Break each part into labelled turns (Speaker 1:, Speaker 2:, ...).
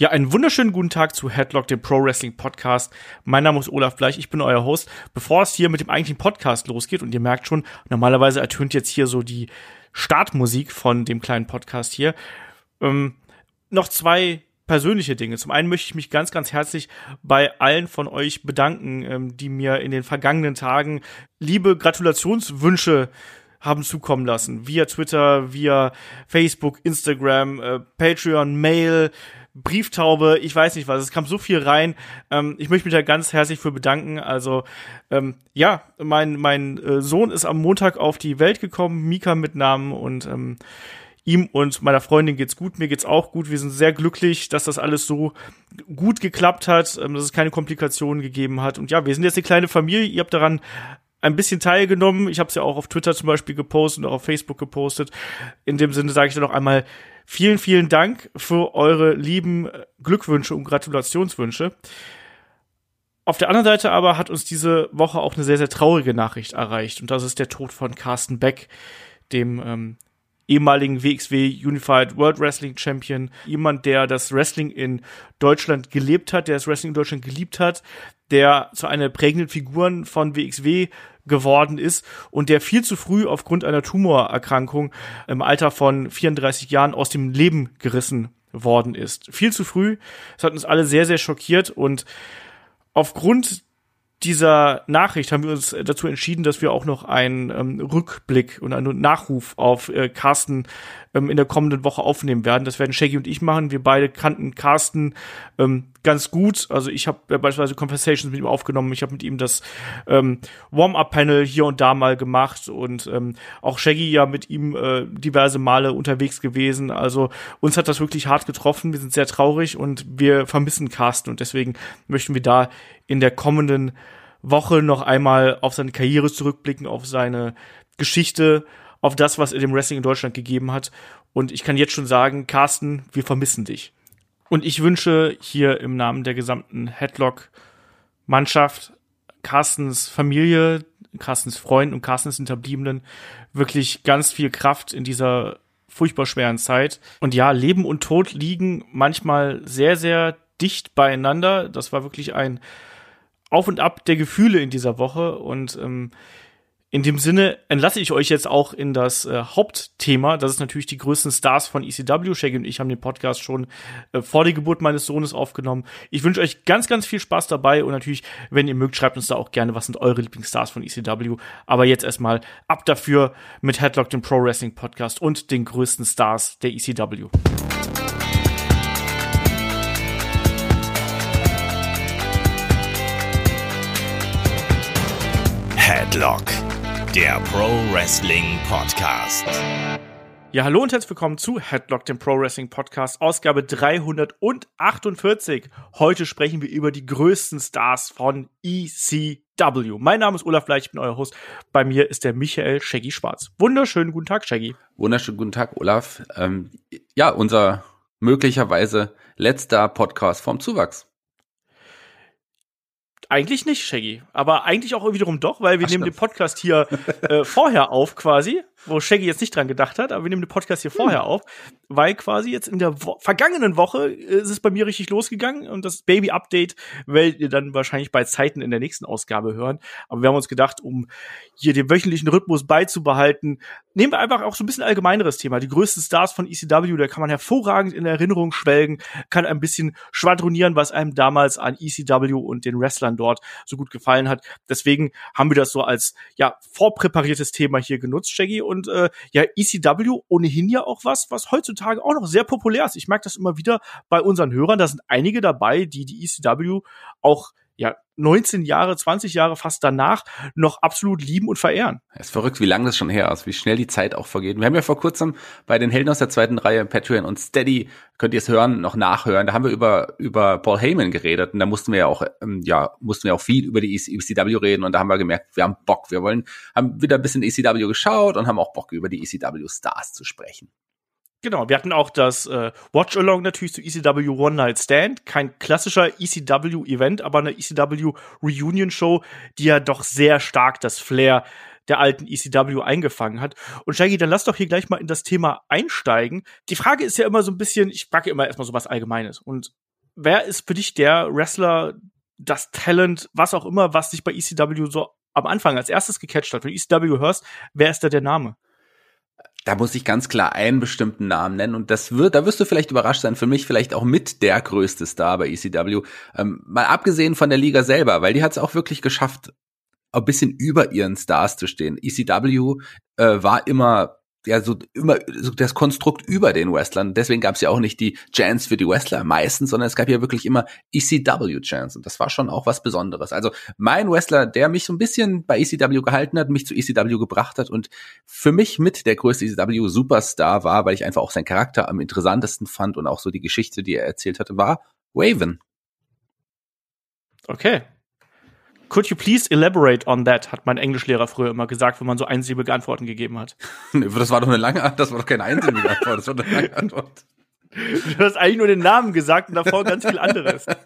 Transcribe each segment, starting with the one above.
Speaker 1: Ja, einen wunderschönen guten Tag zu Headlock, dem Pro Wrestling Podcast. Mein Name ist Olaf Bleich, ich bin euer Host. Bevor es hier mit dem eigentlichen Podcast losgeht, und ihr merkt schon, normalerweise ertönt jetzt hier so die Startmusik von dem kleinen Podcast hier, ähm, noch zwei persönliche Dinge. Zum einen möchte ich mich ganz, ganz herzlich bei allen von euch bedanken, ähm, die mir in den vergangenen Tagen liebe Gratulationswünsche haben zukommen lassen. Via Twitter, via Facebook, Instagram, äh, Patreon, Mail, Brieftaube, ich weiß nicht was, es kam so viel rein. Ähm, ich möchte mich da ganz herzlich für bedanken. Also ähm, ja, mein, mein äh, Sohn ist am Montag auf die Welt gekommen, Mika mit Namen und ähm, ihm und meiner Freundin geht's gut, mir geht's auch gut. Wir sind sehr glücklich, dass das alles so gut geklappt hat, ähm, dass es keine Komplikationen gegeben hat. Und ja, wir sind jetzt eine kleine Familie. Ihr habt daran ein bisschen teilgenommen. Ich habe es ja auch auf Twitter zum Beispiel gepostet und auch auf Facebook gepostet. In dem Sinne sage ich dann noch einmal vielen, vielen Dank für eure lieben Glückwünsche und Gratulationswünsche. Auf der anderen Seite aber hat uns diese Woche auch eine sehr, sehr traurige Nachricht erreicht. Und das ist der Tod von Carsten Beck, dem ähm, ehemaligen WXW Unified World Wrestling Champion, jemand, der das Wrestling in Deutschland gelebt hat, der das Wrestling in Deutschland geliebt hat, der zu einer prägenden Figur von WXW geworden ist und der viel zu früh aufgrund einer Tumorerkrankung im Alter von 34 Jahren aus dem Leben gerissen worden ist. Viel zu früh. Das hat uns alle sehr, sehr schockiert und aufgrund dieser Nachricht haben wir uns dazu entschieden, dass wir auch noch einen ähm, Rückblick und einen Nachruf auf äh, Carsten ähm, in der kommenden Woche aufnehmen werden. Das werden Shaggy und ich machen. Wir beide kannten Carsten ähm, ganz gut. Also ich habe beispielsweise Conversations mit ihm aufgenommen. Ich habe mit ihm das ähm, Warm-up-Panel hier und da mal gemacht und ähm, auch Shaggy ja mit ihm äh, diverse Male unterwegs gewesen. Also uns hat das wirklich hart getroffen. Wir sind sehr traurig und wir vermissen Carsten und deswegen möchten wir da in der kommenden Woche noch einmal auf seine Karriere zurückblicken, auf seine Geschichte, auf das, was er dem Wrestling in Deutschland gegeben hat. Und ich kann jetzt schon sagen, Carsten, wir vermissen dich. Und ich wünsche hier im Namen der gesamten Headlock-Mannschaft, Carstens Familie, Carstens Freunden und Carstens Hinterbliebenen wirklich ganz viel Kraft in dieser furchtbar schweren Zeit. Und ja, Leben und Tod liegen manchmal sehr, sehr dicht beieinander. Das war wirklich ein auf und Ab der Gefühle in dieser Woche und ähm, in dem Sinne entlasse ich euch jetzt auch in das äh, Hauptthema. Das ist natürlich die größten Stars von ECW. Shaggy und ich haben den Podcast schon äh, vor der Geburt meines Sohnes aufgenommen. Ich wünsche euch ganz, ganz viel Spaß dabei und natürlich, wenn ihr mögt, schreibt uns da auch gerne, was sind eure Lieblingsstars von ECW. Aber jetzt erstmal ab dafür mit Headlock, dem Pro Wrestling Podcast und den größten Stars der ECW.
Speaker 2: Headlock, der Pro Wrestling Podcast.
Speaker 1: Ja, hallo und herzlich willkommen zu Headlock, dem Pro Wrestling Podcast, Ausgabe 348. Heute sprechen wir über die größten Stars von ECW. Mein Name ist Olaf Bleich, ich bin euer Host. Bei mir ist der Michael Shaggy Schwarz. Wunderschönen guten Tag, Shaggy.
Speaker 3: Wunderschönen guten Tag, Olaf. Ähm, ja, unser möglicherweise letzter Podcast vom Zuwachs.
Speaker 1: Eigentlich nicht, Shaggy. Aber eigentlich auch wiederum doch, weil wir Ach, nehmen stimmt. den Podcast hier äh, vorher auf quasi wo Shaggy jetzt nicht dran gedacht hat, aber wir nehmen den Podcast hier vorher hm. auf, weil quasi jetzt in der Wo vergangenen Woche ist es bei mir richtig losgegangen und das Baby-Update werdet ihr dann wahrscheinlich bei Zeiten in der nächsten Ausgabe hören. Aber wir haben uns gedacht, um hier den wöchentlichen Rhythmus beizubehalten, nehmen wir einfach auch so ein bisschen allgemeineres Thema. Die größten Stars von ECW, da kann man hervorragend in Erinnerung schwelgen, kann ein bisschen schwadronieren, was einem damals an ECW und den Wrestlern dort so gut gefallen hat. Deswegen haben wir das so als ja vorpräpariertes Thema hier genutzt, Shaggy und äh, ja, ECW ohnehin ja auch was, was heutzutage auch noch sehr populär ist. Ich merke das immer wieder bei unseren Hörern, da sind einige dabei, die die ECW auch ja 19 Jahre, 20 Jahre fast danach noch absolut lieben und verehren.
Speaker 3: Es ist verrückt, wie lange das schon her ist, wie schnell die Zeit auch vergeht. Wir haben ja vor kurzem bei den Helden aus der zweiten Reihe, Patreon und Steady, könnt ihr es hören, noch nachhören. Da haben wir über, über Paul Heyman geredet und da mussten wir ja auch, ähm, ja, mussten wir auch viel über die ECW reden und da haben wir gemerkt, wir haben Bock. Wir wollen, haben wieder ein bisschen ECW geschaut und haben auch Bock, über die ECW Stars zu sprechen.
Speaker 1: Genau, wir hatten auch das äh, Watch-Along natürlich zu ECW One Night Stand. Kein klassischer ECW-Event, aber eine ECW Reunion-Show, die ja doch sehr stark das Flair der alten ECW eingefangen hat. Und Shaggy, dann lass doch hier gleich mal in das Thema einsteigen. Die Frage ist ja immer so ein bisschen, ich frage immer erstmal so was Allgemeines. Und wer ist für dich der Wrestler, das Talent, was auch immer, was dich bei ECW so am Anfang als erstes gecatcht hat? Wenn du ECW hörst, wer ist da der Name?
Speaker 3: Da muss ich ganz klar einen bestimmten Namen nennen und das wird, da wirst du vielleicht überrascht sein, für mich vielleicht auch mit der größte Star bei ECW. Ähm, mal abgesehen von der Liga selber, weil die hat es auch wirklich geschafft, ein bisschen über ihren Stars zu stehen. ECW äh, war immer ja so immer so das Konstrukt über den Wrestlern. Deswegen gab es ja auch nicht die Chance für die Wrestler meistens, sondern es gab ja wirklich immer ECW Chance und das war schon auch was Besonderes. Also mein Wrestler, der mich so ein bisschen bei ECW gehalten hat, mich zu ECW gebracht hat und für mich mit der größte ECW Superstar war, weil ich einfach auch seinen Charakter am interessantesten fand und auch so die Geschichte, die er erzählt hatte, war Raven.
Speaker 1: Okay, Could you please elaborate on that? Hat mein Englischlehrer früher immer gesagt, wenn man so einsilbige Antworten gegeben hat.
Speaker 3: Das war doch eine lange Antwort, das war doch keine einsilbige Antwort, das war eine lange Antwort.
Speaker 1: Du hast eigentlich nur den Namen gesagt und davor ganz viel anderes.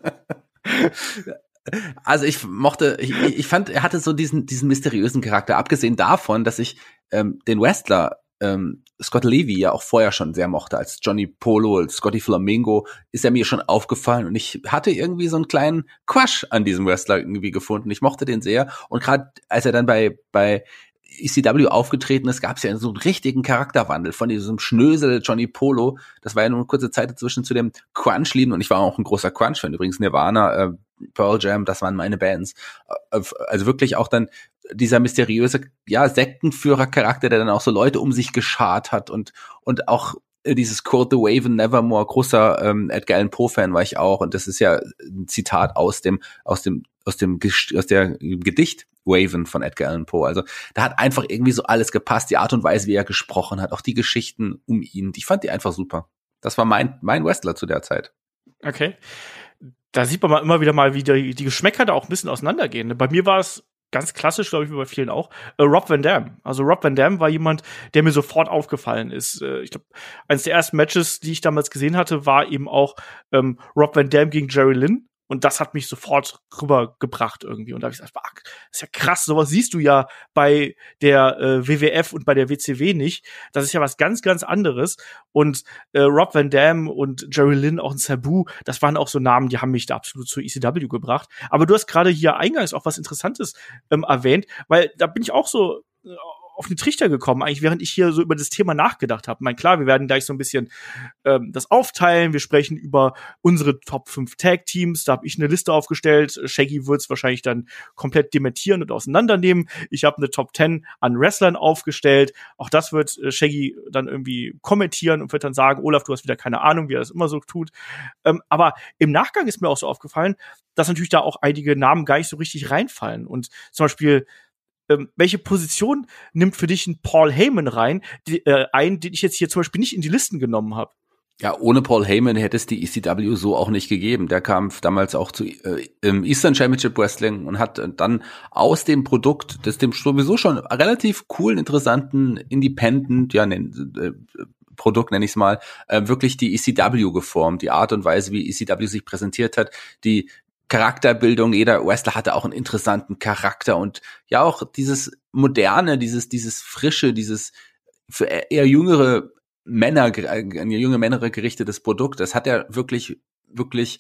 Speaker 3: Also ich mochte, ich, ich fand, er hatte so diesen, diesen mysteriösen Charakter. Abgesehen davon, dass ich ähm, den Wrestler ähm, Scott Levy ja auch vorher schon sehr mochte, als Johnny Polo, als Scotty Flamingo, ist er mir schon aufgefallen und ich hatte irgendwie so einen kleinen Quash an diesem Wrestler irgendwie gefunden. Ich mochte den sehr und gerade als er dann bei bei ECW aufgetreten ist, gab es ja so einen richtigen Charakterwandel von diesem Schnösel Johnny Polo. Das war ja nur eine kurze Zeit dazwischen zu dem Crunch-Lieben und ich war auch ein großer Crunch-Fan. Übrigens Nirvana, äh, Pearl Jam, das waren meine Bands. Äh, also wirklich auch dann dieser mysteriöse, ja, Sektenführer-Charakter, der dann auch so Leute um sich geschart hat und, und auch äh, dieses Kurt the Waven Nevermore, großer ähm, Edgar Allan Poe Fan war ich auch und das ist ja ein Zitat aus dem aus dem aus dem aus der Gedicht Waven von Edgar Allan Poe. Also da hat einfach irgendwie so alles gepasst, die Art und Weise, wie er gesprochen hat, auch die Geschichten um ihn. Ich fand die einfach super. Das war mein mein Wrestler zu der Zeit.
Speaker 1: Okay. Da sieht man mal immer wieder mal, wie die, die Geschmäcker da auch ein bisschen auseinandergehen. Bei mir war es ganz klassisch, glaube ich, wie bei vielen auch, äh, Rob Van Dam. Also Rob Van Dam war jemand, der mir sofort aufgefallen ist. Äh, ich glaube, eines der ersten Matches, die ich damals gesehen hatte, war eben auch ähm, Rob Van Dam gegen Jerry Lynn. Und das hat mich sofort rübergebracht irgendwie. Und da habe ich gesagt, fuck, ist ja krass, sowas siehst du ja bei der äh, WWF und bei der WCW nicht. Das ist ja was ganz, ganz anderes. Und äh, Rob Van Dam und Jerry Lynn, auch ein Sabu, das waren auch so Namen, die haben mich da absolut zu ECW gebracht. Aber du hast gerade hier eingangs auch was Interessantes ähm, erwähnt, weil da bin ich auch so äh, auf den Trichter gekommen, eigentlich während ich hier so über das Thema nachgedacht habe. Mein klar, wir werden gleich so ein bisschen ähm, das aufteilen. Wir sprechen über unsere Top 5 Tag Teams. Da habe ich eine Liste aufgestellt. Shaggy wird es wahrscheinlich dann komplett dementieren und auseinandernehmen. Ich habe eine Top 10 an Wrestlern aufgestellt. Auch das wird äh, Shaggy dann irgendwie kommentieren und wird dann sagen, Olaf, du hast wieder keine Ahnung, wie er das immer so tut. Ähm, aber im Nachgang ist mir auch so aufgefallen, dass natürlich da auch einige Namen gar nicht so richtig reinfallen. Und zum Beispiel ähm, welche Position nimmt für dich ein Paul Heyman rein, die, äh, ein, den ich jetzt hier zum Beispiel nicht in die Listen genommen habe?
Speaker 3: Ja, ohne Paul Heyman hätte es die ECW so auch nicht gegeben. Der kam damals auch zu äh, im Eastern Championship Wrestling und hat dann aus dem Produkt, das dem sowieso schon relativ coolen, interessanten Independent, ja, nenn, äh, Produkt nenne ich es mal, äh, wirklich die ECW geformt. Die Art und Weise, wie ECW sich präsentiert hat, die Charakterbildung, jeder Wrestler hatte auch einen interessanten Charakter und ja auch dieses moderne, dieses, dieses frische, dieses für eher jüngere Männer, an junge Männer gerichtetes Produkt, das hat er wirklich, wirklich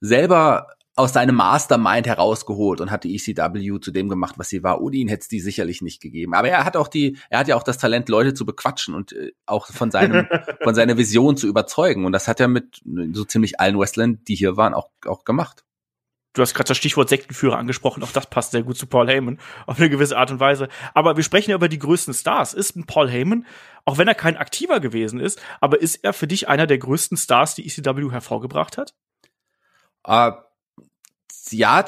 Speaker 3: selber aus seinem Mastermind herausgeholt und hat die ECW zu dem gemacht, was sie war. Ohne ihn hätte es die sicherlich nicht gegeben. Aber er hat auch die, er hat ja auch das Talent, Leute zu bequatschen und äh, auch von seinem, von seiner Vision zu überzeugen. Und das hat er mit so ziemlich allen Wrestlern, die hier waren, auch, auch gemacht
Speaker 1: du hast gerade das Stichwort Sektenführer angesprochen, auch das passt sehr gut zu Paul Heyman auf eine gewisse Art und Weise. Aber wir sprechen ja über die größten Stars. Ist ein Paul Heyman, auch wenn er kein aktiver gewesen ist, aber ist er für dich einer der größten Stars, die ECW hervorgebracht hat?
Speaker 3: Uh, ja,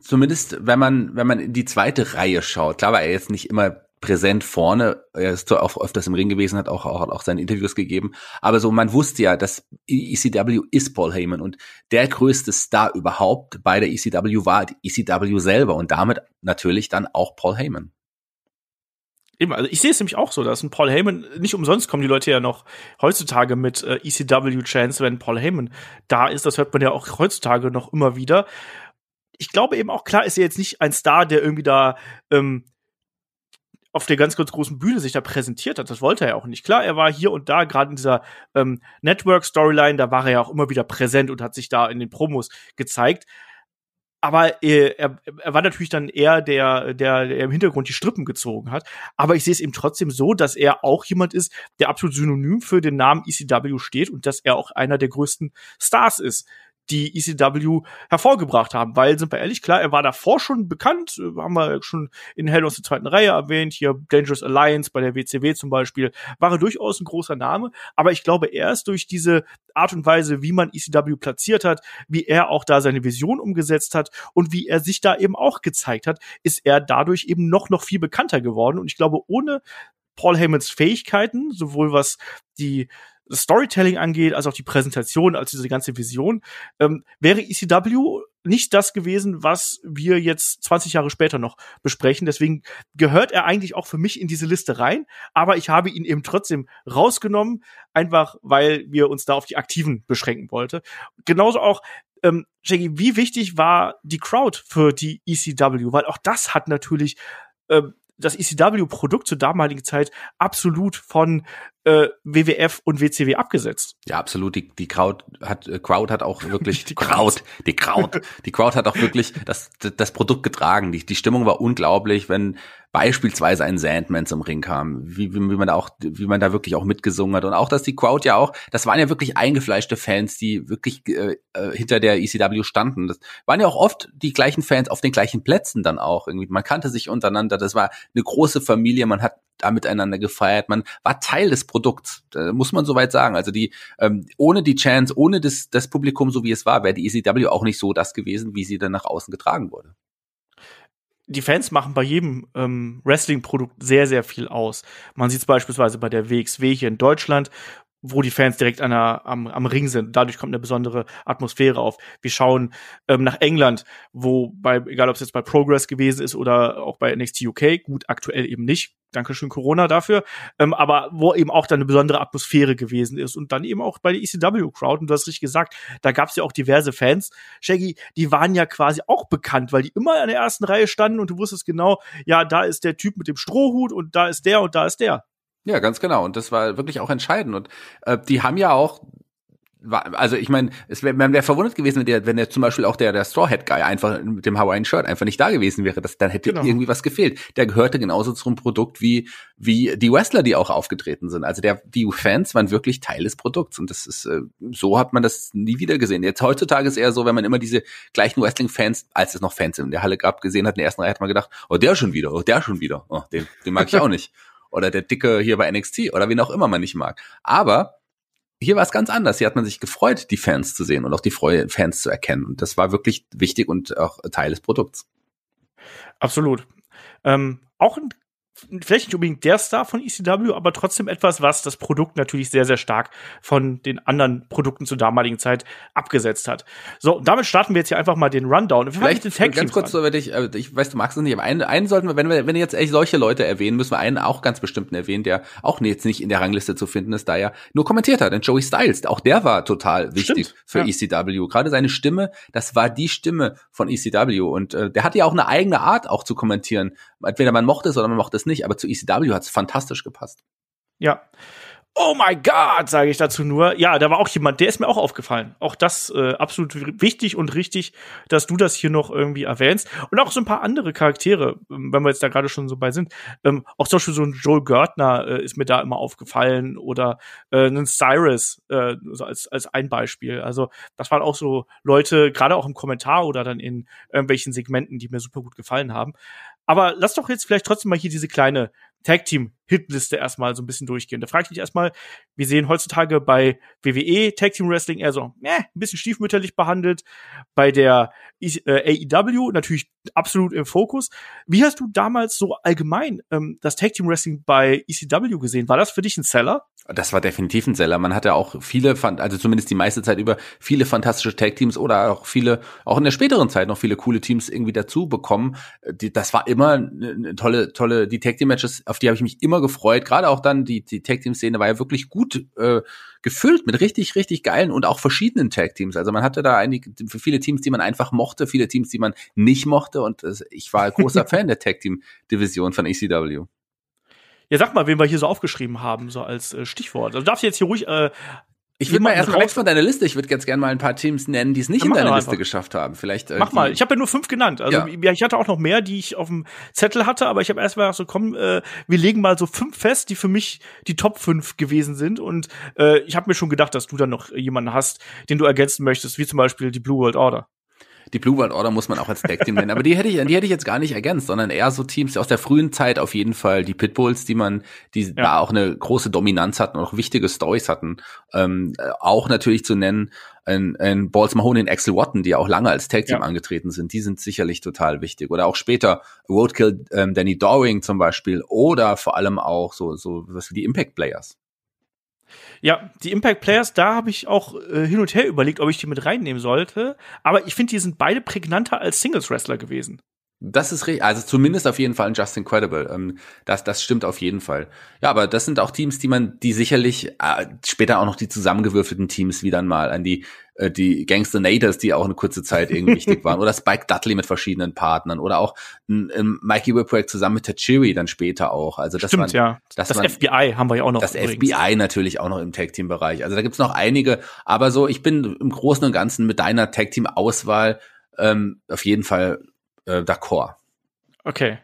Speaker 3: zumindest wenn man wenn man in die zweite Reihe schaut. Klar war er jetzt nicht immer präsent vorne. Er ist auch öfters im Ring gewesen, hat auch, auch, auch seine Interviews gegeben. Aber so, man wusste ja, dass ECW ist Paul Heyman und der größte Star überhaupt bei der ECW war ECW selber und damit natürlich dann auch Paul Heyman.
Speaker 1: Eben, also ich sehe es nämlich auch so, dass ein Paul Heyman, nicht umsonst kommen die Leute ja noch heutzutage mit äh, ECW-Chance, wenn Paul Heyman da ist. Das hört man ja auch heutzutage noch immer wieder. Ich glaube eben auch, klar ist er jetzt nicht ein Star, der irgendwie da ähm, auf der ganz, ganz großen Bühne sich da präsentiert hat. Das wollte er ja auch nicht. Klar, er war hier und da, gerade in dieser ähm, Network-Storyline, da war er ja auch immer wieder präsent und hat sich da in den Promos gezeigt. Aber er, er, er war natürlich dann eher der, der, der im Hintergrund die Strippen gezogen hat. Aber ich sehe es eben trotzdem so, dass er auch jemand ist, der absolut synonym für den Namen ECW steht und dass er auch einer der größten Stars ist die ECW hervorgebracht haben. Weil, sind wir ehrlich, klar, er war davor schon bekannt, äh, haben wir schon in Hell aus der zweiten Reihe erwähnt, hier Dangerous Alliance bei der WCW zum Beispiel, war er durchaus ein großer Name. Aber ich glaube, erst durch diese Art und Weise, wie man ECW platziert hat, wie er auch da seine Vision umgesetzt hat und wie er sich da eben auch gezeigt hat, ist er dadurch eben noch, noch viel bekannter geworden. Und ich glaube, ohne Paul Heymans Fähigkeiten, sowohl was die Storytelling angeht, als auch die Präsentation, als diese ganze Vision, ähm, wäre ECW nicht das gewesen, was wir jetzt 20 Jahre später noch besprechen. Deswegen gehört er eigentlich auch für mich in diese Liste rein. Aber ich habe ihn eben trotzdem rausgenommen, einfach weil wir uns da auf die Aktiven beschränken wollte. Genauso auch, ähm, Jackie, wie wichtig war die Crowd für die ECW? Weil auch das hat natürlich ähm, das ECW-Produkt zur damaligen Zeit absolut von äh, WWF und WCW abgesetzt.
Speaker 3: Ja, absolut. Die, die Crowd hat, äh, Crowd hat auch wirklich, die Crowd, die Crowd, die Crowd hat auch wirklich das, das Produkt getragen. Die, die Stimmung war unglaublich, wenn beispielsweise ein Sandman zum Ring kam, wie, wie, wie man da auch, wie man da wirklich auch mitgesungen hat und auch, dass die Crowd ja auch, das waren ja wirklich eingefleischte Fans, die wirklich äh, äh hinter der ECW standen. Das waren ja auch oft die gleichen Fans auf den gleichen Plätzen dann auch irgendwie. Man kannte sich untereinander. Das war eine große Familie. Man hat da miteinander gefeiert. Man war Teil des Produkts, muss man soweit sagen. Also die ähm, ohne die Chance, ohne das, das Publikum, so wie es war, wäre die ECW auch nicht so das gewesen, wie sie dann nach außen getragen wurde
Speaker 1: die Fans machen bei jedem ähm, Wrestling-Produkt sehr, sehr viel aus. Man sieht es beispielsweise bei der WXW hier in Deutschland, wo die Fans direkt an der, am, am Ring sind. Dadurch kommt eine besondere Atmosphäre auf. Wir schauen ähm, nach England, wo bei, egal ob es jetzt bei Progress gewesen ist oder auch bei NXT UK, gut, aktuell eben nicht. Dankeschön Corona dafür. Ähm, aber wo eben auch dann eine besondere Atmosphäre gewesen ist. Und dann eben auch bei der ECW-Crowd, und du hast richtig gesagt, da gab es ja auch diverse Fans. Shaggy, die waren ja quasi auch bekannt, weil die immer in der ersten Reihe standen und du wusstest genau, ja, da ist der Typ mit dem Strohhut und da ist der und da ist der.
Speaker 3: Ja, ganz genau. Und das war wirklich auch entscheidend. Und äh, die haben ja auch also ich meine, es wäre man wäre verwundert gewesen, wenn der, wenn der zum Beispiel auch der der Straw Hat Guy einfach mit dem Hawaiian Shirt einfach nicht da gewesen wäre, das, dann hätte genau. irgendwie was gefehlt. Der gehörte genauso zum Produkt wie wie die Wrestler, die auch aufgetreten sind. Also der die Fans waren wirklich Teil des Produkts und das ist äh, so hat man das nie wieder gesehen. Jetzt heutzutage ist eher so, wenn man immer diese gleichen Wrestling Fans, als es noch Fans in der Halle gab, gesehen hat in der ersten Reihe, hat man gedacht, oh der schon wieder, oh der schon wieder, oh den den mag ich auch nicht oder der Dicke hier bei NXT oder wen auch immer man nicht mag. Aber hier war es ganz anders. Hier hat man sich gefreut, die Fans zu sehen und auch die Freude, Fans zu erkennen. Und das war wirklich wichtig und auch Teil des Produkts.
Speaker 1: Absolut. Ähm, auch ein vielleicht nicht unbedingt der Star von ECW, aber trotzdem etwas, was das Produkt natürlich sehr, sehr stark von den anderen Produkten zur damaligen Zeit abgesetzt hat. So, damit starten wir jetzt hier einfach mal den Rundown.
Speaker 3: Vielleicht den Tag ganz kurz, so, wenn ich, äh, ich weiß, du magst es nicht, aber einen, einen sollten wir, wenn wir, wenn wir jetzt echt solche Leute erwähnen, müssen wir einen auch ganz bestimmten erwähnen, der auch jetzt nicht in der Rangliste zu finden ist, da er nur kommentiert hat, denn Joey Styles, auch der war total wichtig Stimmt, für ja. ECW. Gerade seine Stimme, das war die Stimme von ECW und äh, der hat ja auch eine eigene Art auch zu kommentieren. Entweder man mochte es oder man mochte es nicht, aber zu ECW hat es fantastisch gepasst.
Speaker 1: Ja. Oh my God, sage ich dazu nur. Ja, da war auch jemand, der ist mir auch aufgefallen. Auch das äh, absolut wichtig und richtig, dass du das hier noch irgendwie erwähnst. Und auch so ein paar andere Charaktere, ähm, wenn wir jetzt da gerade schon so bei sind. Ähm, auch zum Beispiel so ein Joel Görtner äh, ist mir da immer aufgefallen oder äh, ein Cyrus äh, so als, als ein Beispiel. Also das waren auch so Leute, gerade auch im Kommentar oder dann in irgendwelchen Segmenten, die mir super gut gefallen haben. Aber lass doch jetzt vielleicht trotzdem mal hier diese kleine Tag Team Hitliste erstmal so ein bisschen durchgehen. Da frage ich dich erstmal, wir sehen heutzutage bei WWE Tag Team Wrestling eher so, äh, ein bisschen stiefmütterlich behandelt. Bei der äh, AEW natürlich absolut im Fokus. Wie hast du damals so allgemein ähm, das Tag Team Wrestling bei ECW gesehen? War das für dich ein Seller?
Speaker 3: Das war definitiv ein Seller. Man hatte auch viele, also zumindest die meiste Zeit über, viele fantastische Tag Teams oder auch viele, auch in der späteren Zeit noch viele coole Teams irgendwie dazu bekommen. das war immer eine tolle, tolle, die Tag Team Matches, auf die habe ich mich immer gefreut. Gerade auch dann die, die Tag Team Szene war ja wirklich gut äh, gefüllt mit richtig, richtig geilen und auch verschiedenen Tag Teams. Also man hatte da einige, viele Teams, die man einfach mochte, viele Teams, die man nicht mochte und ich war großer Fan der Tag Team Division von ECW.
Speaker 1: Ja, sag mal, wen wir hier so aufgeschrieben haben, so als äh, Stichwort. Also du darfst jetzt hier ruhig äh,
Speaker 3: ich würde mal erstmal weg von deiner Liste. Ich würde ganz gerne mal ein paar Teams nennen, die es nicht ja, in deiner Liste geschafft haben. Vielleicht.
Speaker 1: Äh, mach mal. Ich habe ja nur fünf genannt. Also ja. ja. ich hatte auch noch mehr, die ich auf dem Zettel hatte, aber ich habe erstmal so, komm, äh, wir legen mal so fünf fest, die für mich die Top fünf gewesen sind. Und äh, ich habe mir schon gedacht, dass du dann noch jemanden hast, den du ergänzen möchtest, wie zum Beispiel die Blue World Order
Speaker 3: die Blue World Order muss man auch als Tag Team nennen. Aber die hätte ich, die hätte ich jetzt gar nicht ergänzt, sondern eher so Teams aus der frühen Zeit auf jeden Fall die Pitbulls, die man, die ja. da auch eine große Dominanz hatten und auch wichtige Stories hatten. Ähm, auch natürlich zu nennen, ein, ein Balls Mahoney und Axel Watton, die auch lange als Tag Team ja. angetreten sind, die sind sicherlich total wichtig. Oder auch später Roadkill ähm, Danny Doring zum Beispiel oder vor allem auch so, so was wie die Impact Players.
Speaker 1: Ja, die Impact Players, da habe ich auch äh, hin und her überlegt, ob ich die mit reinnehmen sollte. Aber ich finde, die sind beide prägnanter als Singles Wrestler gewesen.
Speaker 3: Das ist richtig, also zumindest auf jeden Fall ein Just Incredible. Ähm, das, das stimmt auf jeden Fall. Ja, aber das sind auch Teams, die man, die sicherlich äh, später auch noch die zusammengewürfelten Teams wie dann mal an die äh, die Gangster Naders, die auch eine kurze Zeit irgendwie wichtig waren, oder Spike Dudley mit verschiedenen Partnern oder auch ein, ein Mikey Whipwreck zusammen mit Tachiri dann später auch. Also das
Speaker 1: Stimmt, waren, ja. Das, das waren, FBI haben wir ja auch noch.
Speaker 3: Das übrigens. FBI natürlich auch noch im Tag Team Bereich. Also da gibt's noch einige, aber so ich bin im Großen und Ganzen mit deiner Tag Team Auswahl ähm, auf jeden Fall äh, d'accord.
Speaker 1: Okay.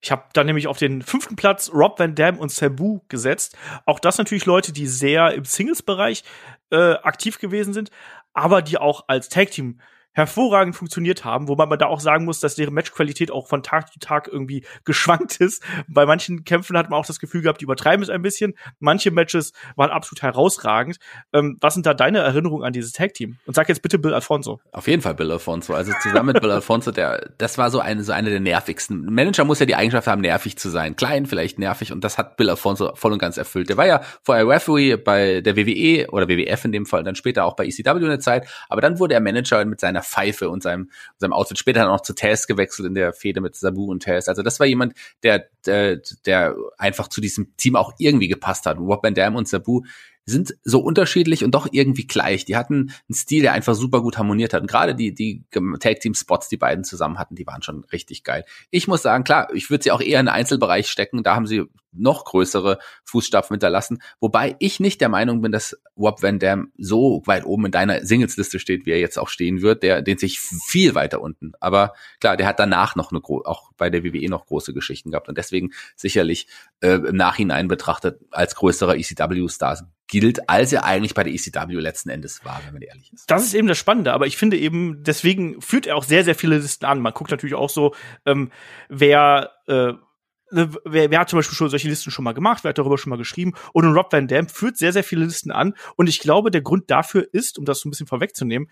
Speaker 1: Ich habe dann nämlich auf den fünften Platz Rob Van Dam und Sabu gesetzt. Auch das natürlich Leute, die sehr im Singles-Bereich äh, aktiv gewesen sind, aber die auch als Tag-Team hervorragend funktioniert haben, wobei man da auch sagen muss, dass deren Matchqualität auch von Tag zu Tag irgendwie geschwankt ist. Bei manchen Kämpfen hat man auch das Gefühl gehabt, die übertreiben es ein bisschen. Manche Matches waren absolut herausragend. Ähm, was sind da deine Erinnerungen an dieses Tag-Team? Und sag jetzt bitte Bill Alfonso.
Speaker 3: Auf jeden Fall Bill Alfonso. Also zusammen mit Bill Alfonso, der, das war so eine, so eine der nervigsten. Manager muss ja die Eigenschaft haben, nervig zu sein. Klein, vielleicht nervig. Und das hat Bill Alfonso voll und ganz erfüllt. Der war ja vorher Referee bei der WWE oder WWF in dem Fall, dann später auch bei ECW eine Zeit. Aber dann wurde er Manager mit seiner Pfeife und seinem, seinem Outfit. Später dann auch zu Taz gewechselt in der Fehde mit Sabu und Taz. Also das war jemand, der, der, der einfach zu diesem Team auch irgendwie gepasst hat. Rob Van Dam und Sabu sind so unterschiedlich und doch irgendwie gleich. Die hatten einen Stil, der einfach super gut harmoniert hat. Und gerade die, die Tag Team Spots, die beiden zusammen hatten, die waren schon richtig geil. Ich muss sagen, klar, ich würde sie auch eher in den Einzelbereich stecken. Da haben sie noch größere Fußstapfen hinterlassen. Wobei ich nicht der Meinung bin, dass Rob Van Dam so weit oben in deiner Singles-Liste steht, wie er jetzt auch stehen wird. Der den sich viel weiter unten. Aber klar, der hat danach noch eine auch bei der WWE noch große Geschichten gehabt und deswegen sicherlich äh, im Nachhinein betrachtet als größerer ECW-Star gilt, als er eigentlich bei der ECW letzten Endes war, wenn man ehrlich ist.
Speaker 1: Das ist eben das Spannende, aber ich finde eben, deswegen führt er auch sehr, sehr viele Listen an. Man guckt natürlich auch so, ähm, wer äh, Wer, wer hat zum Beispiel schon solche Listen schon mal gemacht, wer hat darüber schon mal geschrieben? Und Rob Van Dam führt sehr, sehr viele Listen an. Und ich glaube, der Grund dafür ist, um das so ein bisschen vorwegzunehmen,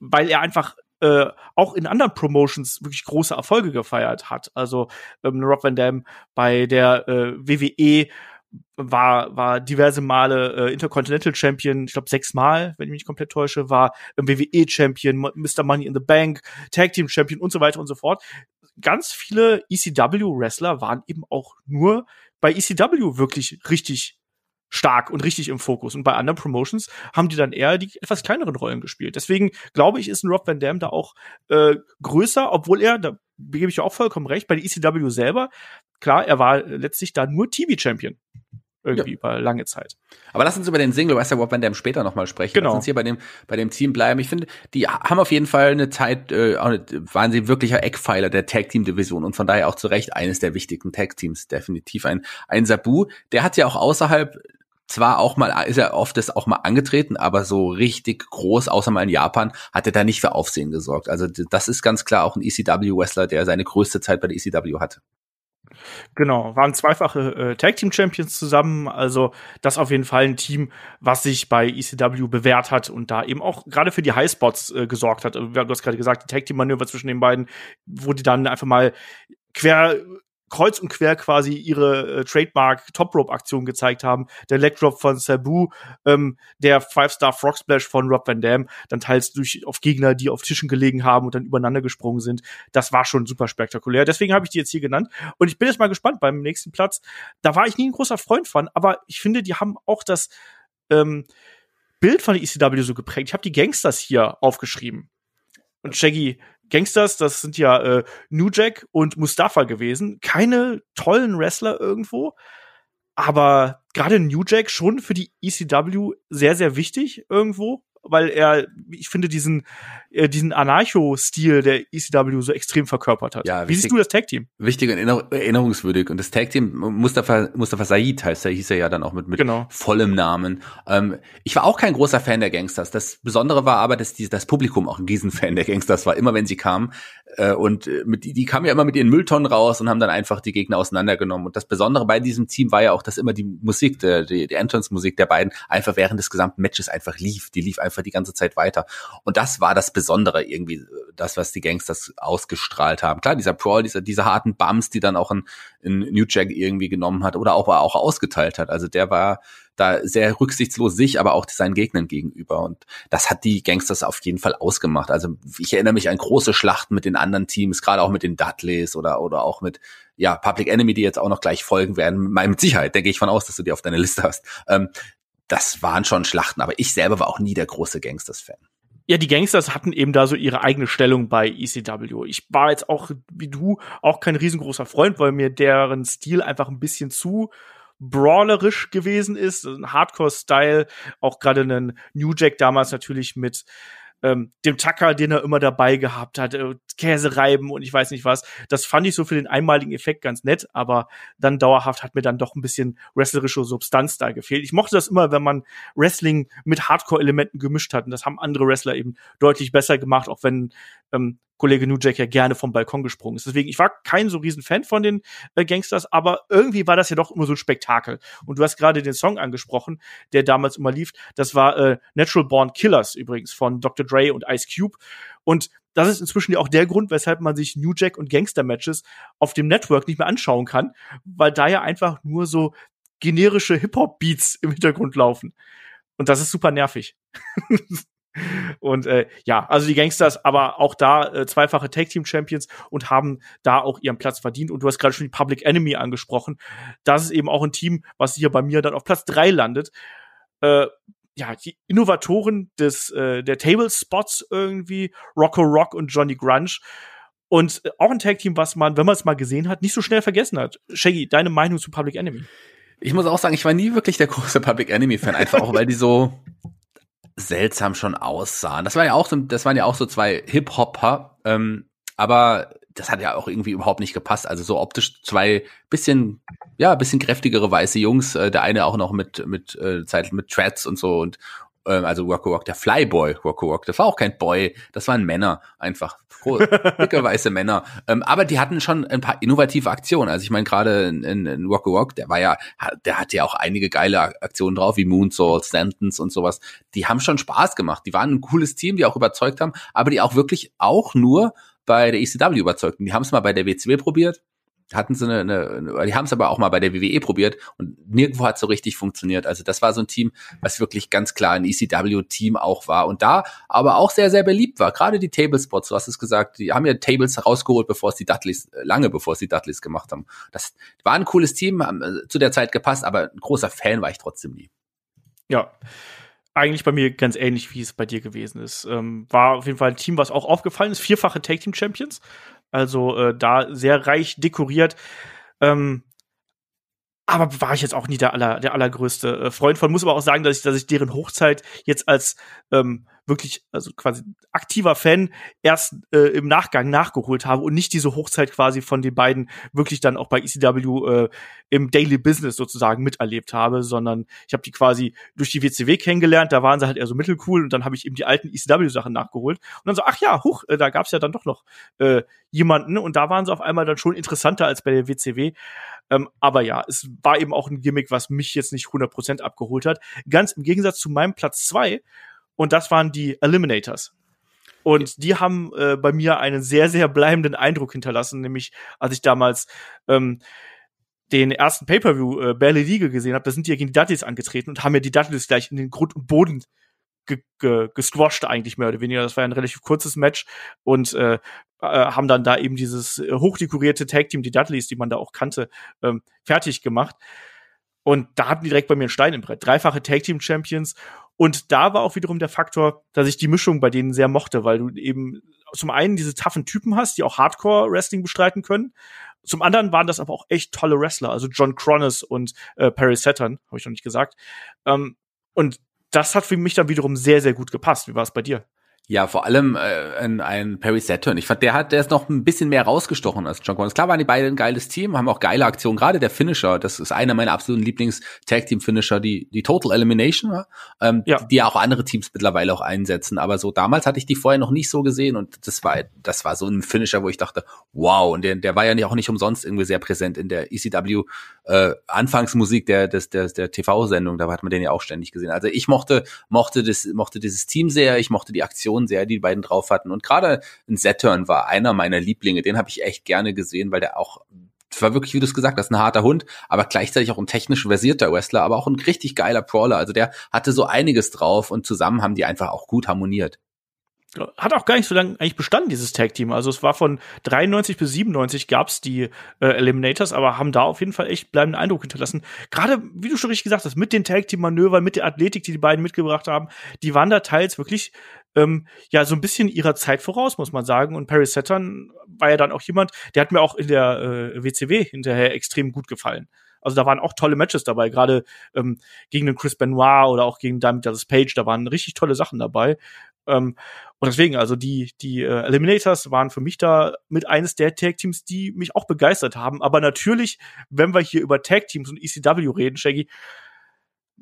Speaker 1: weil er einfach äh, auch in anderen Promotions wirklich große Erfolge gefeiert hat. Also ähm, Rob Van Dam bei der äh, WWE war, war diverse Male äh, Intercontinental Champion, ich glaube sechs Mal, wenn ich mich komplett täusche, war ähm, WWE Champion, Mr. Money in the Bank, Tag Team Champion und so weiter und so fort. Ganz viele ECW Wrestler waren eben auch nur bei ECW wirklich richtig stark und richtig im Fokus. Und bei anderen Promotions haben die dann eher die etwas kleineren Rollen gespielt. Deswegen glaube ich, ist ein Rob Van Dam da auch äh, größer, obwohl er, da gebe ich ja auch vollkommen recht, bei der ECW selber, klar, er war letztlich da nur TV-Champion irgendwie ja. über lange Zeit.
Speaker 3: Aber lass uns über den Single Wrestler Rob Van Dam später nochmal sprechen.
Speaker 1: Genau.
Speaker 3: Lass uns hier bei dem, bei dem Team bleiben. Ich finde, die haben auf jeden Fall eine Zeit, äh, waren sie wirklicher Eckpfeiler der Tag Team Division und von daher auch zu Recht eines der wichtigen Tag Teams. Definitiv ein, ein Sabu. Der hat ja auch außerhalb zwar auch mal, ist er oft das auch mal angetreten, aber so richtig groß, außer mal in Japan, hat er da nicht für Aufsehen gesorgt. Also das ist ganz klar auch ein ECW-Wrestler, der seine größte Zeit bei der ECW hatte.
Speaker 1: Genau, waren zweifache äh, Tag Team Champions zusammen, also das auf jeden Fall ein Team, was sich bei ECW bewährt hat und da eben auch gerade für die Highspots äh, gesorgt hat. Du hast gerade gesagt, die Tag Team Manöver zwischen den beiden, die dann einfach mal quer kreuz und quer quasi ihre äh, Trademark Top Rope Aktion gezeigt haben. Der Leg Drop von Sabu, ähm, der Five Star Frog Splash von Rob Van Dam, dann teils durch auf Gegner, die auf Tischen gelegen haben und dann übereinander gesprungen sind. Das war schon super spektakulär. Deswegen habe ich die jetzt hier genannt und ich bin jetzt mal gespannt beim nächsten Platz. Da war ich nie ein großer Freund von, aber ich finde, die haben auch das ähm, Bild von der ECW so geprägt. Ich habe die Gangsters hier aufgeschrieben. Und Shaggy, Gangsters, das sind ja äh, New Jack und Mustafa gewesen. Keine tollen Wrestler irgendwo, aber gerade New Jack schon für die ECW sehr, sehr wichtig irgendwo weil er, ich finde, diesen, äh, diesen Anarcho-Stil der ECW so extrem verkörpert hat.
Speaker 3: Ja,
Speaker 1: Wie siehst du das Tag-Team?
Speaker 3: Wichtig und erinnerungswürdig. Und das Tag-Team, Mustafa, Mustafa Said heißt er, hieß er ja dann auch mit, mit
Speaker 1: genau.
Speaker 3: vollem Namen. Ähm, ich war auch kein großer Fan der Gangsters. Das Besondere war aber, dass die, das Publikum auch ein Riesenfan der Gangsters war, immer wenn sie kamen. Äh, und äh, mit, die, die kamen ja immer mit ihren Mülltonnen raus und haben dann einfach die Gegner auseinandergenommen. Und das Besondere bei diesem Team war ja auch, dass immer die Musik, der, die, die Entrance-Musik der beiden einfach während des gesamten Matches einfach lief. Die lief einfach die ganze Zeit weiter. Und das war das Besondere irgendwie, das, was die Gangsters ausgestrahlt haben. Klar, dieser Brawl, diese, diese harten Bums, die dann auch ein, ein New Jack irgendwie genommen hat oder auch, auch ausgeteilt hat. Also der war da sehr rücksichtslos sich, aber auch seinen Gegnern gegenüber. Und das hat die Gangsters auf jeden Fall ausgemacht. Also ich erinnere mich an große Schlachten mit den anderen Teams, gerade auch mit den Dudleys oder, oder auch mit, ja, Public Enemy, die jetzt auch noch gleich folgen werden. Mit Sicherheit, denke ich von aus, dass du die auf deiner Liste hast. Ähm, das waren schon Schlachten, aber ich selber war auch nie der große Gangsters-Fan.
Speaker 1: Ja, die Gangsters hatten eben da so ihre eigene Stellung bei ECW. Ich war jetzt auch, wie du, auch kein riesengroßer Freund, weil mir deren Stil einfach ein bisschen zu brawlerisch gewesen ist, ein Hardcore-Style, auch gerade ein New Jack damals natürlich mit ähm, dem Tacker, den er immer dabei gehabt hat, äh, Käse reiben und ich weiß nicht was. Das fand ich so für den einmaligen Effekt ganz nett, aber dann dauerhaft hat mir dann doch ein bisschen wrestlerische Substanz da gefehlt. Ich mochte das immer, wenn man Wrestling mit Hardcore-Elementen gemischt hat und das haben andere Wrestler eben deutlich besser gemacht, auch wenn ähm, Kollege Jack ja gerne vom Balkon gesprungen ist. Deswegen, ich war kein so riesen Fan von den äh, Gangsters, aber irgendwie war das ja doch immer so ein Spektakel. Und du hast gerade den Song angesprochen, der damals immer lief. Das war äh, Natural Born Killers übrigens von Dr. Dre und Ice Cube. Und das ist inzwischen ja auch der Grund, weshalb man sich New Jack und Gangster Matches auf dem Network nicht mehr anschauen kann, weil da ja einfach nur so generische Hip-Hop-Beats im Hintergrund laufen. Und das ist super nervig. Und äh, ja, also die Gangsters, aber auch da äh, zweifache Tag Team Champions und haben da auch ihren Platz verdient. Und du hast gerade schon die Public Enemy angesprochen. Das ist eben auch ein Team, was hier bei mir dann auf Platz drei landet. Äh, ja, die Innovatoren des äh, der Table Spots irgendwie, Rocco Rock und Johnny Grunge. Und äh, auch ein Tag Team, was man, wenn man es mal gesehen hat, nicht so schnell vergessen hat. Shaggy, deine Meinung zu Public Enemy?
Speaker 3: Ich muss auch sagen, ich war nie wirklich der große Public Enemy Fan, einfach auch weil die so seltsam schon aussahen. Das war ja auch so, das waren ja auch so zwei Hip-Hopper, ähm, aber das hat ja auch irgendwie überhaupt nicht gepasst. Also so optisch zwei bisschen, ja, bisschen kräftigere weiße Jungs. Äh, der eine auch noch mit mit äh, Zeit mit Treads und so und ähm, also Rocco Rock, der Flyboy Rocco Rock, das war auch kein Boy, das waren Männer einfach, dicke weiße Männer. Ähm, aber die hatten schon ein paar innovative Aktionen. Also ich meine gerade in, in, in Rocco Rock, der war ja, der hatte ja auch einige geile Aktionen drauf, wie Moonsault, Stanton's und sowas. Die haben schon Spaß gemacht. Die waren ein cooles Team, die auch überzeugt haben, aber die auch wirklich auch nur bei der ECW überzeugten. Die haben es mal bei der WCW probiert, hatten sie eine, eine die haben es aber auch mal bei der WWE probiert und nirgendwo hat so richtig funktioniert. Also das war so ein Team, was wirklich ganz klar ein ECW-Team auch war und da aber auch sehr, sehr beliebt war. Gerade die Tablespots, du hast es gesagt, die haben ja Tables rausgeholt, bevor es die Dudleys, lange bevor es die Dudleys gemacht haben. Das war ein cooles Team, haben äh, zu der Zeit gepasst, aber ein großer Fan war ich trotzdem nie.
Speaker 1: Ja eigentlich bei mir ganz ähnlich, wie es bei dir gewesen ist. Ähm, war auf jeden Fall ein Team, was auch aufgefallen ist. Vierfache Tag Team Champions. Also äh, da sehr reich dekoriert. Ähm, aber war ich jetzt auch nie der, aller, der allergrößte äh, Freund von. Muss aber auch sagen, dass ich, dass ich deren Hochzeit jetzt als ähm, wirklich, also quasi aktiver Fan erst äh, im Nachgang nachgeholt habe und nicht diese Hochzeit quasi von den beiden wirklich dann auch bei ECW äh, im Daily Business sozusagen miterlebt habe, sondern ich habe die quasi durch die WCW kennengelernt, da waren sie halt eher so mittelcool und dann habe ich eben die alten ECW-Sachen nachgeholt und dann so, ach ja, huch, äh, da gab's ja dann doch noch äh, jemanden und da waren sie auf einmal dann schon interessanter als bei der WCW. Ähm, aber ja, es war eben auch ein Gimmick, was mich jetzt nicht 100% abgeholt hat. Ganz im Gegensatz zu meinem Platz zwei und das waren die Eliminators. Und die haben äh, bei mir einen sehr, sehr bleibenden Eindruck hinterlassen, nämlich als ich damals ähm, den ersten Pay-Per-View äh, Barely Legal gesehen habe, da sind die ja gegen die Dudleys angetreten und haben ja die Dudleys gleich in den Grund und Boden ge ge gesquasht eigentlich mehr oder weniger. Das war ein relativ kurzes Match und äh, äh, haben dann da eben dieses äh, hochdekorierte Tag-Team, die Dudleys, die man da auch kannte, ähm, fertig gemacht. Und da hatten die direkt bei mir einen Stein im Brett. Dreifache Tag-Team-Champions und da war auch wiederum der Faktor, dass ich die Mischung bei denen sehr mochte, weil du eben zum einen diese taffen Typen hast, die auch Hardcore-Wrestling bestreiten können zum anderen waren das aber auch echt tolle Wrestler, also John Cronus und äh, Perry Saturn, habe ich noch nicht gesagt. Ähm, und das hat für mich dann wiederum sehr, sehr gut gepasst. Wie war es bei dir?
Speaker 3: Ja, vor allem äh, ein, ein Perry Saturn. Ich fand, der hat, der ist noch ein bisschen mehr rausgestochen als John Connors. Klar waren die beiden ein geiles Team, haben auch geile Aktionen. Gerade der Finisher, das ist einer meiner absoluten Lieblings-Tag-Team-Finisher, die, die Total Elimination ähm, ja. die ja auch andere Teams mittlerweile auch einsetzen. Aber so damals hatte ich die vorher noch nicht so gesehen und das war, das war so ein Finisher, wo ich dachte, wow. Und der, der war ja auch nicht umsonst irgendwie sehr präsent in der ECW äh, Anfangsmusik der, des, der, der TV-Sendung. Da hat man den ja auch ständig gesehen. Also ich mochte, mochte das, mochte dieses Team sehr. Ich mochte die Aktion Aktion sehr, die, die beiden drauf hatten. Und gerade ein Saturn war einer meiner Lieblinge. Den habe ich echt gerne gesehen, weil der auch war wirklich, wie du es gesagt hast, ein harter Hund, aber gleichzeitig auch ein technisch versierter Wrestler, aber auch ein richtig geiler Brawler. Also der hatte so einiges drauf und zusammen haben die einfach auch gut harmoniert
Speaker 1: hat auch gar nicht so lange eigentlich bestanden, dieses Tag-Team. Also es war von 93 bis 97 gab's die äh, Eliminators, aber haben da auf jeden Fall echt bleibenden Eindruck hinterlassen. Gerade, wie du schon richtig gesagt hast, mit den Tag-Team-Manövern, mit der Athletik, die die beiden mitgebracht haben, die waren da teils wirklich ähm, ja so ein bisschen ihrer Zeit voraus, muss man sagen. Und Perry Saturn war ja dann auch jemand, der hat mir auch in der äh, WCW hinterher extrem gut gefallen. Also da waren auch tolle Matches dabei, gerade ähm, gegen den Chris Benoit oder auch gegen Diamond Dallas Page, da waren richtig tolle Sachen dabei. Ähm, und deswegen, also die, die äh, Eliminators waren für mich da mit eines der Tag-Teams, die mich auch begeistert haben. Aber natürlich, wenn wir hier über Tag-Teams und ECW reden, Shaggy,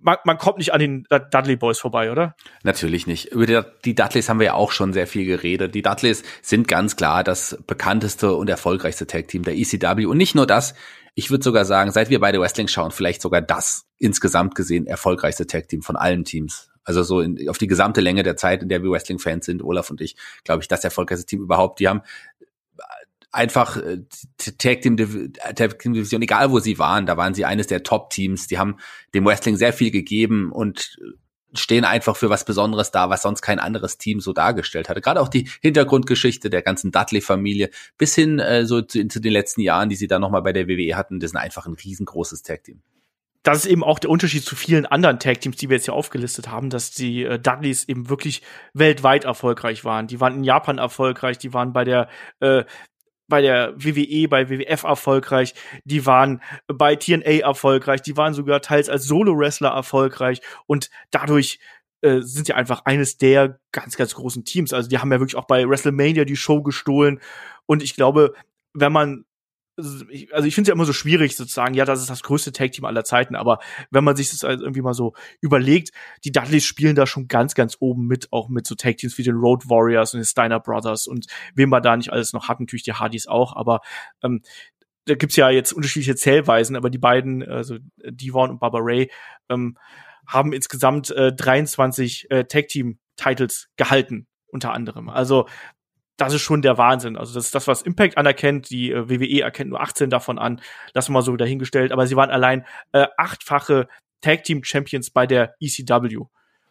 Speaker 1: man, man kommt nicht an den Dudley Boys vorbei, oder?
Speaker 3: Natürlich nicht. Über die, Dudleys haben wir ja auch schon sehr viel geredet. Die Dudleys sind ganz klar das bekannteste und erfolgreichste Tag-Team der ECW. Und nicht nur das, ich würde sogar sagen, seit wir beide Wrestling schauen, vielleicht sogar das insgesamt gesehen erfolgreichste Tag-Team von allen Teams. Also so in, auf die gesamte Länge der Zeit, in der wir Wrestling-Fans sind, Olaf und ich, glaube ich, das erfolgreichste Team überhaupt. Die haben einfach äh, Tag Team Division, egal wo sie waren, da waren sie eines der Top Teams. Die haben dem Wrestling sehr viel gegeben und stehen einfach für was Besonderes da, was sonst kein anderes Team so dargestellt hatte. Gerade auch die Hintergrundgeschichte der ganzen Dudley-Familie bis hin äh, so zu, zu, den letzten Jahren, die sie da nochmal bei der WWE hatten, das ist einfach ein riesengroßes Tag-Team
Speaker 1: das ist eben auch der Unterschied zu vielen anderen Tag-Teams, die wir jetzt hier aufgelistet haben, dass die äh, Dudleys eben wirklich weltweit erfolgreich waren. Die waren in Japan erfolgreich, die waren bei der äh, bei der WWE, bei WWF erfolgreich, die waren bei TNA erfolgreich, die waren sogar teils als Solo-Wrestler erfolgreich und dadurch äh, sind sie einfach eines der ganz, ganz großen Teams. Also die haben ja wirklich auch bei WrestleMania die Show gestohlen und ich glaube, wenn man also ich, finde es ja immer so schwierig sozusagen, ja, das ist das größte Tag-Team aller Zeiten, aber wenn man sich das also irgendwie mal so überlegt, die Dudleys spielen da schon ganz, ganz oben mit, auch mit so Tag-Teams wie den Road Warriors und den Steiner Brothers und wem wir da nicht alles noch hatten, natürlich die Hardys auch, aber ähm, da gibt's ja jetzt unterschiedliche Zählweisen, aber die beiden, also Devon und Baba Ray, ähm, haben insgesamt äh, 23 äh, Tag-Team-Titles gehalten unter anderem. Also das ist schon der Wahnsinn. Also das ist das, was Impact anerkennt. Die äh, WWE erkennt nur 18 davon an. Das mal so dahingestellt. Aber sie waren allein äh, achtfache Tag Team Champions bei der ECW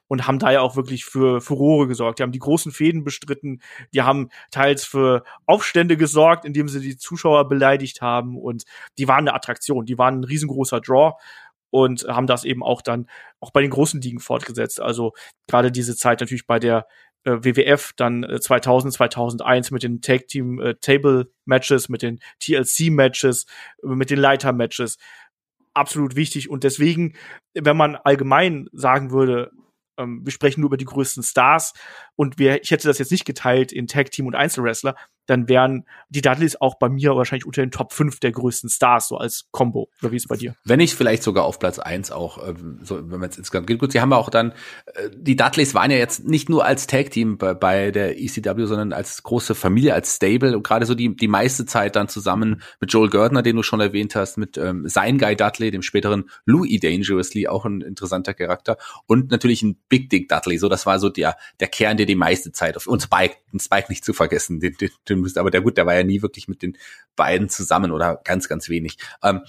Speaker 1: und haben da ja auch wirklich für Furore gesorgt. Die haben die großen Fäden bestritten, die haben teils für Aufstände gesorgt, indem sie die Zuschauer beleidigt haben und die waren eine Attraktion, die waren ein riesengroßer Draw und haben das eben auch dann auch bei den großen Ligen fortgesetzt. Also gerade diese Zeit natürlich bei der äh, WWF dann äh, 2000, 2001 mit den Tag Team äh, Table Matches, mit den TLC Matches, äh, mit den Leiter Matches absolut wichtig und deswegen, wenn man allgemein sagen würde, ähm, wir sprechen nur über die größten Stars und wir, ich hätte das jetzt nicht geteilt in Tag Team und Einzelwrestler, dann wären die Dudleys auch bei mir wahrscheinlich unter den Top 5 der größten Stars, so als Combo. Oder wie ist es bei dir?
Speaker 3: Wenn nicht vielleicht sogar auf Platz 1 auch, äh, so, wenn man es insgesamt geht. Gut, sie haben auch dann, die Dudleys waren ja jetzt nicht nur als Tag-Team bei, bei der ECW, sondern als große Familie, als Stable und gerade so die, die meiste Zeit dann zusammen mit Joel Gardner, den du schon erwähnt hast, mit ähm, sein Guy Dudley, dem späteren Louis Dangerously, auch ein interessanter Charakter und natürlich ein Big Dick Dudley. So, das war so der, der Kern, der die meiste Zeit auf, und Spike, den Spike nicht zu vergessen, den, den, den müsst, aber der gut, der war ja nie wirklich mit den beiden zusammen oder ganz, ganz wenig. Ähm,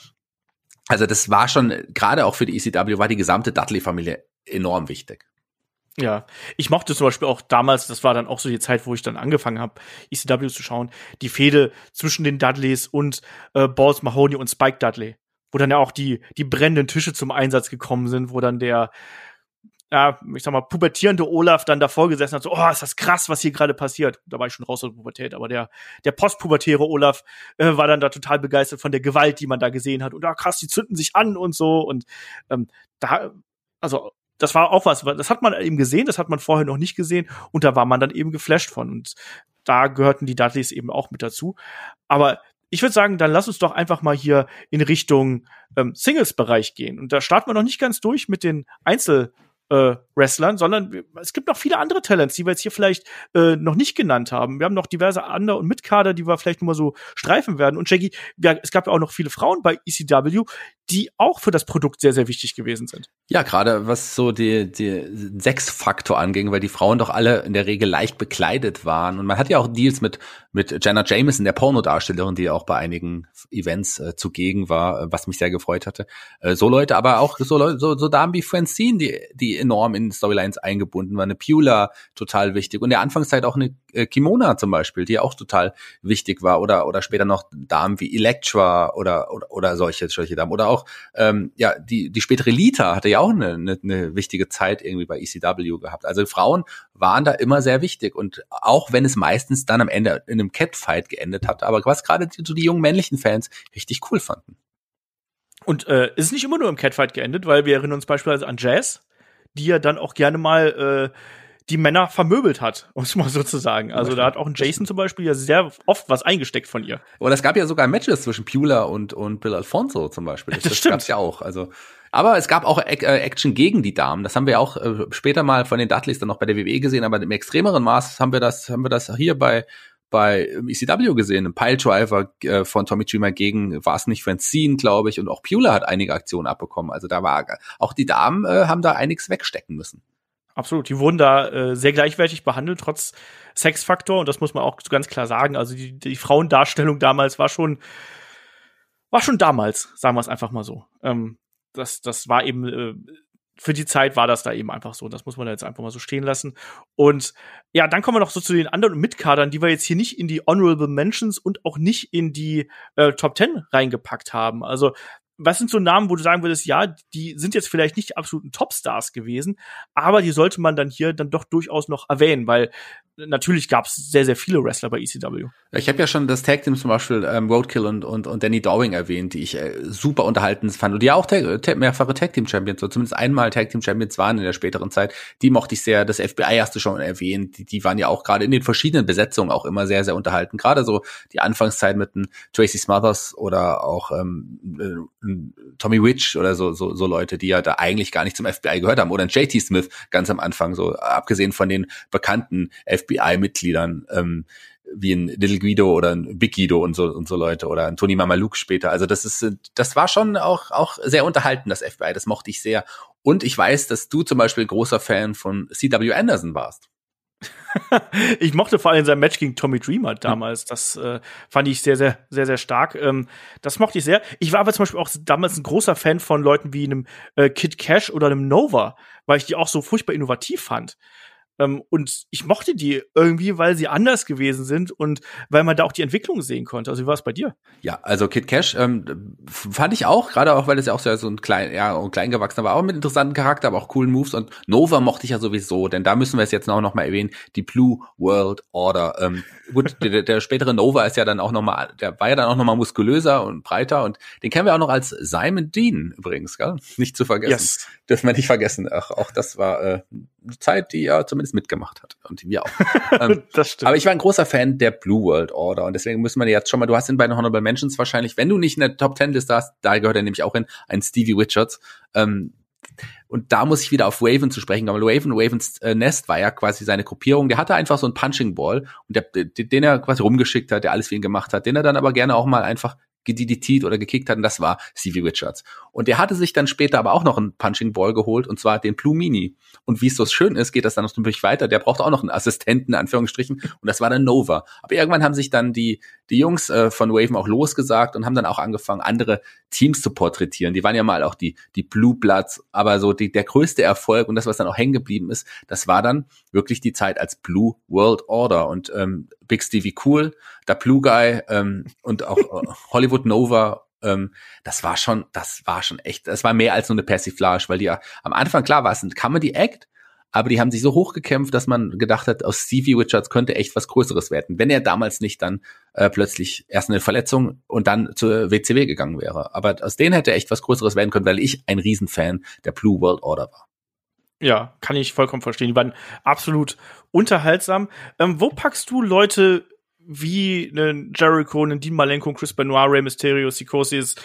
Speaker 3: also das war schon, gerade auch für die ECW war die gesamte Dudley-Familie enorm wichtig.
Speaker 1: Ja, ich mochte zum Beispiel auch damals, das war dann auch so die Zeit, wo ich dann angefangen habe, ECW zu schauen, die Fehde zwischen den Dudleys und äh, Balls Mahoney und Spike Dudley, wo dann ja auch die, die brennenden Tische zum Einsatz gekommen sind, wo dann der ja, ich sag mal, pubertierende Olaf dann davor gesessen hat, so, oh, ist das krass, was hier gerade passiert. Da war ich schon raus aus der Pubertät, aber der, der postpubertäre Olaf äh, war dann da total begeistert von der Gewalt, die man da gesehen hat. Und ah, krass, die zünden sich an und so. Und ähm, da, also das war auch was, das hat man eben gesehen, das hat man vorher noch nicht gesehen und da war man dann eben geflasht von. Und da gehörten die Dudleys eben auch mit dazu. Aber ich würde sagen, dann lass uns doch einfach mal hier in Richtung ähm, Singles-Bereich gehen. Und da starten wir noch nicht ganz durch mit den Einzel- äh, Wrestlern, sondern es gibt noch viele andere Talents, die wir jetzt hier vielleicht äh, noch nicht genannt haben. Wir haben noch diverse Under- und Mitkader, die wir vielleicht nur mal so streifen werden. Und Jackie, ja, es gab ja auch noch viele Frauen bei ECW, die auch für das Produkt sehr, sehr wichtig gewesen sind.
Speaker 3: Ja, gerade was so die, die Sexfaktor anging, weil die Frauen doch alle in der Regel leicht bekleidet waren. Und man hat ja auch Deals mit, mit Jenna Jameson, der Pornodarstellerin, die auch bei einigen Events äh, zugegen war, äh, was mich sehr gefreut hatte. Äh, so Leute, aber auch so Leute, so, so Damen wie Francine, die, die enorm in Storylines eingebunden war. Eine Pula total wichtig. Und der Anfangszeit auch eine äh, Kimona zum Beispiel, die auch total wichtig war. Oder, oder später noch Damen wie Electra oder, oder, oder solche, solche Damen. Oder auch, ähm, ja, die, die spätere Lita hatte ja auch eine, eine, eine wichtige Zeit irgendwie bei ECW gehabt. Also Frauen waren da immer sehr wichtig. Und auch wenn es meistens dann am Ende in einem Catfight geendet hat, aber was gerade so die jungen männlichen Fans richtig cool fanden.
Speaker 1: Und äh, ist nicht immer nur im Catfight geendet, weil wir erinnern uns beispielsweise an Jazz, die ja dann auch gerne mal äh, die Männer vermöbelt hat, um es mal so zu sagen. Also da hat auch ein Jason zum Beispiel ja sehr oft was eingesteckt von ihr.
Speaker 3: Und es gab ja sogar Matches zwischen Pula und, und Bill Alfonso zum Beispiel. Das, das, das gab's ja auch. Also, aber es gab auch äh, Action gegen die Damen. Das haben wir auch äh, später mal von den Dudleys dann noch bei der WWE gesehen, aber im extremeren Maß haben wir das, haben wir das hier bei bei ECW gesehen, ein Piledriver äh, von Tommy Dreamer gegen, war es nicht Francine, glaube ich, und auch Pula hat einige Aktionen abbekommen. Also da war, auch die Damen äh, haben da einiges wegstecken müssen.
Speaker 1: Absolut, die wurden da äh, sehr gleichwertig behandelt, trotz Sexfaktor, und das muss man auch ganz klar sagen. Also die, die Frauendarstellung damals war schon, war schon damals, sagen wir es einfach mal so. Ähm, das, das war eben äh, für die Zeit war das da eben einfach so. Das muss man da jetzt einfach mal so stehen lassen. Und ja, dann kommen wir noch so zu den anderen Mitkadern, die wir jetzt hier nicht in die Honorable Mentions und auch nicht in die äh, Top Ten reingepackt haben. Also was sind so Namen, wo du sagen würdest, ja, die sind jetzt vielleicht nicht die absoluten Topstars gewesen, aber die sollte man dann hier dann doch durchaus noch erwähnen, weil natürlich gab es sehr, sehr viele Wrestler bei ECW.
Speaker 3: Ich habe ja schon das Tag Team zum Beispiel ähm, Roadkill und, und, und Danny Dowing erwähnt, die ich äh, super unterhalten fand und die auch Tag, Tag, mehrfache Tag Team Champions, so zumindest einmal Tag Team Champions waren in der späteren Zeit. Die mochte ich sehr. Das FBI hast du schon erwähnt. Die, die waren ja auch gerade in den verschiedenen Besetzungen auch immer sehr, sehr unterhalten. Gerade so die Anfangszeit mit einem Tracy Smothers oder auch ähm, äh, Tommy Witch oder so, so, so Leute, die ja da eigentlich gar nicht zum FBI gehört haben. Oder ein JT Smith ganz am Anfang, so abgesehen von den bekannten FBI-Mitgliedern. Ähm, wie ein Little Guido oder ein Big Guido und so und so Leute oder ein Tony Mamaluk später. Also das ist, das war schon auch auch sehr unterhalten das FBI. Das mochte ich sehr. Und ich weiß, dass du zum Beispiel großer Fan von C.W. Anderson warst.
Speaker 1: ich mochte vor allem sein Match gegen Tommy Dreamer damals. Das äh, fand ich sehr, sehr, sehr, sehr stark. Ähm, das mochte ich sehr. Ich war aber zum Beispiel auch damals ein großer Fan von Leuten wie einem äh, Kid Cash oder einem Nova, weil ich die auch so furchtbar innovativ fand. Ähm, und ich mochte die irgendwie, weil sie anders gewesen sind und weil man da auch die Entwicklung sehen konnte. Also wie war es bei dir?
Speaker 3: Ja, also Kid Cash ähm, fand ich auch, gerade auch, weil es ja auch so, so ein klein, ja, ein klein gewachsener war, auch mit interessanten Charakter, aber auch coolen Moves. Und Nova mochte ich ja sowieso, denn da müssen wir es jetzt auch noch mal erwähnen, die Blue World Order. Ähm, gut, der, der spätere Nova ist ja dann auch noch mal, der war ja dann auch noch mal muskulöser und breiter und den kennen wir auch noch als Simon Dean übrigens, gell? Nicht zu vergessen. Yes. Dürfen wir nicht vergessen. Ach, auch das war äh, Zeit, die er zumindest mitgemacht hat und wir auch. ähm, das stimmt. Aber ich war ein großer Fan der Blue World Order und deswegen müssen wir jetzt schon mal, du hast ihn bei den Honorable Mentions wahrscheinlich, wenn du nicht in der Top Ten Liste hast, da gehört er nämlich auch hin, ein Stevie Richards. Ähm, und da muss ich wieder auf Raven zu sprechen kommen. Raven, Ravens äh, Nest war ja quasi seine Gruppierung. Der hatte einfach so einen Punching Ball und der, den er quasi rumgeschickt hat, der alles für ihn gemacht hat, den er dann aber gerne auch mal einfach gediditiert oder gekickt hat und das war Stevie Richards. Und der hatte sich dann später aber auch noch einen Punching Ball geholt und zwar den Blue Mini. Und wie es so schön ist, geht das dann natürlich weiter. Der braucht auch noch einen Assistenten, in Anführungsstrichen. Und das war dann Nova. Aber irgendwann haben sich dann die, die Jungs äh, von Waven auch losgesagt und haben dann auch angefangen, andere Teams zu porträtieren. Die waren ja mal auch die, die Blue Bloods. Aber so die, der größte Erfolg und das, was dann auch hängen geblieben ist, das war dann wirklich die Zeit als Blue World Order. Und ähm, Big Stevie Cool, der Blue Guy ähm, und auch äh, Hollywood Nova ähm, das war schon, das war schon echt, das war mehr als nur eine Persiflage, weil die ja am Anfang, klar war es ein Comedy-Act, aber die haben sich so hochgekämpft, dass man gedacht hat, aus Stevie Richards könnte echt was Größeres werden, wenn er damals nicht dann äh, plötzlich erst eine Verletzung und dann zur WCW gegangen wäre. Aber aus denen hätte echt was Größeres werden können, weil ich ein Riesenfan der Blue World Order war.
Speaker 1: Ja, kann ich vollkommen verstehen. Die waren absolut unterhaltsam. Ähm, wo packst du Leute wie einen Jericho, einen Dean Malenko, Chris Benoit, Rey Mysterio, Psychosis,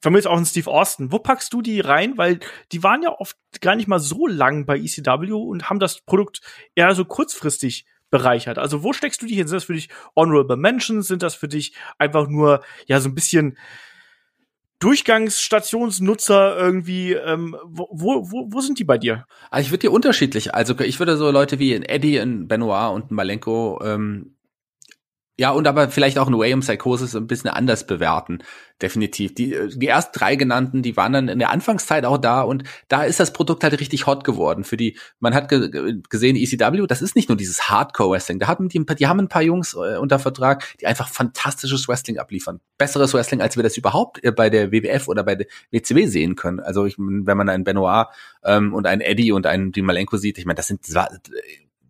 Speaker 1: vermutlich auch einen Steve Austin. Wo packst du die rein? Weil die waren ja oft gar nicht mal so lang bei ECW und haben das Produkt eher so kurzfristig bereichert. Also wo steckst du die hin? Sind das für dich Honorable Mentions? Sind das für dich einfach nur, ja, so ein bisschen Durchgangsstationsnutzer irgendwie, ähm, wo, wo, wo sind die bei dir?
Speaker 3: Also ich würde dir unterschiedlich, also ich würde so Leute wie in Eddie, in Benoit und in Malenko ähm, ja, und aber vielleicht auch in Way um Psychosis ein bisschen anders bewerten. Definitiv. Die, die ersten drei genannten, die waren dann in der Anfangszeit auch da und da ist das Produkt halt richtig hot geworden. Für die, man hat ge gesehen, ECW, das ist nicht nur dieses Hardcore-Wrestling. Da haben die, die haben ein paar Jungs äh, unter Vertrag, die einfach fantastisches Wrestling abliefern. Besseres Wrestling, als wir das überhaupt äh, bei der WWF oder bei der WCW sehen können. Also ich, wenn man einen Benoit ähm, und einen Eddie und einen Di Malenko sieht, ich meine, das sind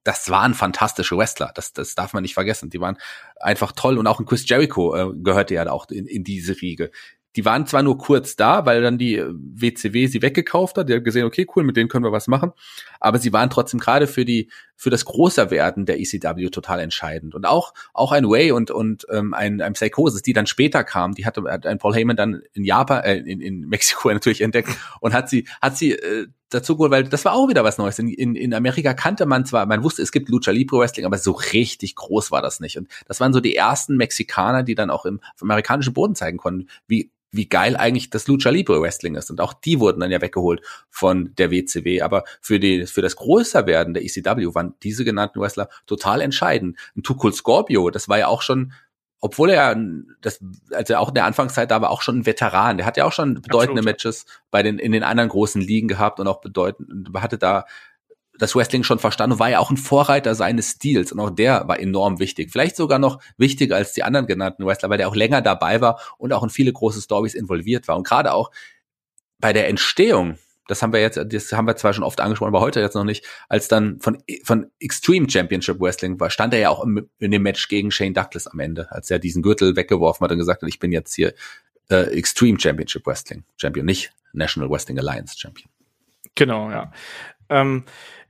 Speaker 3: das waren fantastische Wrestler. Das, das darf man nicht vergessen. Die waren einfach toll und auch ein Chris Jericho äh, gehörte ja auch in, in diese Riege. Die waren zwar nur kurz da, weil dann die WCW sie weggekauft hat. Die hat gesehen, okay, cool, mit denen können wir was machen. Aber sie waren trotzdem gerade für die, für das Großerwerden der ECW total entscheidend. Und auch, auch ein Way und, und ähm, ein, ein Psychosis, die dann später kam, die hatte hat ein Paul Heyman dann in Japan, äh, in, in Mexiko natürlich entdeckt und hat sie, hat sie äh, dazu geholt, weil das war auch wieder was Neues. In, in, in Amerika kannte man zwar, man wusste, es gibt Lucha Libre Wrestling, aber so richtig groß war das nicht. Und das waren so die ersten Mexikaner, die dann auch im amerikanischen Boden zeigen konnten, wie wie geil eigentlich das Lucha Libre Wrestling ist. Und auch die wurden dann ja weggeholt von der WCW. Aber für die, für das Größerwerden der ECW waren diese genannten Wrestler total entscheidend. Ein Tukul Scorpio, das war ja auch schon, obwohl er das, also auch in der Anfangszeit da war auch schon ein Veteran. Der hat ja auch schon bedeutende Absolut. Matches bei den, in den anderen großen Ligen gehabt und auch bedeutend, hatte da das Wrestling schon verstanden und war ja auch ein Vorreiter seines Stils und auch der war enorm wichtig. Vielleicht sogar noch wichtiger als die anderen genannten Wrestler, weil der auch länger dabei war und auch in viele große Stories involviert war. Und gerade auch bei der Entstehung, das haben wir jetzt, das haben wir zwar schon oft angesprochen, aber heute jetzt noch nicht, als dann von, von Extreme Championship Wrestling war, stand er ja auch im, in dem Match gegen Shane Douglas am Ende, als er diesen Gürtel weggeworfen hat und gesagt hat, ich bin jetzt hier äh, Extreme Championship Wrestling Champion, nicht National Wrestling Alliance Champion.
Speaker 1: Genau, ja. Ähm,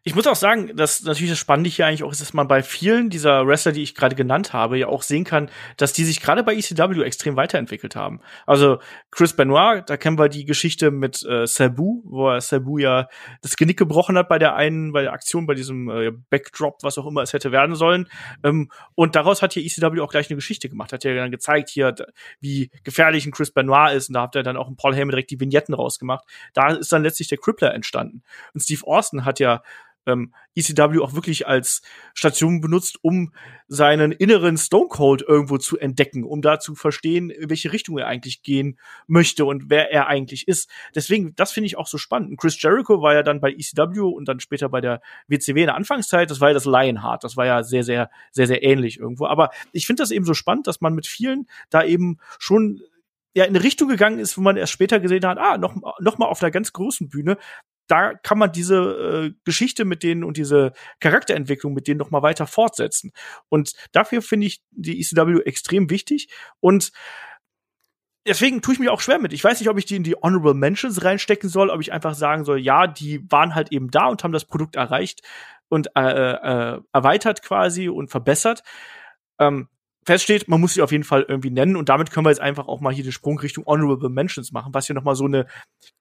Speaker 1: ich muss auch sagen, dass natürlich das Spannende hier eigentlich auch ist, dass man bei vielen dieser Wrestler, die ich gerade genannt habe, ja auch sehen kann, dass die sich gerade bei ECW extrem weiterentwickelt haben. Also Chris Benoit, da kennen wir die Geschichte mit äh, Sabu, wo er Sabu ja das Genick gebrochen hat bei der einen, bei der Aktion, bei diesem äh, Backdrop, was auch immer es hätte werden sollen. Ähm, und daraus hat hier ECW auch gleich eine Geschichte gemacht. Hat ja dann gezeigt hier, wie gefährlich ein Chris Benoit ist. Und da hat er dann auch ein Paul Heyman direkt die Vignetten rausgemacht. Da ist dann letztlich der Crippler entstanden. Und Steve Austin hat ja ähm, ECW auch wirklich als Station benutzt, um seinen inneren Stone Cold irgendwo zu entdecken, um da zu verstehen, in welche Richtung er eigentlich gehen möchte und wer er eigentlich ist. Deswegen, das finde ich auch so spannend. Chris Jericho war ja dann bei ECW und dann später bei der WCW in der Anfangszeit, das war ja das Lionheart, das war ja sehr, sehr, sehr, sehr ähnlich irgendwo. Aber ich finde das eben so spannend, dass man mit vielen da eben schon ja in eine Richtung gegangen ist, wo man erst später gesehen hat, ah, noch, noch mal auf einer ganz großen Bühne, da kann man diese äh, Geschichte mit denen und diese Charakterentwicklung mit denen noch mal weiter fortsetzen. Und dafür finde ich die ECW extrem wichtig und deswegen tue ich mich auch schwer mit. Ich weiß nicht, ob ich die in die Honorable Mentions reinstecken soll, ob ich einfach sagen soll, ja, die waren halt eben da und haben das Produkt erreicht und äh, äh, erweitert quasi und verbessert. Ähm, feststeht, man muss sie auf jeden Fall irgendwie nennen und damit können wir jetzt einfach auch mal hier den Sprung Richtung Honorable Mentions machen, was hier noch mal so eine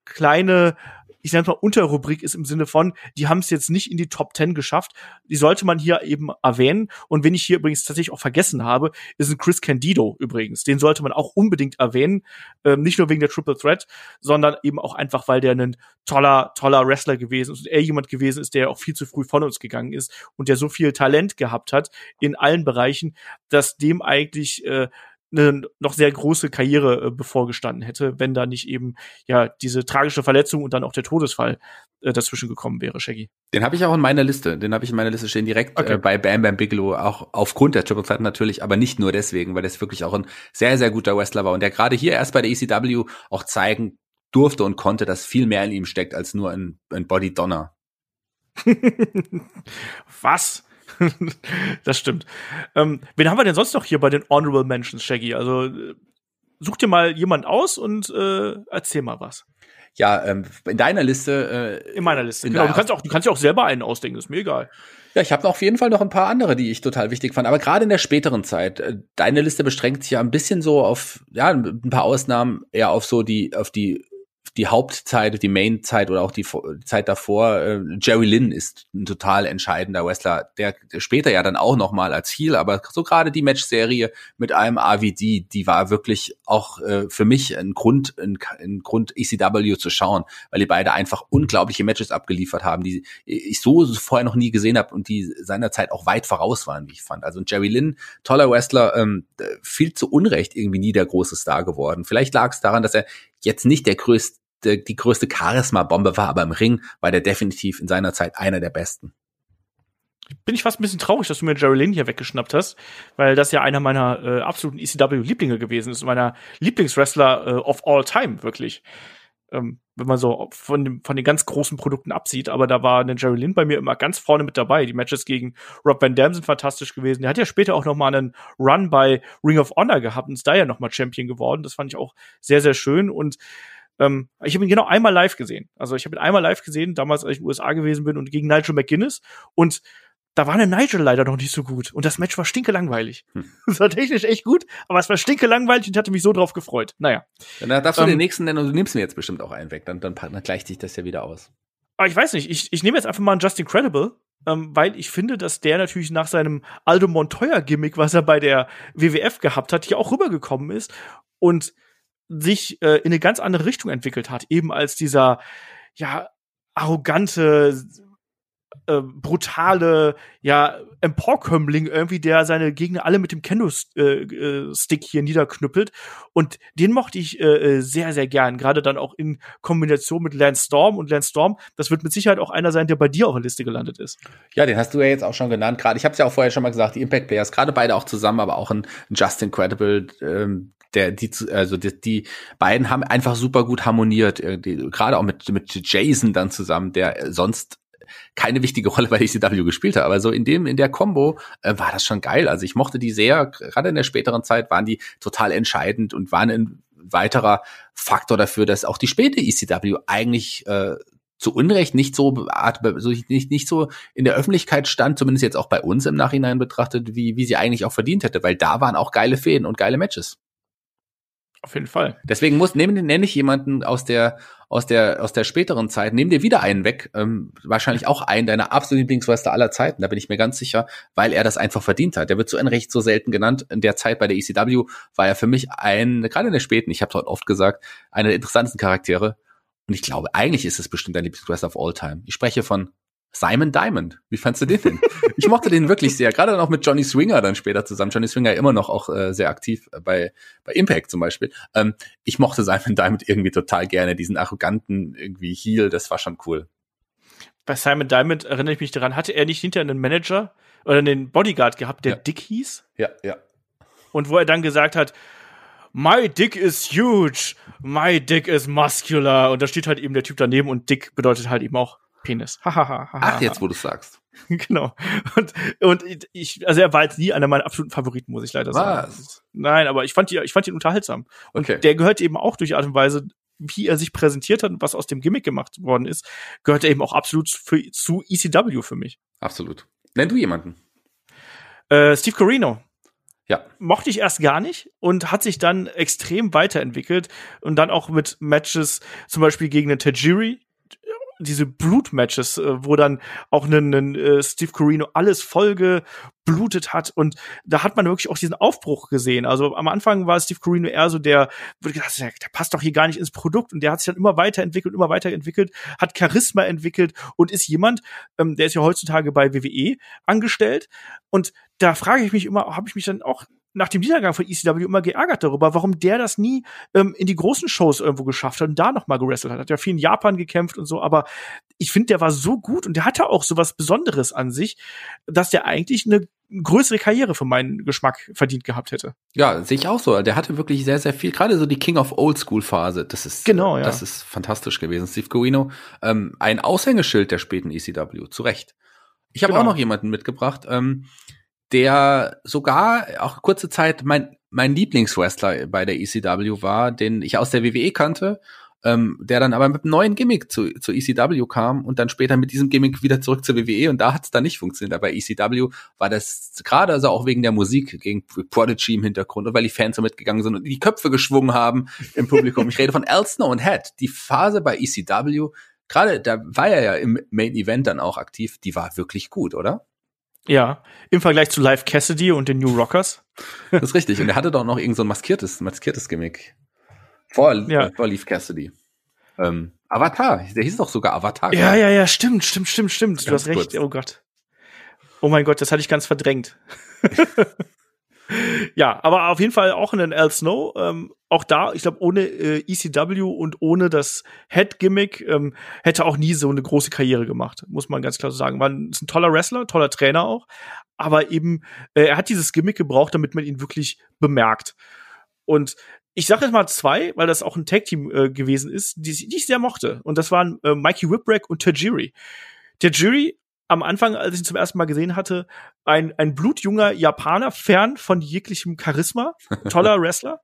Speaker 1: kleine ich sag mal, Unterrubrik ist im Sinne von, die haben es jetzt nicht in die Top 10 geschafft. Die sollte man hier eben erwähnen. Und wenn ich hier übrigens tatsächlich auch vergessen habe, ist ein Chris Candido übrigens. Den sollte man auch unbedingt erwähnen. Ähm, nicht nur wegen der Triple Threat, sondern eben auch einfach, weil der ein toller, toller Wrestler gewesen ist und er jemand gewesen ist, der auch viel zu früh von uns gegangen ist und der so viel Talent gehabt hat in allen Bereichen, dass dem eigentlich äh, eine noch sehr große Karriere äh, bevorgestanden hätte, wenn da nicht eben ja diese tragische Verletzung und dann auch der Todesfall äh, dazwischen gekommen wäre, Shaggy.
Speaker 3: Den habe ich auch in meiner Liste. Den habe ich in meiner Liste stehen direkt okay. äh, bei Bam Bam Bigelow, auch aufgrund der Triple Threat natürlich, aber nicht nur deswegen, weil das wirklich auch ein sehr, sehr guter Wrestler war und der gerade hier erst bei der ECW auch zeigen durfte und konnte, dass viel mehr in ihm steckt als nur ein, ein Body Donner.
Speaker 1: Was? Das stimmt. Ähm, wen haben wir denn sonst noch hier bei den Honorable Mentions, Shaggy? Also such dir mal jemand aus und äh, erzähl mal was.
Speaker 3: Ja, ähm, in deiner Liste.
Speaker 1: Äh, in meiner Liste. In genau. Du kannst auch, du kannst ja auch selber einen ausdenken. Ist mir egal.
Speaker 3: Ja, ich habe auf jeden Fall noch ein paar andere, die ich total wichtig fand. Aber gerade in der späteren Zeit, äh, deine Liste beschränkt sich ja ein bisschen so auf, ja, ein paar Ausnahmen eher auf so die, auf die die Hauptzeit, die Main-Zeit oder auch die Zeit davor, äh, Jerry Lynn ist ein total entscheidender Wrestler, der, der später ja dann auch nochmal als Heel, aber so gerade die Match-Serie mit einem AVD, die war wirklich auch äh, für mich ein Grund, ein, ein Grund ECW zu schauen, weil die beide einfach unglaubliche Matches abgeliefert haben, die ich so vorher noch nie gesehen habe und die seinerzeit auch weit voraus waren, wie ich fand. Also Jerry Lynn, toller Wrestler, ähm, viel zu Unrecht irgendwie nie der große Star geworden. Vielleicht lag es daran, dass er jetzt nicht der größte die größte Charisma-Bombe war, aber im Ring war der definitiv in seiner Zeit einer der besten.
Speaker 1: Bin ich fast ein bisschen traurig, dass du mir Jerry Lynn hier weggeschnappt hast, weil das ja einer meiner äh, absoluten ECW-Lieblinge gewesen ist, meiner Lieblingswrestler äh, of all time, wirklich. Ähm, wenn man so von, dem, von den ganz großen Produkten absieht, aber da war ein Jerry Lynn bei mir immer ganz vorne mit dabei. Die Matches gegen Rob Van Dam sind fantastisch gewesen. Der hat ja später auch noch mal einen Run bei Ring of Honor gehabt und ist da ja noch mal Champion geworden. Das fand ich auch sehr, sehr schön und ähm, ich habe ihn genau einmal live gesehen. Also ich habe ihn einmal live gesehen, damals als ich in den USA gewesen bin und gegen Nigel McGuinness. Und da war der Nigel leider noch nicht so gut. Und das Match war stinke langweilig. Hm. Es war technisch echt gut, aber es war stinke langweilig und ich hatte mich so drauf gefreut. Naja.
Speaker 3: Dann darfst du ähm, den nächsten nennen und du nimmst mir jetzt bestimmt auch einen weg. Dann, dann, dann gleicht sich das ja wieder aus.
Speaker 1: Aber ich weiß nicht, ich, ich nehme jetzt einfach mal einen Justin Credible, ähm, weil ich finde, dass der natürlich nach seinem Aldo Montoya-Gimmick, was er bei der WWF gehabt hat, hier auch rübergekommen ist. Und sich äh, in eine ganz andere Richtung entwickelt hat, eben als dieser ja arrogante äh, brutale, ja, Emporkömmling irgendwie, der seine Gegner alle mit dem Kendo-Stick äh, hier niederknüppelt. Und den mochte ich äh, sehr, sehr gern. Gerade dann auch in Kombination mit Lance Storm. Und Lance Storm, das wird mit Sicherheit auch einer sein, der bei dir auf der Liste gelandet ist.
Speaker 3: Ja, den hast du ja jetzt auch schon genannt. Gerade, ich habe es ja auch vorher schon mal gesagt, die Impact Players, gerade beide auch zusammen, aber auch ein Justin Credible, ähm, der, die, also die, die beiden haben einfach super gut harmoniert, gerade auch mit, mit Jason dann zusammen, der sonst keine wichtige Rolle bei ECW gespielt hat. Aber so in dem, in der Combo äh, war das schon geil. Also ich mochte die sehr, gerade in der späteren Zeit waren die total entscheidend und waren ein weiterer Faktor dafür, dass auch die späte ECW eigentlich äh, zu Unrecht nicht so, so nicht, nicht so in der Öffentlichkeit stand, zumindest jetzt auch bei uns im Nachhinein betrachtet, wie, wie sie eigentlich auch verdient hätte, weil da waren auch geile Fäden und geile Matches.
Speaker 1: Auf jeden Fall.
Speaker 3: Deswegen muss, nehme, nenne ich jemanden aus der, aus der, aus der späteren Zeit, nehm dir wieder einen weg, ähm, wahrscheinlich auch einen deiner absoluten Lieblingswrestler aller Zeiten, da bin ich mir ganz sicher, weil er das einfach verdient hat. Der wird zu Unrecht so selten genannt. In der Zeit bei der ECW war er für mich ein, gerade in der späten, ich habe es heute oft gesagt, einer der interessantesten Charaktere. Und ich glaube, eigentlich ist es bestimmt dein Lieblingswrestler of all time. Ich spreche von Simon Diamond. Wie fandst du den denn? ich mochte den wirklich sehr, gerade noch mit Johnny Swinger dann später zusammen. Johnny Swinger immer noch auch äh, sehr aktiv bei, bei Impact zum Beispiel. Ähm, ich mochte Simon Diamond irgendwie total gerne, diesen arroganten irgendwie Heel, das war schon cool.
Speaker 1: Bei Simon Diamond erinnere ich mich daran, hatte er nicht hinter einen Manager oder einen Bodyguard gehabt, der ja. Dick hieß?
Speaker 3: Ja, ja.
Speaker 1: Und wo er dann gesagt hat, My dick is huge, my dick is muscular. Und da steht halt eben der Typ daneben und dick bedeutet halt eben auch Penis.
Speaker 3: Ach, jetzt, wo du sagst.
Speaker 1: genau. Und, und ich, also er war jetzt nie einer meiner absoluten Favoriten, muss ich leider sagen. Was? Nein, aber ich fand, die, ich fand ihn unterhaltsam. Und okay. der gehört eben auch durch die Art und Weise, wie er sich präsentiert hat und was aus dem Gimmick gemacht worden ist, gehört er eben auch absolut für, zu ECW für mich.
Speaker 3: Absolut. Nenn du jemanden.
Speaker 1: Äh, Steve Corino.
Speaker 3: Ja.
Speaker 1: Mochte ich erst gar nicht und hat sich dann extrem weiterentwickelt und dann auch mit Matches, zum Beispiel gegen den Tajiri, diese Blutmatches, äh, wo dann auch ein, ein äh, Steve Corino alles voll geblutet hat. Und da hat man wirklich auch diesen Aufbruch gesehen. Also am Anfang war Steve Corino eher so der, der, der passt doch hier gar nicht ins Produkt. Und der hat sich dann immer weiterentwickelt, immer weiterentwickelt, hat Charisma entwickelt und ist jemand, ähm, der ist ja heutzutage bei WWE angestellt. Und da frage ich mich immer, habe ich mich dann auch nach dem Niedergang von ECW immer geärgert darüber, warum der das nie ähm, in die großen Shows irgendwo geschafft hat und da noch mal gewrestelt hat. Hat ja viel in Japan gekämpft und so, aber ich finde, der war so gut und der hatte auch so was Besonderes an sich, dass der eigentlich eine größere Karriere für meinen Geschmack verdient gehabt hätte.
Speaker 3: Ja, sehe ich auch so. Der hatte wirklich sehr, sehr viel, gerade so die King of Old School Phase. Das ist,
Speaker 1: genau, ja.
Speaker 3: das ist fantastisch gewesen. Steve Guino, ähm, ein Aushängeschild der späten ECW, zu Recht. Ich habe genau. auch noch jemanden mitgebracht, ähm, der sogar auch kurze Zeit mein, mein Lieblingswrestler bei der ECW war, den ich aus der WWE kannte, ähm, der dann aber mit einem neuen Gimmick zu, zu ECW kam und dann später mit diesem Gimmick wieder zurück zur WWE und da hat es dann nicht funktioniert. Aber ECW war das gerade also auch wegen der Musik, gegen Prodigy im Hintergrund und weil die Fans so mitgegangen sind und die Köpfe geschwungen haben im Publikum. ich rede von Al und Head. Die Phase bei ECW, gerade da war er ja im Main Event dann auch aktiv, die war wirklich gut, oder?
Speaker 1: Ja, im Vergleich zu Live Cassidy und den New Rockers.
Speaker 3: Das ist richtig. Und er hatte doch noch irgend so ein maskiertes, maskiertes Gimmick. Vor, ja. vor Leaf Cassidy. Ähm, Avatar, der hieß doch sogar Avatar.
Speaker 1: Ja, ja, ja, stimmt, stimmt, stimmt, stimmt. Ganz du hast recht. Kurz. Oh Gott. Oh mein Gott, das hatte ich ganz verdrängt. ja, aber auf jeden Fall auch in den Al Snow. Ähm, auch da, ich glaube, ohne äh, ECW und ohne das Head-Gimmick ähm, hätte auch nie so eine große Karriere gemacht, muss man ganz klar so sagen. War ein, ist ein toller Wrestler, toller Trainer auch, aber eben, äh, er hat dieses Gimmick gebraucht, damit man ihn wirklich bemerkt. Und ich sage jetzt mal zwei, weil das auch ein Tag-Team äh, gewesen ist, die, die ich sehr mochte. Und das waren äh, Mikey Whipwreck und Tajiri. Tajiri am Anfang, als ich ihn zum ersten Mal gesehen hatte, ein, ein blutjunger Japaner, fern von jeglichem Charisma, toller Wrestler.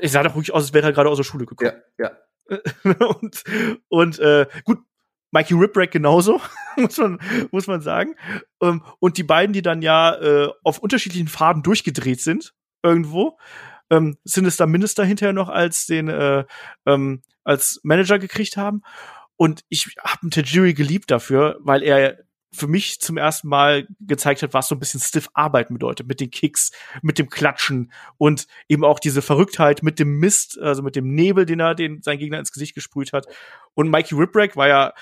Speaker 1: Ich sah doch wirklich aus, als wäre er gerade aus der Schule gekommen.
Speaker 3: Ja, ja.
Speaker 1: und und äh, gut, Mikey Ripwreck genauso, muss man, muss man sagen. Ähm, und die beiden, die dann ja äh, auf unterschiedlichen Faden durchgedreht sind, irgendwo, ähm, Sinister Minister hinterher noch als den äh, ähm, als Manager gekriegt haben. Und ich habe Tajiri geliebt dafür, weil er für mich zum ersten Mal gezeigt hat, was so ein bisschen stiff arbeiten bedeutet, mit den Kicks, mit dem Klatschen und eben auch diese Verrücktheit mit dem Mist, also mit dem Nebel, den er den sein Gegner ins Gesicht gesprüht hat. Und Mikey Ripwreck war ja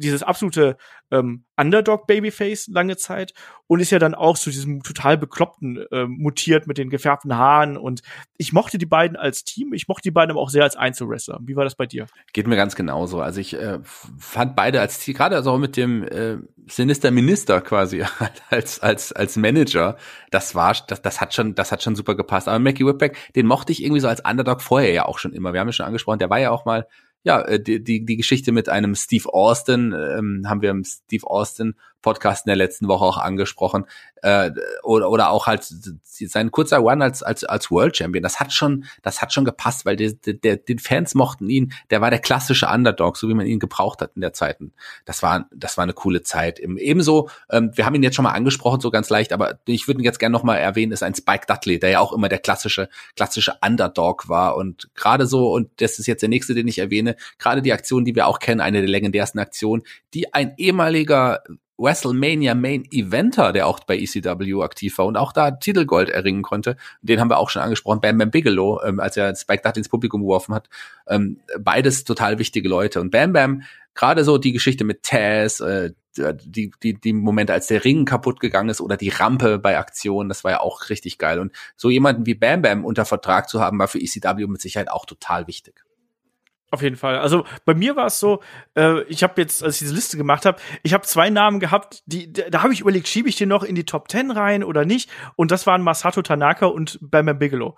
Speaker 1: dieses absolute ähm, Underdog-Babyface lange Zeit und ist ja dann auch zu diesem total bekloppten äh, mutiert mit den gefärbten Haaren und ich mochte die beiden als Team, ich mochte die beiden aber auch sehr als Einzelwrestler. Wie war das bei dir?
Speaker 3: Geht mir ganz genauso. Also ich äh, fand beide als Team, gerade also auch mit dem äh, Sinister Minister quasi als als als Manager, das war das, das hat schon das hat schon super gepasst. Aber Mackie Whipback, den mochte ich irgendwie so als Underdog vorher ja auch schon immer. Wir haben ja schon angesprochen, der war ja auch mal ja, äh, die, die, die Geschichte mit einem Steve Austin, ähm, haben wir Steve Austin Podcast in der letzten Woche auch angesprochen, äh, oder, oder auch halt sein kurzer Run als, als, als World Champion, das hat schon, das hat schon gepasst, weil der, der, den Fans mochten ihn, der war der klassische Underdog, so wie man ihn gebraucht hat in der Zeit. Das war, das war eine coole Zeit. Ebenso, ähm, wir haben ihn jetzt schon mal angesprochen, so ganz leicht, aber ich würde ihn jetzt gerne nochmal erwähnen, ist ein Spike Dudley, der ja auch immer der klassische, klassische Underdog war und gerade so, und das ist jetzt der nächste, den ich erwähne, gerade die Aktion, die wir auch kennen, eine der legendärsten Aktionen, die ein ehemaliger WrestleMania Main Eventer, der auch bei ECW aktiv war und auch da Titelgold erringen konnte. Den haben wir auch schon angesprochen, Bam Bam Bigelow, ähm, als er Spike Dutt ins Publikum geworfen hat. Ähm, beides total wichtige Leute. Und Bam Bam, gerade so die Geschichte mit Taz, äh, die, die, die Momente, als der Ring kaputt gegangen ist oder die Rampe bei Aktionen, das war ja auch richtig geil. Und so jemanden wie Bam Bam unter Vertrag zu haben, war für ECW mit Sicherheit auch total wichtig.
Speaker 1: Auf jeden Fall. Also bei mir war es so, äh, ich habe jetzt, als ich diese Liste gemacht habe, ich habe zwei Namen gehabt, die da, habe ich überlegt, schiebe ich den noch in die Top 10 rein oder nicht? Und das waren Masato Tanaka und Bam Bigelow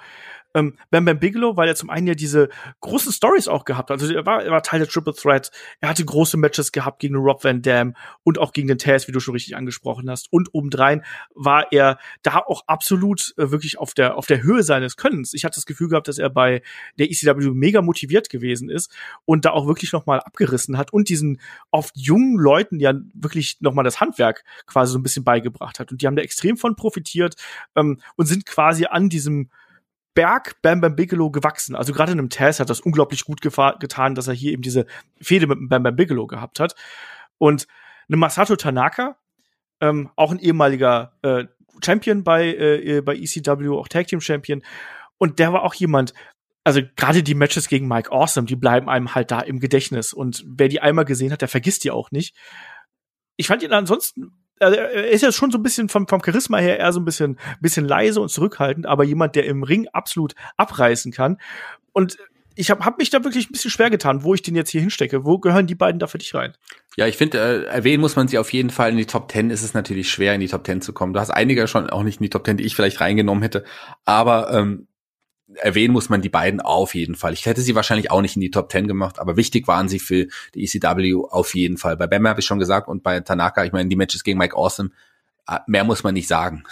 Speaker 1: ähm, Bam Bam Bigelow, weil er zum einen ja diese großen Stories auch gehabt hat. Also er war, er war Teil der Triple Threat. Er hatte große Matches gehabt gegen Rob Van Dam und auch gegen den Taz, wie du schon richtig angesprochen hast. Und obendrein war er da auch absolut äh, wirklich auf der, auf der Höhe seines Könnens. Ich hatte das Gefühl gehabt, dass er bei der ECW mega motiviert gewesen ist und da auch wirklich nochmal abgerissen hat und diesen oft jungen Leuten ja wirklich nochmal das Handwerk quasi so ein bisschen beigebracht hat. Und die haben da extrem von profitiert ähm, und sind quasi an diesem Berg Bam Bam Bigelow gewachsen. Also gerade in einem Test hat das unglaublich gut getan, dass er hier eben diese Fehde mit Bam Bam Bigelow gehabt hat. Und eine Masato Tanaka, ähm, auch ein ehemaliger äh, Champion bei, äh, bei ECW, auch Tag Team Champion. Und der war auch jemand, also gerade die Matches gegen Mike Awesome, die bleiben einem halt da im Gedächtnis. Und wer die einmal gesehen hat, der vergisst die auch nicht. Ich fand ihn ansonsten also er ist ja schon so ein bisschen vom, vom Charisma her eher so ein bisschen, bisschen leise und zurückhaltend, aber jemand, der im Ring absolut abreißen kann. Und ich habe hab mich da wirklich ein bisschen schwer getan, wo ich den jetzt hier hinstecke. Wo gehören die beiden da für dich rein?
Speaker 3: Ja, ich finde, äh, erwähnen muss man sie auf jeden Fall. In die Top Ten ist es natürlich schwer, in die Top Ten zu kommen. Du hast einige schon auch nicht in die Top Ten, die ich vielleicht reingenommen hätte. Aber ähm, erwähnen muss man die beiden auf jeden Fall. Ich hätte sie wahrscheinlich auch nicht in die Top Ten gemacht, aber wichtig waren sie für die ECW auf jeden Fall. Bei Bam habe ich schon gesagt und bei Tanaka, ich meine, die Matches gegen Mike Awesome, äh, mehr muss man nicht sagen.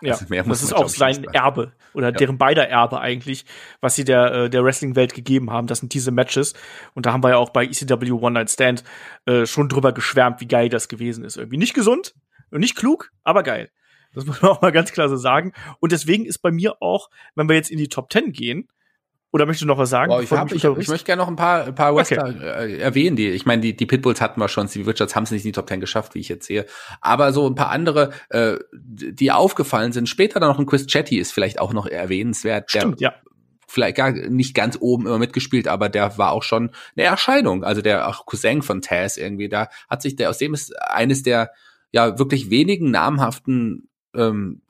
Speaker 1: Ja, also das ist auch sein Erbe oder ja. deren beider Erbe eigentlich, was sie der, äh, der Wrestling-Welt gegeben haben. Das sind diese Matches. Und da haben wir ja auch bei ECW One Night Stand äh, schon drüber geschwärmt, wie geil das gewesen ist. Irgendwie nicht gesund und nicht klug, aber geil. Das muss man auch mal ganz klar so sagen. Und deswegen ist bei mir auch, wenn wir jetzt in die Top Ten gehen, oder möchtest du noch was sagen?
Speaker 3: Boah, ich, hab, ich, ich, möchte gerne noch ein paar, ein paar Wrestler okay. äh, erwähnen. Die, ich meine, die, die Pitbulls hatten wir schon, Stevie Richards haben es nicht in die Top Ten geschafft, wie ich jetzt sehe. Aber so ein paar andere, äh, die aufgefallen sind. Später dann noch ein Chris Chetty ist vielleicht auch noch erwähnenswert.
Speaker 1: Stimmt, ja
Speaker 3: vielleicht gar nicht ganz oben immer mitgespielt, aber der war auch schon eine Erscheinung. Also der auch Cousin von Taz irgendwie, da hat sich der, aus dem ist eines der ja wirklich wenigen namhaften ähm,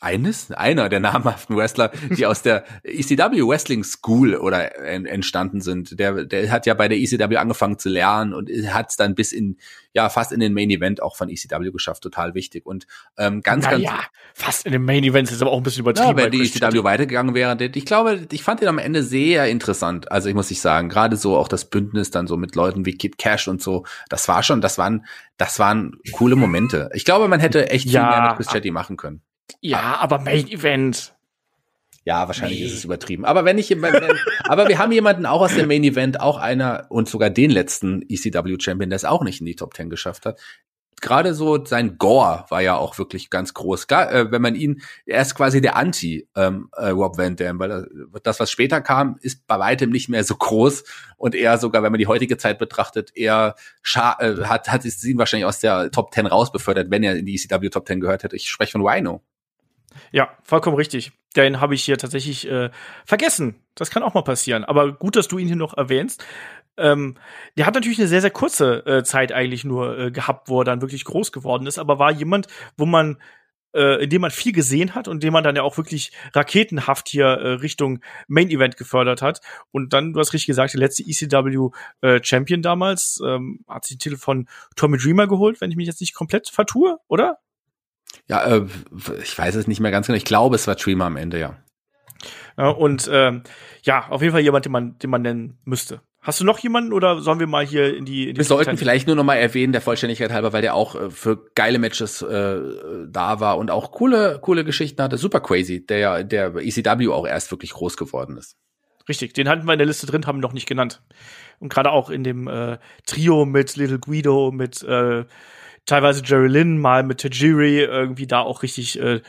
Speaker 3: eines, einer der namhaften Wrestler, die aus der ECW Wrestling School oder entstanden sind. Der, der hat ja bei der ECW angefangen zu lernen und hat es dann bis in, ja, fast in den Main Event auch von ECW geschafft. Total wichtig. Und ähm, ganz,
Speaker 1: Na
Speaker 3: ganz.
Speaker 1: Ja, fast in den Main Event ist aber auch ein bisschen übertrieben.
Speaker 3: Ja, wenn die ECW weitergegangen wäre. Ich glaube, ich fand den am Ende sehr interessant. Also ich muss nicht sagen, gerade so auch das Bündnis dann so mit Leuten wie Kid Cash und so. Das war schon, das waren, das waren coole Momente. Ich glaube, man hätte echt
Speaker 1: ja,
Speaker 3: viel mehr mit Chris Chetty machen können.
Speaker 1: Ja, aber Main Event.
Speaker 3: Ja, wahrscheinlich nee. ist es übertrieben. Aber wenn ich, wenn, aber wir haben jemanden auch aus dem Main Event, auch einer und sogar den letzten ECW Champion, der es auch nicht in die Top Ten geschafft hat. Gerade so sein Gore war ja auch wirklich ganz groß. Klar, äh, wenn man ihn, er ist quasi der Anti ähm, äh, Rob Van Dam, weil das, was später kam, ist bei weitem nicht mehr so groß und eher sogar, wenn man die heutige Zeit betrachtet, eher äh, hat hat es ihn wahrscheinlich aus der Top Ten rausbefördert, wenn er in die ECW Top Ten gehört hätte. Ich spreche von Rhino.
Speaker 1: Ja, vollkommen richtig. Den habe ich hier tatsächlich äh, vergessen. Das kann auch mal passieren. Aber gut, dass du ihn hier noch erwähnst. Ähm, der hat natürlich eine sehr, sehr kurze äh, Zeit eigentlich nur äh, gehabt, wo er dann wirklich groß geworden ist, aber war jemand, wo man äh, in dem man viel gesehen hat und dem man dann ja auch wirklich raketenhaft hier äh, Richtung Main Event gefördert hat. Und dann, du hast richtig gesagt, der letzte ECW äh, Champion damals ähm, hat sich den Titel von Tommy Dreamer geholt, wenn ich mich jetzt nicht komplett vertue, oder?
Speaker 3: Ja, äh, ich weiß es nicht mehr ganz genau. Ich glaube, es war Dreamer am Ende, ja.
Speaker 1: ja und ähm, ja, auf jeden Fall jemand, den man, den man nennen müsste. Hast du noch jemanden oder sollen wir mal hier in die in die
Speaker 3: Wir sollten vielleicht nur noch mal erwähnen, der Vollständigkeit halber, weil der auch äh, für geile Matches äh, da war und auch coole coole Geschichten hatte. Super crazy, der ja der ECW auch erst wirklich groß geworden ist.
Speaker 1: Richtig, den hatten wir in der Liste drin, haben wir noch nicht genannt. Und gerade auch in dem äh, Trio mit Little Guido, mit äh, teilweise Jerry Lynn, mal mit Tajiri, irgendwie da auch richtig, äh,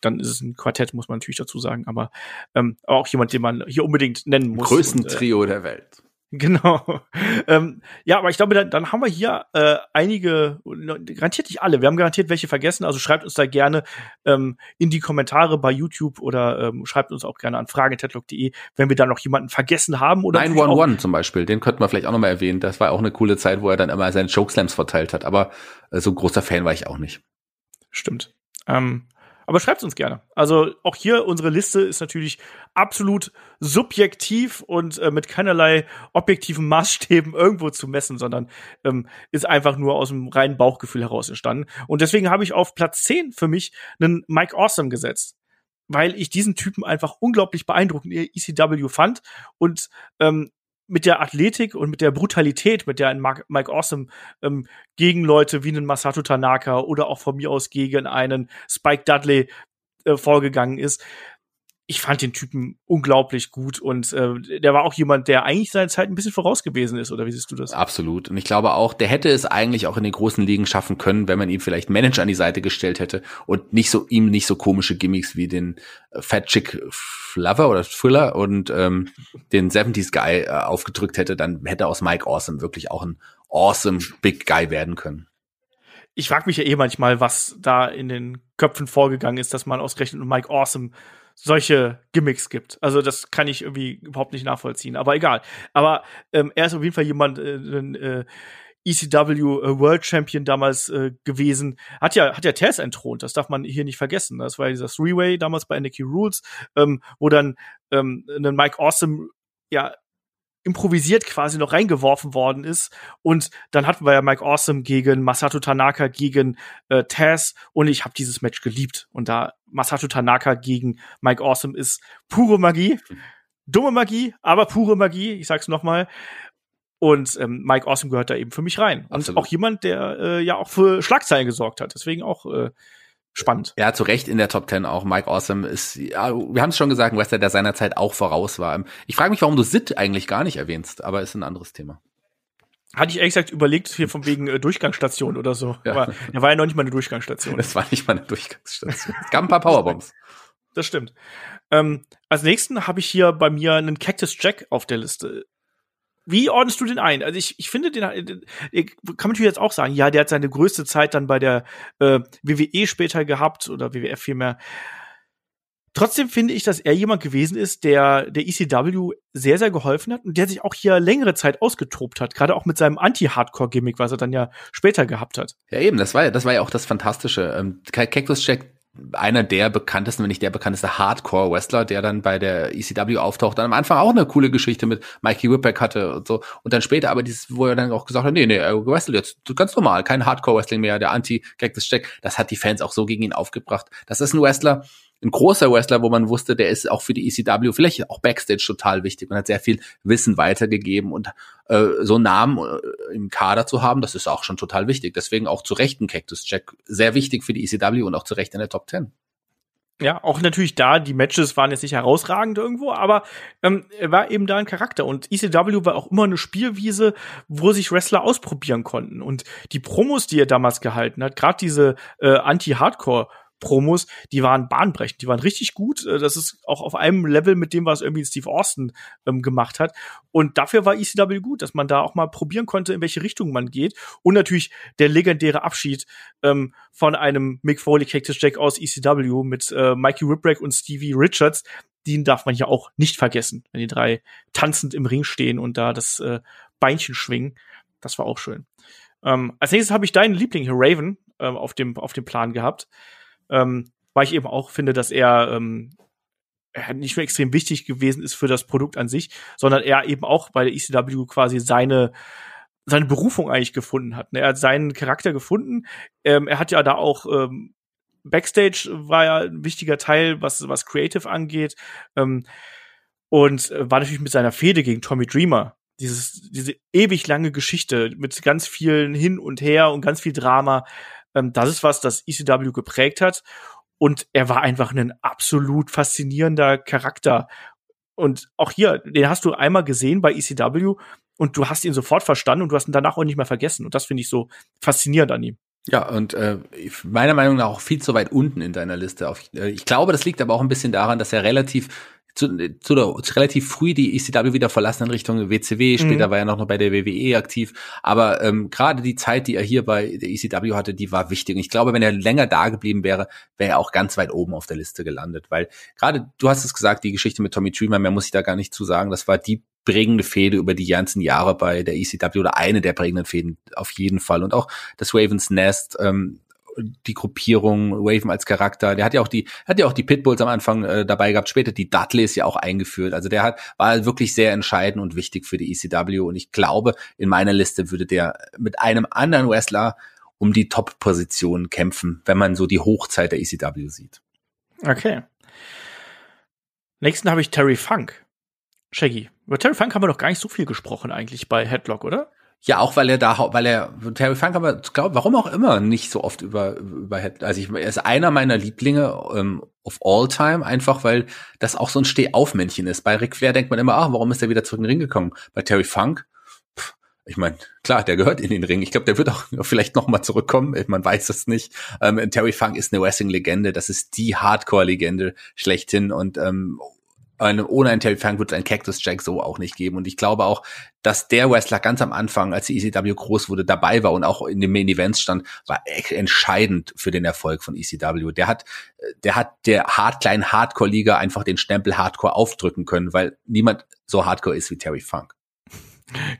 Speaker 1: dann ist es ein Quartett, muss man natürlich dazu sagen, aber ähm, auch jemand, den man hier unbedingt nennen muss.
Speaker 3: Größten und, äh, Trio der Welt.
Speaker 1: Genau. ähm, ja, aber ich glaube, dann, dann haben wir hier äh, einige, garantiert nicht alle, wir haben garantiert welche vergessen, also schreibt uns da gerne ähm, in die Kommentare bei YouTube oder ähm, schreibt uns auch gerne an fragetedlock.de, wenn wir da noch jemanden vergessen haben. oder
Speaker 3: 911 zum Beispiel, den könnten wir vielleicht auch nochmal erwähnen. Das war auch eine coole Zeit, wo er dann immer seine Chokeslams verteilt hat, aber äh, so großer Fan war ich auch nicht.
Speaker 1: Stimmt. Ähm, aber schreibt uns gerne. Also auch hier unsere Liste ist natürlich absolut subjektiv und äh, mit keinerlei objektiven Maßstäben irgendwo zu messen, sondern ähm, ist einfach nur aus dem reinen Bauchgefühl heraus entstanden. Und deswegen habe ich auf Platz 10 für mich einen Mike Awesome gesetzt. Weil ich diesen Typen einfach unglaublich beeindruckend in ECW fand und ähm, mit der Athletik und mit der Brutalität, mit der ein Mike Awesome ähm, gegen Leute wie einen Masato Tanaka oder auch von mir aus gegen einen Spike Dudley äh, vorgegangen ist, ich fand den Typen unglaublich gut und äh, der war auch jemand, der eigentlich seine Zeit ein bisschen voraus gewesen ist, oder wie siehst du das?
Speaker 3: Absolut. Und ich glaube auch, der hätte es eigentlich auch in den großen Ligen schaffen können, wenn man ihm vielleicht Manager an die Seite gestellt hätte und nicht so ihm nicht so komische Gimmicks wie den äh, Fat Chick Flover oder Thriller und ähm, den 70s Guy äh, aufgedrückt hätte, dann hätte aus Mike Awesome wirklich auch ein awesome Big Guy werden können
Speaker 1: ich frage mich ja eh manchmal, was da in den Köpfen vorgegangen ist, dass man ausgerechnet Mike Awesome solche Gimmicks gibt. Also das kann ich irgendwie überhaupt nicht nachvollziehen. Aber egal. Aber ähm, er ist auf jeden Fall jemand, äh, äh, ECW äh, World Champion damals äh, gewesen. Hat ja, hat ja Taz entthront, das darf man hier nicht vergessen. Das war dieser Three-Way damals bei NXT Rules, ähm, wo dann ähm, ein Mike Awesome ja improvisiert quasi noch reingeworfen worden ist. Und dann hatten wir ja Mike Awesome gegen Masato Tanaka gegen äh, Taz und ich habe dieses Match geliebt. Und da Masato Tanaka gegen Mike Awesome ist pure Magie. Dumme Magie, aber pure Magie. Ich sag's noch mal. Und ähm, Mike Awesome gehört da eben für mich rein.
Speaker 3: Absolut.
Speaker 1: Und auch jemand, der äh, ja auch für Schlagzeilen gesorgt hat. Deswegen auch äh, spannend.
Speaker 3: Ja, zu Recht in der Top 10 auch. Mike Awesome ist, ja, wir haben es schon gesagt, ein Wrestler, der seinerzeit auch voraus war. Ich frage mich, warum du Sid eigentlich gar nicht erwähnst, aber ist ein anderes Thema.
Speaker 1: Hatte ich ehrlich gesagt überlegt, hier von wegen äh, Durchgangsstation oder so.
Speaker 3: Ja.
Speaker 1: Aber er war ja noch nicht mal eine Durchgangsstation.
Speaker 3: Das war nicht mal eine Durchgangsstation. Es gab ein paar Powerbombs.
Speaker 1: Das stimmt. Ähm, als nächsten habe ich hier bei mir einen Cactus Jack auf der Liste. Wie ordnest du den ein? Also ich, ich finde den, den kann man natürlich jetzt auch sagen, ja, der hat seine größte Zeit dann bei der äh, WWE später gehabt oder WWF vielmehr. Trotzdem finde ich, dass er jemand gewesen ist, der der ECW sehr, sehr geholfen hat und der sich auch hier längere Zeit ausgetobt hat, gerade auch mit seinem Anti-Hardcore-Gimmick, was er dann ja später gehabt hat.
Speaker 3: Ja, eben, das war ja, das war ja auch das Fantastische. Ähm, Cactus Jack einer der bekanntesten, wenn nicht der bekannteste Hardcore-Wrestler, der dann bei der ECW auftaucht, dann am Anfang auch eine coole Geschichte mit Mikey Whipback hatte und so. Und dann später aber dieses, wo er dann auch gesagt hat, nee, nee, er wrestelt jetzt ganz normal, kein Hardcore-Wrestling mehr, der Anti-Cactus Jack. Das hat die Fans auch so gegen ihn aufgebracht. Das ist ein Wrestler, ein großer Wrestler, wo man wusste, der ist auch für die ECW vielleicht auch Backstage total wichtig und hat sehr viel Wissen weitergegeben und äh, so Namen äh, im Kader zu haben, das ist auch schon total wichtig. Deswegen auch zu Recht ein Cactus Jack sehr wichtig für die ECW und auch zu Recht in der Top 10.
Speaker 1: Ja, auch natürlich da, die Matches waren jetzt nicht herausragend irgendwo, aber ähm, er war eben da ein Charakter. Und ECW war auch immer eine Spielwiese, wo sich Wrestler ausprobieren konnten. Und die Promos, die er damals gehalten hat, gerade diese äh, Anti-Hardcore- Promos, die waren bahnbrechend, die waren richtig gut. Äh, das ist auch auf einem Level mit dem, was irgendwie Steve Austin ähm, gemacht hat. Und dafür war ECW gut, dass man da auch mal probieren konnte, in welche Richtung man geht. Und natürlich der legendäre Abschied ähm, von einem Mick Foley Cactus Jack aus ECW mit äh, Mikey Whipwreck und Stevie Richards. Den darf man ja auch nicht vergessen, wenn die drei tanzend im Ring stehen und da das äh, Beinchen schwingen. Das war auch schön. Ähm, als nächstes habe ich deinen Liebling Raven, ähm, auf, dem, auf dem Plan gehabt ähm, weil ich eben auch finde, dass er ähm, nicht nur extrem wichtig gewesen ist für das Produkt an sich, sondern er eben auch bei der ECW quasi seine seine Berufung eigentlich gefunden hat. Ne? Er hat seinen Charakter gefunden. Ähm, er hat ja da auch ähm, Backstage war ja ein wichtiger Teil, was was Creative angeht. Ähm, und äh, war natürlich mit seiner Fehde gegen Tommy Dreamer dieses diese ewig lange Geschichte mit ganz vielen hin und her und ganz viel Drama ähm, das ist was, das ECW geprägt hat. Und er war einfach ein absolut faszinierender Charakter. Und auch hier, den hast du einmal gesehen bei ECW und du hast ihn sofort verstanden und du hast ihn danach auch nicht mehr vergessen. Und das finde ich so faszinierend an ihm.
Speaker 3: Ja, und äh, meiner Meinung nach auch viel zu weit unten in deiner Liste. Äh, ich glaube, das liegt aber auch ein bisschen daran, dass er relativ zu, zu, der, relativ früh die ECW wieder verlassen in Richtung WCW. Später mhm. war er noch bei der WWE aktiv. Aber ähm, gerade die Zeit, die er hier bei der ECW hatte, die war wichtig. Und ich glaube, wenn er länger da geblieben wäre, wäre er auch ganz weit oben auf der Liste gelandet. Weil gerade, du hast es gesagt, die Geschichte mit Tommy Dreamer, mehr muss ich da gar nicht zu sagen. Das war die prägende Fehde über die ganzen Jahre bei der ECW oder eine der prägenden Fäden auf jeden Fall. Und auch das Ravens Nest, ähm, die Gruppierung, Raven als Charakter. Der hat ja auch die, hat ja auch die Pitbulls am Anfang äh, dabei gehabt, später die Dudleys ja auch eingeführt. Also der hat, war wirklich sehr entscheidend und wichtig für die ECW. Und ich glaube, in meiner Liste würde der mit einem anderen Wrestler um die Top-Position kämpfen, wenn man so die Hochzeit der ECW sieht.
Speaker 1: Okay. Nächsten habe ich Terry Funk. Shaggy. Über Terry Funk haben wir noch gar nicht so viel gesprochen eigentlich bei Headlock, oder?
Speaker 3: Ja, auch weil er da, weil er Terry Funk aber glaube, warum auch immer nicht so oft über über also ich er ist einer meiner Lieblinge ähm, of all time, einfach weil das auch so ein Stehaufmännchen ist. Bei Ric Flair denkt man immer, ach, warum ist er wieder zurück in den Ring gekommen? Bei Terry Funk, pff, ich meine, klar, der gehört in den Ring. Ich glaube, der wird auch vielleicht noch mal zurückkommen. Man weiß es nicht. Ähm, Terry Funk ist eine Wrestling-Legende. Das ist die Hardcore-Legende schlechthin und ähm, ohne einen Terry Funk wird es einen Cactus Jack so auch nicht geben. Und ich glaube auch, dass der Wrestler ganz am Anfang, als die ECW groß wurde, dabei war und auch in den Main Events stand, war entscheidend für den Erfolg von ECW. Der hat, der hat der hart kleinen Hardcore-Liga einfach den Stempel Hardcore aufdrücken können, weil niemand so Hardcore ist wie Terry Funk.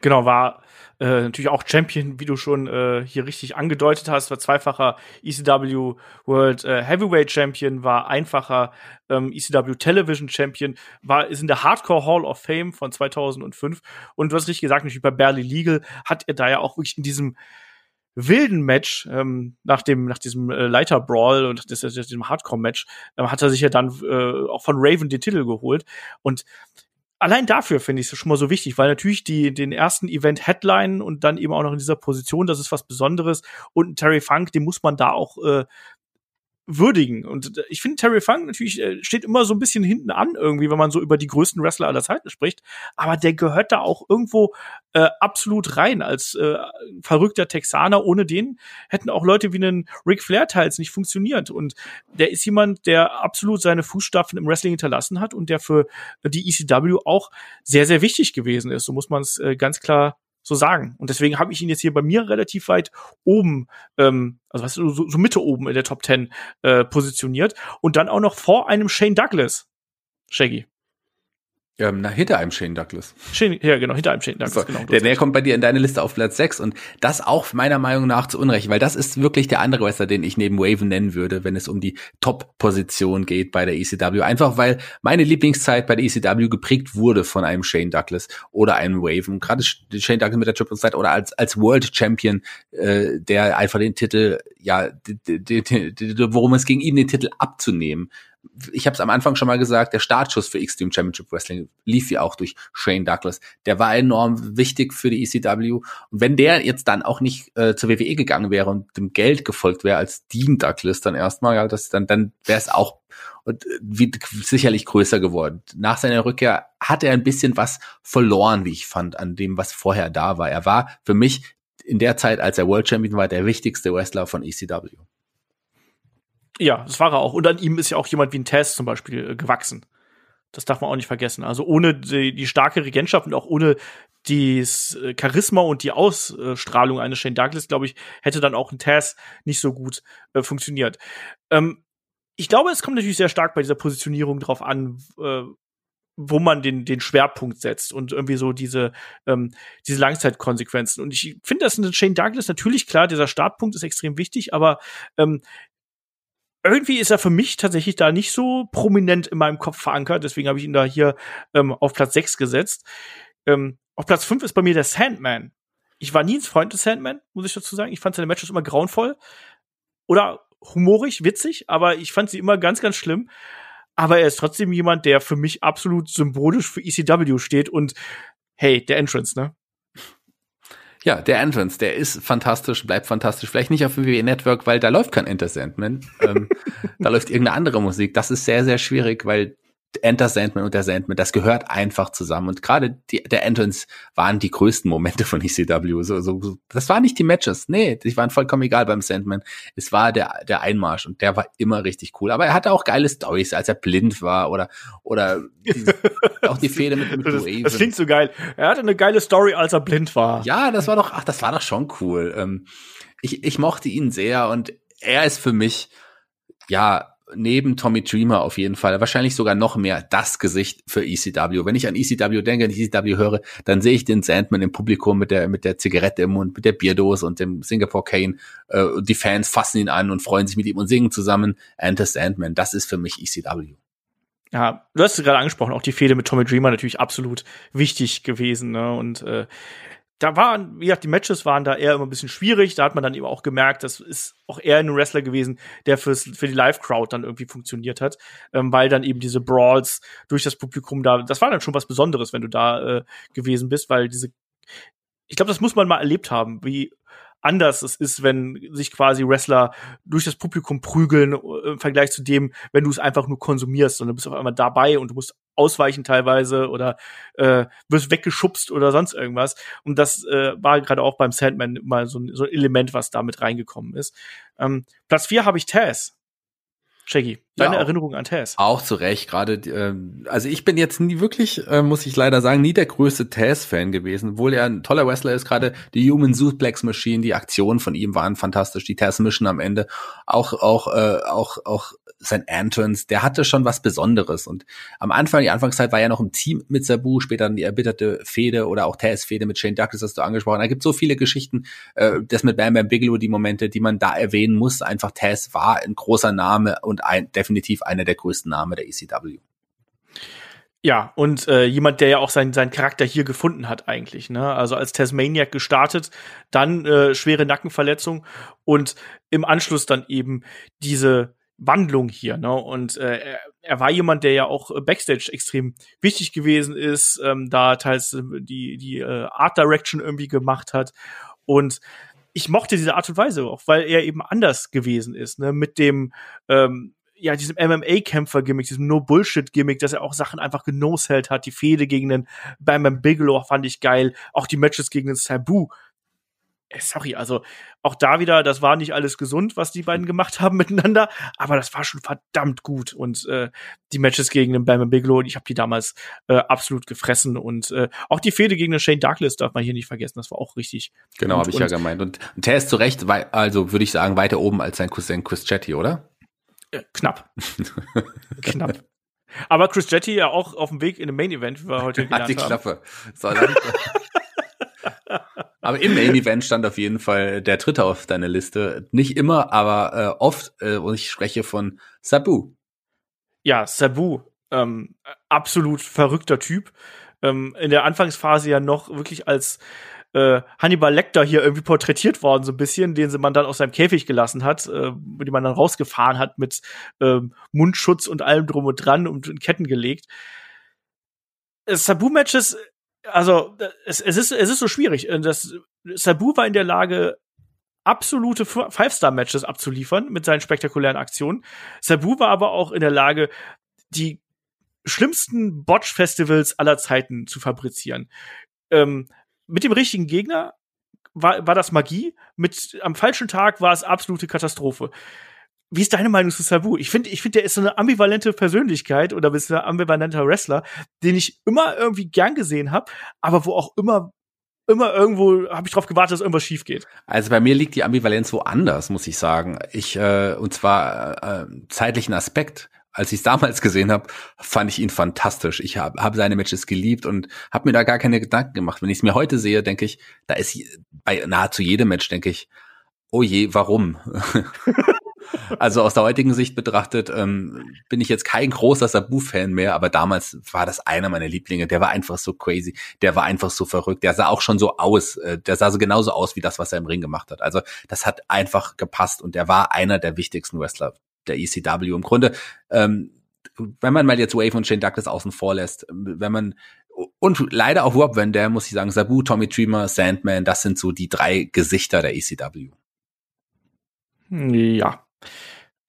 Speaker 1: Genau, war äh, natürlich auch Champion, wie du schon äh, hier richtig angedeutet hast, war zweifacher ECW World äh, Heavyweight Champion, war einfacher ähm, ECW Television Champion, war ist in der Hardcore Hall of Fame von 2005 und du hast richtig gesagt, natürlich bei Barely Legal hat er da ja auch wirklich in diesem wilden Match ähm, nach dem nach diesem äh, Leiter Brawl und das, das, diesem Hardcore Match äh, hat er sich ja dann äh, auch von Raven den Titel geholt. Und allein dafür finde ich es schon mal so wichtig, weil natürlich die den ersten Event Headline und dann eben auch noch in dieser Position, das ist was Besonderes. Und Terry Funk, den muss man da auch äh, würdigen. Und ich finde, Terry Funk natürlich äh, steht immer so ein bisschen hinten an, irgendwie, wenn man so über die größten Wrestler aller Zeiten spricht. Aber der gehört da auch irgendwo äh, absolut rein als äh, verrückter Texaner. Ohne den hätten auch Leute wie einen Ric Flair teils nicht funktioniert. Und der ist jemand, der absolut seine Fußstapfen im Wrestling hinterlassen hat und der für die ECW auch sehr, sehr wichtig gewesen ist. So muss man es äh, ganz klar so sagen. Und deswegen habe ich ihn jetzt hier bei mir relativ weit oben, ähm, also was so, so Mitte oben in der Top 10 äh, positioniert und dann auch noch vor einem Shane Douglas. Shaggy.
Speaker 3: Ähm, na, hinter einem Shane Douglas.
Speaker 1: Shane, ja, genau, hinter einem Shane Douglas. So, genau,
Speaker 3: der, der kommt bei dir in deine Liste auf Platz 6 und das auch meiner Meinung nach zu Unrecht, weil das ist wirklich der andere Wrestler, den ich neben Waven nennen würde, wenn es um die Top-Position geht bei der ECW. Einfach weil meine Lieblingszeit bei der ECW geprägt wurde von einem Shane Douglas oder einem Waven. Gerade Shane Douglas mit der Triple Threat oder als, als World Champion, äh, der einfach den Titel, ja, worum es ging, ihm den Titel abzunehmen ich habe es am Anfang schon mal gesagt, der Startschuss für Extreme Championship Wrestling lief ja auch durch Shane Douglas. Der war enorm wichtig für die ECW. Und wenn der jetzt dann auch nicht äh, zur WWE gegangen wäre und dem Geld gefolgt wäre als Dean Douglas dann erstmal, ja, das dann dann wäre es auch und äh, wie, sicherlich größer geworden. Nach seiner Rückkehr hat er ein bisschen was verloren, wie ich fand, an dem, was vorher da war. Er war für mich in der Zeit, als er World Champion war, der wichtigste Wrestler von ECW.
Speaker 1: Ja, das war er auch. Und an ihm ist ja auch jemand wie ein Tess zum Beispiel äh, gewachsen. Das darf man auch nicht vergessen. Also ohne die, die starke Regentschaft und auch ohne das äh, Charisma und die Ausstrahlung eines Shane Douglas, glaube ich, hätte dann auch ein Tess nicht so gut äh, funktioniert. Ähm, ich glaube, es kommt natürlich sehr stark bei dieser Positionierung drauf an, äh, wo man den, den Schwerpunkt setzt und irgendwie so diese, ähm, diese Langzeitkonsequenzen. Und ich finde, dass ein Shane Douglas natürlich klar, dieser Startpunkt ist extrem wichtig, aber ähm, irgendwie ist er für mich tatsächlich da nicht so prominent in meinem Kopf verankert. Deswegen habe ich ihn da hier ähm, auf Platz 6 gesetzt. Ähm, auf Platz 5 ist bei mir der Sandman. Ich war nie ein Freund des Sandman, muss ich dazu sagen. Ich fand seine Matches immer grauenvoll. Oder humorig, witzig, aber ich fand sie immer ganz, ganz schlimm. Aber er ist trotzdem jemand, der für mich absolut symbolisch für ECW steht und hey, der Entrance, ne?
Speaker 3: Ja, der Entrance, der ist fantastisch, bleibt fantastisch. Vielleicht nicht auf WWE Network, weil da läuft kein Enter Sandman. ähm, da läuft irgendeine andere Musik. Das ist sehr, sehr schwierig, weil Enter Sandman und der Sandman, das gehört einfach zusammen. Und gerade die, der Entrance waren die größten Momente von ECW. So, so, so, das waren nicht die Matches. Nee, die waren vollkommen egal beim Sandman. Es war der, der Einmarsch und der war immer richtig cool. Aber er hatte auch geile Stories, als er blind war oder, oder die, auch die Fehde mit, mit
Speaker 1: das, das klingt so geil. Er hatte eine geile Story, als er blind war.
Speaker 3: Ja, das war doch, ach, das war doch schon cool. Ähm, ich, ich mochte ihn sehr und er ist für mich, ja, neben Tommy Dreamer auf jeden Fall, wahrscheinlich sogar noch mehr das Gesicht für ECW. Wenn ich an ECW denke, an ECW höre, dann sehe ich den Sandman im Publikum mit der, mit der Zigarette im Mund, mit der Bierdose und dem Singapore Cane. Äh, die Fans fassen ihn an und freuen sich mit ihm und singen zusammen Enter Sandman. Das ist für mich ECW.
Speaker 1: Ja, du hast es gerade angesprochen, auch die Fehde mit Tommy Dreamer natürlich absolut wichtig gewesen. Ne? Und äh, da waren, wie gesagt, die Matches waren da eher immer ein bisschen schwierig. Da hat man dann eben auch gemerkt, das ist auch eher ein Wrestler gewesen, der fürs, für die Live-Crowd dann irgendwie funktioniert hat, ähm, weil dann eben diese Brawls durch das Publikum da, das war dann schon was Besonderes, wenn du da äh, gewesen bist, weil diese, ich glaube, das muss man mal erlebt haben, wie anders es ist, wenn sich quasi Wrestler durch das Publikum prügeln äh, im Vergleich zu dem, wenn du es einfach nur konsumierst, sondern du bist auf einmal dabei und du musst ausweichen teilweise oder äh, wirst weggeschubst oder sonst irgendwas. Und das äh, war gerade auch beim Sandman mal so, so ein Element, was da mit reingekommen ist. Ähm, Platz vier habe ich Taz. Shaggy. Deine
Speaker 3: Ja,
Speaker 1: Erinnerung an Taz?
Speaker 3: Auch zu Recht, gerade, ähm, also ich bin jetzt nie wirklich, äh, muss ich leider sagen, nie der größte Taz-Fan gewesen, obwohl er ein toller Wrestler ist, gerade die Human Suplex Machine, die Aktionen von ihm waren fantastisch, die Taz Mission am Ende, auch, auch, äh, auch, auch sein Entrance, der hatte schon was Besonderes. Und am Anfang, die Anfangszeit war ja noch im Team mit Sabu, später dann die erbitterte Fehde oder auch Taz-Fehde mit Shane Douglas, hast du angesprochen, da gibt so viele Geschichten, äh, das mit Bam Bam Bigelow, die Momente, die man da erwähnen muss, einfach Taz war ein großer Name und ein, definitiv einer der größten Namen der ECW.
Speaker 1: Ja, und äh, jemand, der ja auch seinen seinen Charakter hier gefunden hat eigentlich. Ne? Also als Tasmaniac gestartet, dann äh, schwere Nackenverletzung und im Anschluss dann eben diese Wandlung hier. Ne? Und äh, er, er war jemand, der ja auch äh, backstage extrem wichtig gewesen ist, ähm, da teils äh, die die äh, Art Direction irgendwie gemacht hat und ich mochte diese Art und Weise auch, weil er eben anders gewesen ist, ne? Mit dem ähm, ja, diesem MMA-Kämpfer-Gimmick, diesem No-Bullshit-Gimmick, dass er auch Sachen einfach genoselt hat. Die Fehde gegen den Bam Bam Bigelow fand ich geil. Auch die Matches gegen den Sabu. Sorry, also auch da wieder, das war nicht alles gesund, was die beiden gemacht haben miteinander, aber das war schon verdammt gut. Und äh, die Matches gegen den Bam Bam Bigelow, ich habe die damals äh, absolut gefressen. Und äh, auch die Fehde gegen den Shane Douglas darf man hier nicht vergessen, das war auch richtig.
Speaker 3: Genau, habe ich ja
Speaker 1: Und,
Speaker 3: gemeint. Und Taz zu Recht, also würde ich sagen, weiter oben als sein Cousin Chris Chetty, oder?
Speaker 1: Äh, knapp. knapp. Aber Chris Jetty ja auch auf dem Weg in den Main Event, wie wir heute
Speaker 3: Hat
Speaker 1: gelernt
Speaker 3: die
Speaker 1: haben.
Speaker 3: Klappe. Dann- aber im Main Event stand auf jeden Fall der dritte auf deiner Liste. Nicht immer, aber äh, oft. Äh, und ich spreche von Sabu.
Speaker 1: Ja, Sabu, ähm, absolut verrückter Typ. Ähm, in der Anfangsphase ja noch wirklich als äh, Hannibal Lecter hier irgendwie porträtiert worden, so ein bisschen, den sie man dann aus seinem Käfig gelassen hat, äh, die man dann rausgefahren hat mit ähm, Mundschutz und allem drum und dran und in Ketten gelegt. Äh, Sabu-Matches, also äh, es, es, ist, es ist so schwierig. Äh, Das, Sabu war in der Lage, absolute Five-Star-Matches abzuliefern mit seinen spektakulären Aktionen. Sabu war aber auch in der Lage, die schlimmsten Botch-Festivals aller Zeiten zu fabrizieren. Ähm, mit dem richtigen Gegner war, war das Magie, mit am falschen Tag war es absolute Katastrophe. Wie ist deine Meinung zu Sabu? Ich finde, ich finde, der ist so eine ambivalente Persönlichkeit oder bist ein ambivalenter Wrestler, den ich immer irgendwie gern gesehen habe, aber wo auch immer, immer irgendwo habe ich drauf gewartet, dass irgendwas schief geht.
Speaker 3: Also bei mir liegt die Ambivalenz woanders, muss ich sagen. Ich äh, und zwar äh, zeitlichen Aspekt. Als ich es damals gesehen habe, fand ich ihn fantastisch. Ich habe hab seine Matches geliebt und habe mir da gar keine Gedanken gemacht. Wenn ich es mir heute sehe, denke ich, da ist bei nahezu jedem Match denke ich, oh je, warum? also aus der heutigen Sicht betrachtet ähm, bin ich jetzt kein großer Sabu-Fan mehr, aber damals war das einer meiner Lieblinge. Der war einfach so crazy, der war einfach so verrückt, der sah auch schon so aus, äh, der sah so genauso aus wie das, was er im Ring gemacht hat. Also das hat einfach gepasst und der war einer der wichtigsten Wrestler der ECW. Im Grunde, ähm, wenn man mal jetzt Wave und Shane Douglas außen vor lässt, wenn man und leider auch Rob Van Dam, muss ich sagen, Sabu, Tommy Dreamer, Sandman, das sind so die drei Gesichter der ECW.
Speaker 1: Ja.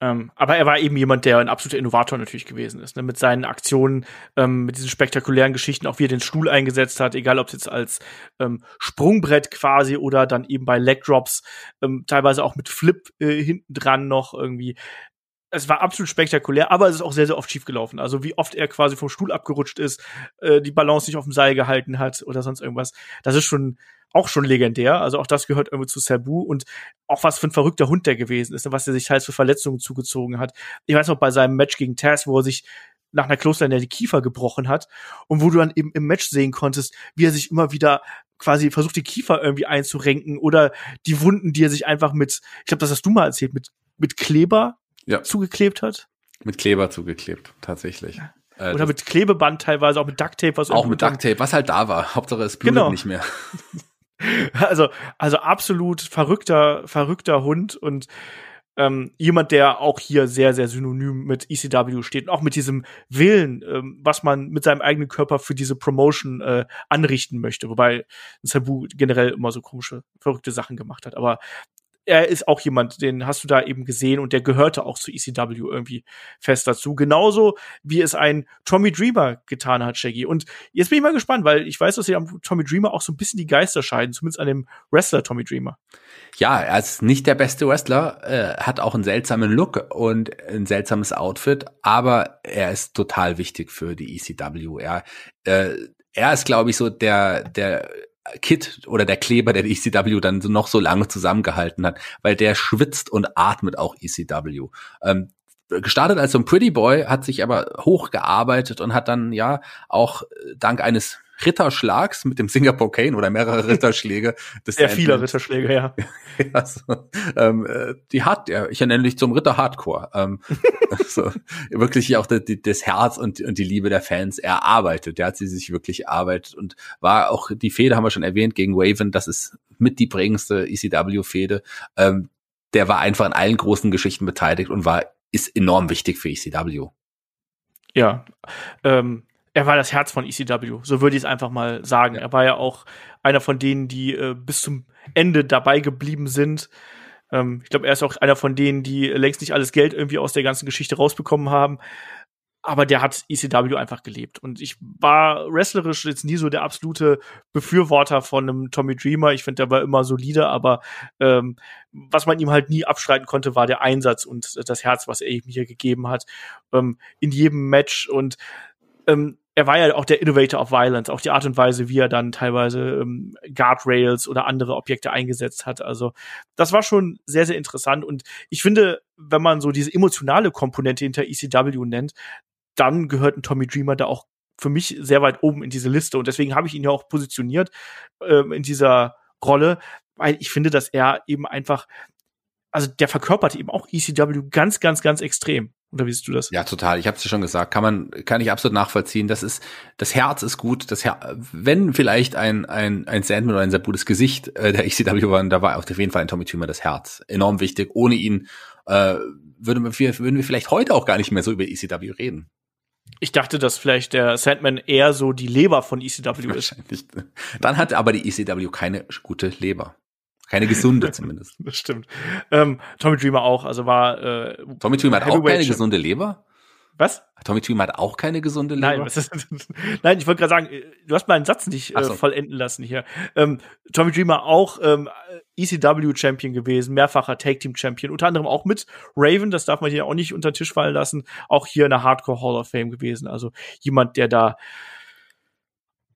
Speaker 1: Ähm, aber er war eben jemand, der ein absoluter Innovator natürlich gewesen ist, ne? mit seinen Aktionen, ähm, mit diesen spektakulären Geschichten, auch wie er den Stuhl eingesetzt hat, egal ob es jetzt als ähm, Sprungbrett quasi oder dann eben bei Leg Drops, ähm, teilweise auch mit Flip äh, hinten dran noch irgendwie. Es war absolut spektakulär, aber es ist auch sehr, sehr oft schief gelaufen. Also wie oft er quasi vom Stuhl abgerutscht ist, äh, die Balance nicht auf dem Seil gehalten hat oder sonst irgendwas. Das ist schon auch schon legendär. Also auch das gehört irgendwie zu Sabu und auch was für ein verrückter Hund der gewesen ist, was er sich teils für Verletzungen zugezogen hat. Ich weiß noch bei seinem Match gegen Taz, wo er sich nach einer Klosterline die Kiefer gebrochen hat und wo du dann eben im Match sehen konntest, wie er sich immer wieder quasi versucht, die Kiefer irgendwie einzurenken oder die Wunden, die er sich einfach mit, ich glaube, das hast du mal erzählt, mit, mit Kleber
Speaker 3: Ja.
Speaker 1: zugeklebt hat.
Speaker 3: Mit Kleber zugeklebt, tatsächlich. Äh,
Speaker 1: Oder mit Klebeband teilweise, auch mit Ducktape, was
Speaker 3: auch mit Ducktape, was halt da war. Hauptsache es blutet
Speaker 1: Genau.
Speaker 3: nicht mehr.
Speaker 1: Also, also absolut verrückter, verrückter Hund und ähm, jemand, der auch hier sehr, sehr synonym mit ECW steht und auch mit diesem Willen, ähm, was man mit seinem eigenen Körper für diese Promotion äh, anrichten möchte. Wobei Sabu generell immer so komische, verrückte Sachen gemacht hat. Aber er ist auch jemand, den hast du da eben gesehen und der gehörte auch zu ECW irgendwie fest dazu. Genauso wie es ein Tommy Dreamer getan hat, Shaggy. Und jetzt bin ich mal gespannt, weil ich weiß, dass sie am Tommy Dreamer auch so ein bisschen die Geister scheiden, zumindest an dem Wrestler Tommy Dreamer.
Speaker 3: Ja, er ist nicht der beste Wrestler, äh, hat auch einen seltsamen Look und ein seltsames Outfit, aber er ist total wichtig für die ECW. Er, äh, er ist, glaube ich, so der, der Kit oder der Kleber, der die ECW dann noch so lange zusammengehalten hat, weil der schwitzt und atmet auch ECW. Ähm, gestartet als so ein Pretty Boy, hat sich aber hochgearbeitet und hat dann ja auch dank eines Ritterschlags mit dem Singapore Cane oder mehrere Ritterschläge.
Speaker 1: Das Sehr viele Ritterschläge, ja.
Speaker 3: ja so, ähm, äh, die hat, ja, ich nenne dich zum Ritter Hardcore. Ähm, so, wirklich auch die, das Herz und, und die Liebe der Fans erarbeitet. Der hat sie sich wirklich erarbeitet und war auch die Fehde, haben wir schon erwähnt, gegen Waven. Das ist mit die prägendste ECW-Fehde. Ähm, der war einfach in allen großen Geschichten beteiligt und war ist enorm wichtig für ECW.
Speaker 1: Ja, ähm, er war das Herz von ECW, so würde ich es einfach mal sagen. Ja. Er war ja auch einer von denen, die äh, bis zum Ende dabei geblieben sind. Ähm, ich glaube, er ist auch einer von denen, die längst nicht alles Geld irgendwie aus der ganzen Geschichte rausbekommen haben. Aber der hat ECW einfach gelebt. Und ich war wrestlerisch jetzt nie so der absolute Befürworter von einem Tommy Dreamer. Ich finde, der war immer solide, aber ähm, was man ihm halt nie abstreiten konnte, war der Einsatz und das Herz, was er ihm hier gegeben hat. Ähm, in jedem Match. Und ähm, er war ja auch der Innovator of Violence, auch die Art und Weise, wie er dann teilweise ähm, Guardrails oder andere Objekte eingesetzt hat. Also das war schon sehr, sehr interessant. Und ich finde, wenn man so diese emotionale Komponente hinter ECW nennt, dann gehört ein Tommy Dreamer da auch für mich sehr weit oben in diese Liste. Und deswegen habe ich ihn ja auch positioniert ähm, in dieser Rolle, weil ich finde, dass er eben einfach, also der verkörpert eben auch ECW ganz, ganz, ganz extrem. Oder wie siehst du das?
Speaker 3: Ja, total. Ich habe es dir schon gesagt. Kann man, kann ich absolut nachvollziehen. Das ist, das Herz ist gut. Das Her wenn vielleicht ein ein ein Sandman oder ein sehr gutes Gesicht äh, der ECW waren, da war auf jeden Fall ein Tommy Tümer das Herz enorm wichtig. Ohne ihn äh, würden wir würden wir vielleicht heute auch gar nicht mehr so über ECW reden.
Speaker 1: Ich dachte, dass vielleicht der Sandman eher so die Leber von ECW ist.
Speaker 3: Dann hat aber die ECW keine gute Leber. Keine gesunde zumindest.
Speaker 1: das stimmt. Ähm, Tommy Dreamer auch, also war äh,
Speaker 3: Tommy Dreamer hat auch keine gesunde Leber?
Speaker 1: Was?
Speaker 3: Tommy Dreamer hat auch keine gesunde Leber?
Speaker 1: Nein, ist, Nein ich wollte gerade sagen, du hast meinen Satz nicht äh, so. vollenden lassen hier. Ähm, Tommy Dreamer auch ähm, ECW-Champion gewesen, mehrfacher Tag-Team-Champion, unter anderem auch mit Raven, das darf man hier auch nicht unter den Tisch fallen lassen, auch hier in der Hardcore Hall of Fame gewesen. Also jemand, der da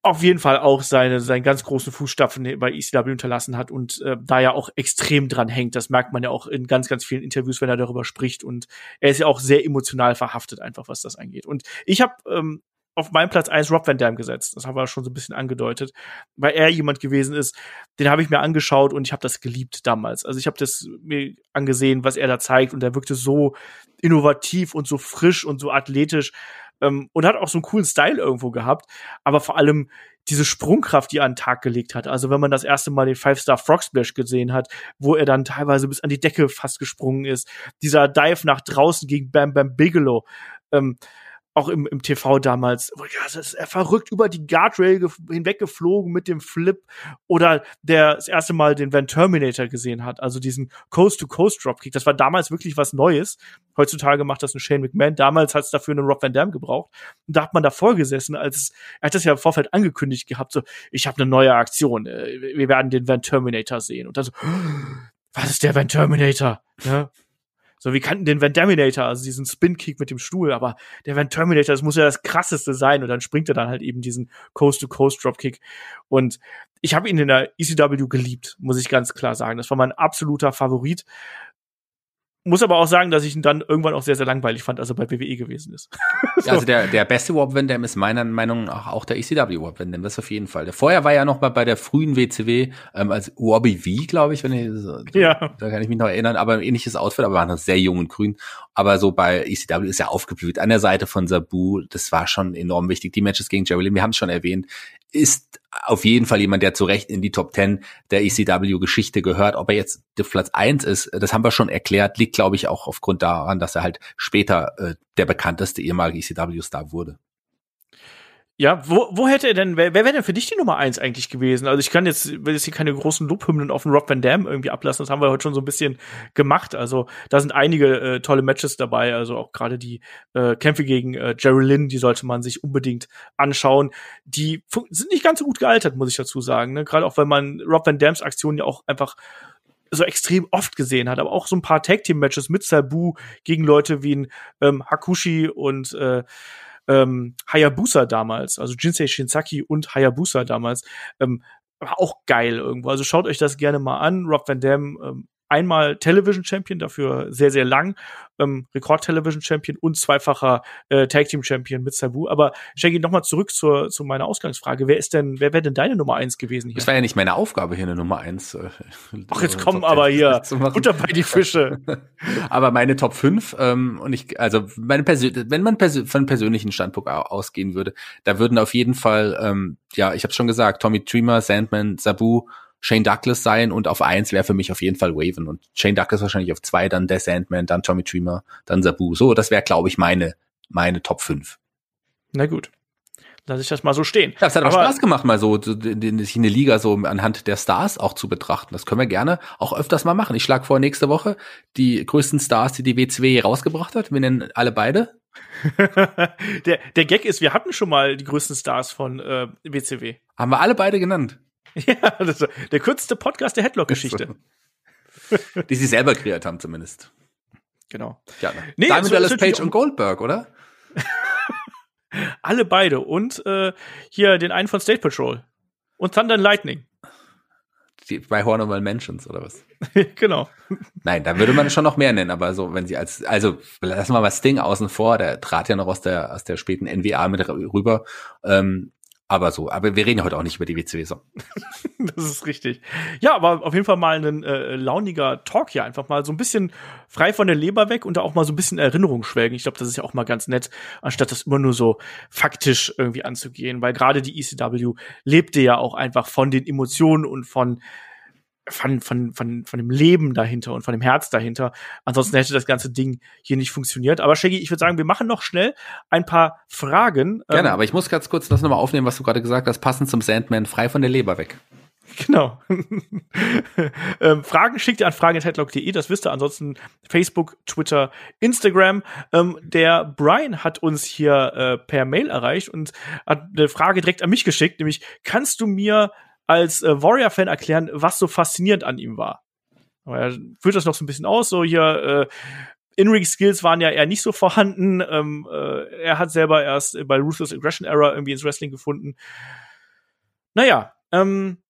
Speaker 1: auf jeden Fall auch seine, seinen ganz großen Fußstapfen bei ECW unterlassen hat und äh, da ja auch extrem dran hängt. Das merkt man ja auch in ganz, ganz vielen Interviews, wenn er darüber spricht. Und er ist ja auch sehr emotional verhaftet, einfach was das angeht. Und ich habe ähm, auf meinen Platz eins Rob Van Dam gesetzt. Das haben wir schon so ein bisschen angedeutet, weil er jemand gewesen ist, den habe ich mir angeschaut und ich habe das geliebt damals. Also ich habe das mir angesehen, was er da zeigt und er wirkte so innovativ und so frisch und so athletisch ähm, und hat auch so einen coolen Style irgendwo gehabt, aber vor allem diese Sprungkraft, die er an den Tag gelegt hat. Also wenn man das erste Mal den Five-Star Frog Splash gesehen hat, wo er dann teilweise bis an die Decke fast gesprungen ist, dieser Dive nach draußen gegen Bam Bam Bigelow, ähm, auch im, im TV damals, ja, das ist er verrückt über die Guardrail hinweggeflogen mit dem Flip oder der das erste Mal den Van Terminator gesehen hat, also diesen Coast-to-Coast Dropkick. Das war damals wirklich was Neues. Heutzutage macht das ein Shane McMahon. Damals hat es dafür einen Rob Van Dam gebraucht. Und da hat man davor gesessen, als er hat das ja im Vorfeld angekündigt gehabt, so, ich habe eine neue Aktion. Äh, wir werden den Van Terminator sehen. Und dann so, was ist der Van Terminator? Ja, so, wir kannten den Van Terminator, also diesen Spin-Kick mit dem Stuhl, aber der Van Terminator, das muss ja das krasseste sein. Und dann springt er dann halt eben diesen Coast-to-Coast-Dropkick. Und ich habe ihn in der ECW geliebt, muss ich ganz klar sagen. Das war mein absoluter Favorit. Muss aber auch sagen, dass ich ihn dann irgendwann auch sehr, sehr langweilig fand, als er bei WWE gewesen ist.
Speaker 3: so. Also der, der beste Warp Van Dam ist meiner Meinung nach auch der ECW Warp Van Dam, das auf jeden Fall. Der vorher war ja noch mal bei der frühen WCW ähm, als Wobby V, glaube ich, wenn ich, ja. da kann ich mich noch erinnern, aber ein ähnliches Outfit, aber war noch sehr jung und grün. Aber so bei ECW ist er aufgeblüht an der Seite von Sabu. Das war schon enorm wichtig. Die Matches gegen Jerry Lynn, wir haben es schon erwähnt, ist auf jeden Fall jemand, der zu Recht in die Top 10 der ECW-Geschichte gehört. Ob er jetzt Platz eins ist, das haben wir schon erklärt, liegt, glaube ich, auch aufgrund daran, dass er halt später äh, der bekannteste ehemalige ECW-Star wurde.
Speaker 1: Ja, wo, wo hätte er denn, wer, wer wäre denn für dich die Nummer eins eigentlich gewesen? Also ich kann jetzt, will jetzt hier keine großen Lobhymnen auf den Rob Van Dam irgendwie ablassen, das haben wir heute schon so ein bisschen gemacht. Also da sind einige äh, tolle Matches dabei, also auch gerade die äh, Kämpfe gegen äh, Jerry Lynn, die sollte man sich unbedingt anschauen. Die sind nicht ganz so gut gealtert, muss ich dazu sagen. Ne? Gerade auch, weil man Rob Van Dams Aktionen ja auch einfach so extrem oft gesehen hat, aber auch so ein paar Tag Team Matches mit Sabu gegen Leute wie ein ähm, Hakushi und äh, ähm, Hayabusa damals, also Jinsei Shinsaki und Hayabusa damals, ähm, war auch geil irgendwo. Also schaut euch das gerne mal an. Rob Van Dam ähm, einmal Television Champion, dafür sehr, sehr lang, ähm, Rekord Television Champion und zweifacher äh, Tag Team Champion mit Sabu. Aber Shaggy, nochmal zurück zur, zu meiner Ausgangsfrage. Wer ist denn, wer wäre denn deine Nummer eins gewesen hier?
Speaker 3: Das war ja nicht meine Aufgabe hier, eine Nummer eins. Äh,
Speaker 1: Ach, jetzt kommen aber hier Butter bei die Fische.
Speaker 3: aber meine Top 5, ähm, und ich, also meine Persön wenn man persö von persönlichen Standpunkt ausgehen würde, da würden auf jeden Fall, ähm, ja, ich habe schon gesagt, Tommy Dreamer, Sandman, Sabu, Shane Douglas sein und auf eins wäre für mich auf jeden Fall Waven und Shane Douglas wahrscheinlich auf zwei, dann der Sandman, dann Tommy Dreamer, dann Sabu. So, das wäre, glaube ich, meine, meine Top 5.
Speaker 1: Na gut. Lass ich das mal so stehen.
Speaker 3: Ja, es hat aber Spaß gemacht, mal so sich eine Liga so anhand der Stars auch zu betrachten. Das können wir gerne auch öfters mal machen. Ich schlage vor, nächste Woche die größten Stars, die die WCW rausgebracht hat. Wir nennen alle beide.
Speaker 1: der, der Gag ist, wir hatten schon mal die größten Stars von äh, WCW.
Speaker 3: Haben wir alle beide genannt.
Speaker 1: Ja, das ist der kürzeste Podcast der Headlock-Geschichte.
Speaker 3: Die sie selber kreiert haben, zumindest.
Speaker 1: Genau.
Speaker 3: Ja, ne? Nee, Diamond Dallas Page und Goldberg, oder?
Speaker 1: Alle beide. Und äh, hier den einen von State Patrol. Und Thunder and Lightning.
Speaker 3: Die, bei Hornival Mentions, oder was?
Speaker 1: genau.
Speaker 3: Nein, da würde man schon noch mehr nennen, aber so, wenn sie als, also lassen wir mal Sting außen vor, der trat ja noch aus der, aus der späten NWA mit rüber. Ähm, aber so, aber wir reden heute auch nicht über die WCW. So.
Speaker 1: das ist richtig. Ja, aber auf jeden Fall mal ein äh, launiger Talk hier. Einfach mal so ein bisschen frei von der Leber weg und da auch mal so ein bisschen Erinnerung schwelgen. Ich glaube, das ist ja auch mal ganz nett, anstatt das immer nur so faktisch irgendwie anzugehen. Weil gerade die ECW lebte ja auch einfach von den Emotionen und von von, von, von, von dem Leben dahinter und von dem Herz dahinter. Ansonsten hätte das ganze Ding hier nicht funktioniert. Aber Shaggy, ich würde sagen, wir machen noch schnell ein paar Fragen.
Speaker 3: Gerne, ähm, aber ich muss ganz kurz das nochmal aufnehmen, was du gerade gesagt hast, passend zum Sandman, frei von der Leber weg.
Speaker 1: Genau. ähm, Fragen schickt ihr an fragen.headlock.de, das wisst ihr. Ansonsten Facebook, Twitter, Instagram. Ähm, der Brian hat uns hier äh, per Mail erreicht und hat eine Frage direkt an mich geschickt, nämlich, kannst du mir als äh, Warrior-Fan erklären, was so faszinierend an ihm war. Aber er führt das noch so ein bisschen aus, so hier, äh, In-Ring-Skills waren ja eher nicht so vorhanden. Ähm, äh, er hat selber erst bei Ruthless Aggression Era irgendwie ins Wrestling gefunden. Naja, ähm,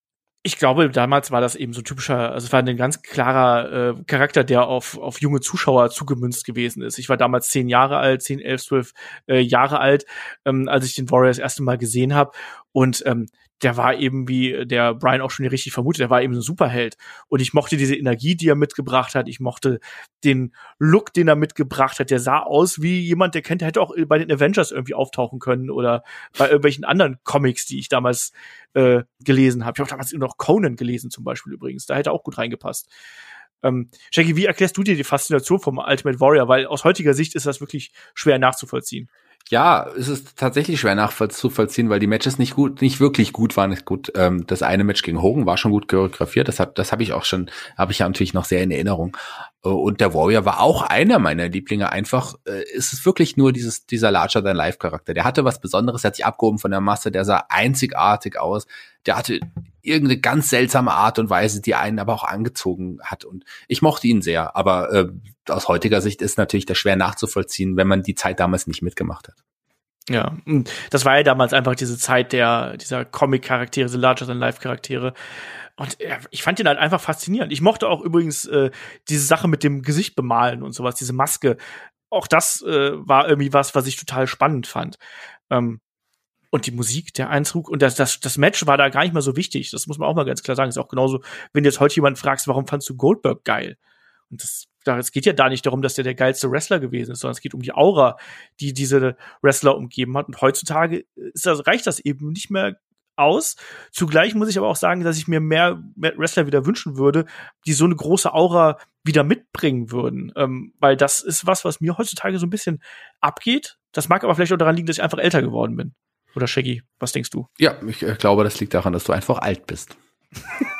Speaker 1: ich glaube, damals war das eben so typischer, also es war ein ganz klarer äh, Charakter, der auf, auf junge Zuschauer zugemünzt gewesen ist. Ich war damals zehn Jahre alt, zehn, elf, zwölf äh, Jahre alt, ähm, als ich den Warrior das erste Mal gesehen habe. Und ähm, der war eben, wie der Brian auch schon richtig vermutet, der war eben ein Superheld. Und ich mochte diese Energie, die er mitgebracht hat. Ich mochte den Look, den er mitgebracht hat. Der sah aus wie jemand, der kennt, der hätte auch bei den Avengers irgendwie auftauchen können oder bei irgendwelchen anderen Comics, die ich damals äh, gelesen habe. Ich habe damals noch Conan gelesen zum Beispiel übrigens. Da hätte er auch gut reingepasst. Ähm, Shaggy, wie erklärst du dir die Faszination vom Ultimate Warrior? Weil aus heutiger Sicht ist das wirklich schwer nachzuvollziehen.
Speaker 3: Ja, es ist tatsächlich schwer nachzuvollziehen, weil die Matches nicht gut, nicht wirklich gut waren. Gut, ähm, das eine Match gegen Hogan war schon gut choreografiert. Das hat, das habe ich auch schon, habe ich ja natürlich noch sehr in Erinnerung. Äh, und der Warrior war auch einer meiner Lieblinge. Einfach äh, ist es wirklich nur dieses dieser larger than life Charakter. Der hatte was Besonderes, der hat sich abgehoben von der Masse, der sah einzigartig aus. Der hatte irgendeine ganz seltsame Art und Weise, die einen aber auch angezogen hat. Und ich mochte ihn sehr. Aber äh, aus heutiger Sicht ist natürlich das schwer nachzuvollziehen, wenn man die Zeit damals nicht mitgemacht hat.
Speaker 1: Ja, das war ja damals einfach diese Zeit der dieser Comic-Charaktere, diese Larger-than-Life-Charaktere. Und ja, ich fand ihn halt einfach faszinierend. Ich mochte auch übrigens äh, diese Sache mit dem Gesicht bemalen und sowas, diese Maske. Auch das äh, war irgendwie was, was ich total spannend fand. Ähm, und die Musik, der Einzug und das, das, das Match war da gar nicht mal so wichtig. Das muss man auch mal ganz klar sagen. ist auch genauso, wenn du jetzt heute jemand fragst, warum fandst du Goldberg geil? Und das, es geht ja da nicht darum, dass der der geilste Wrestler gewesen ist, sondern es geht um die Aura, die diese Wrestler umgeben hat. Und heutzutage das, reicht das eben nicht mehr aus. Zugleich muss ich aber auch sagen, dass ich mir mehr, mehr Wrestler wieder wünschen würde, die so eine große Aura wieder mitbringen würden. Ähm, weil das ist was, was mir heutzutage so ein bisschen abgeht. Das mag aber vielleicht auch daran liegen, dass ich einfach älter geworden bin. Oder Shaggy, was denkst du?
Speaker 3: Ja, ich äh, glaube, das liegt daran, dass du einfach alt bist.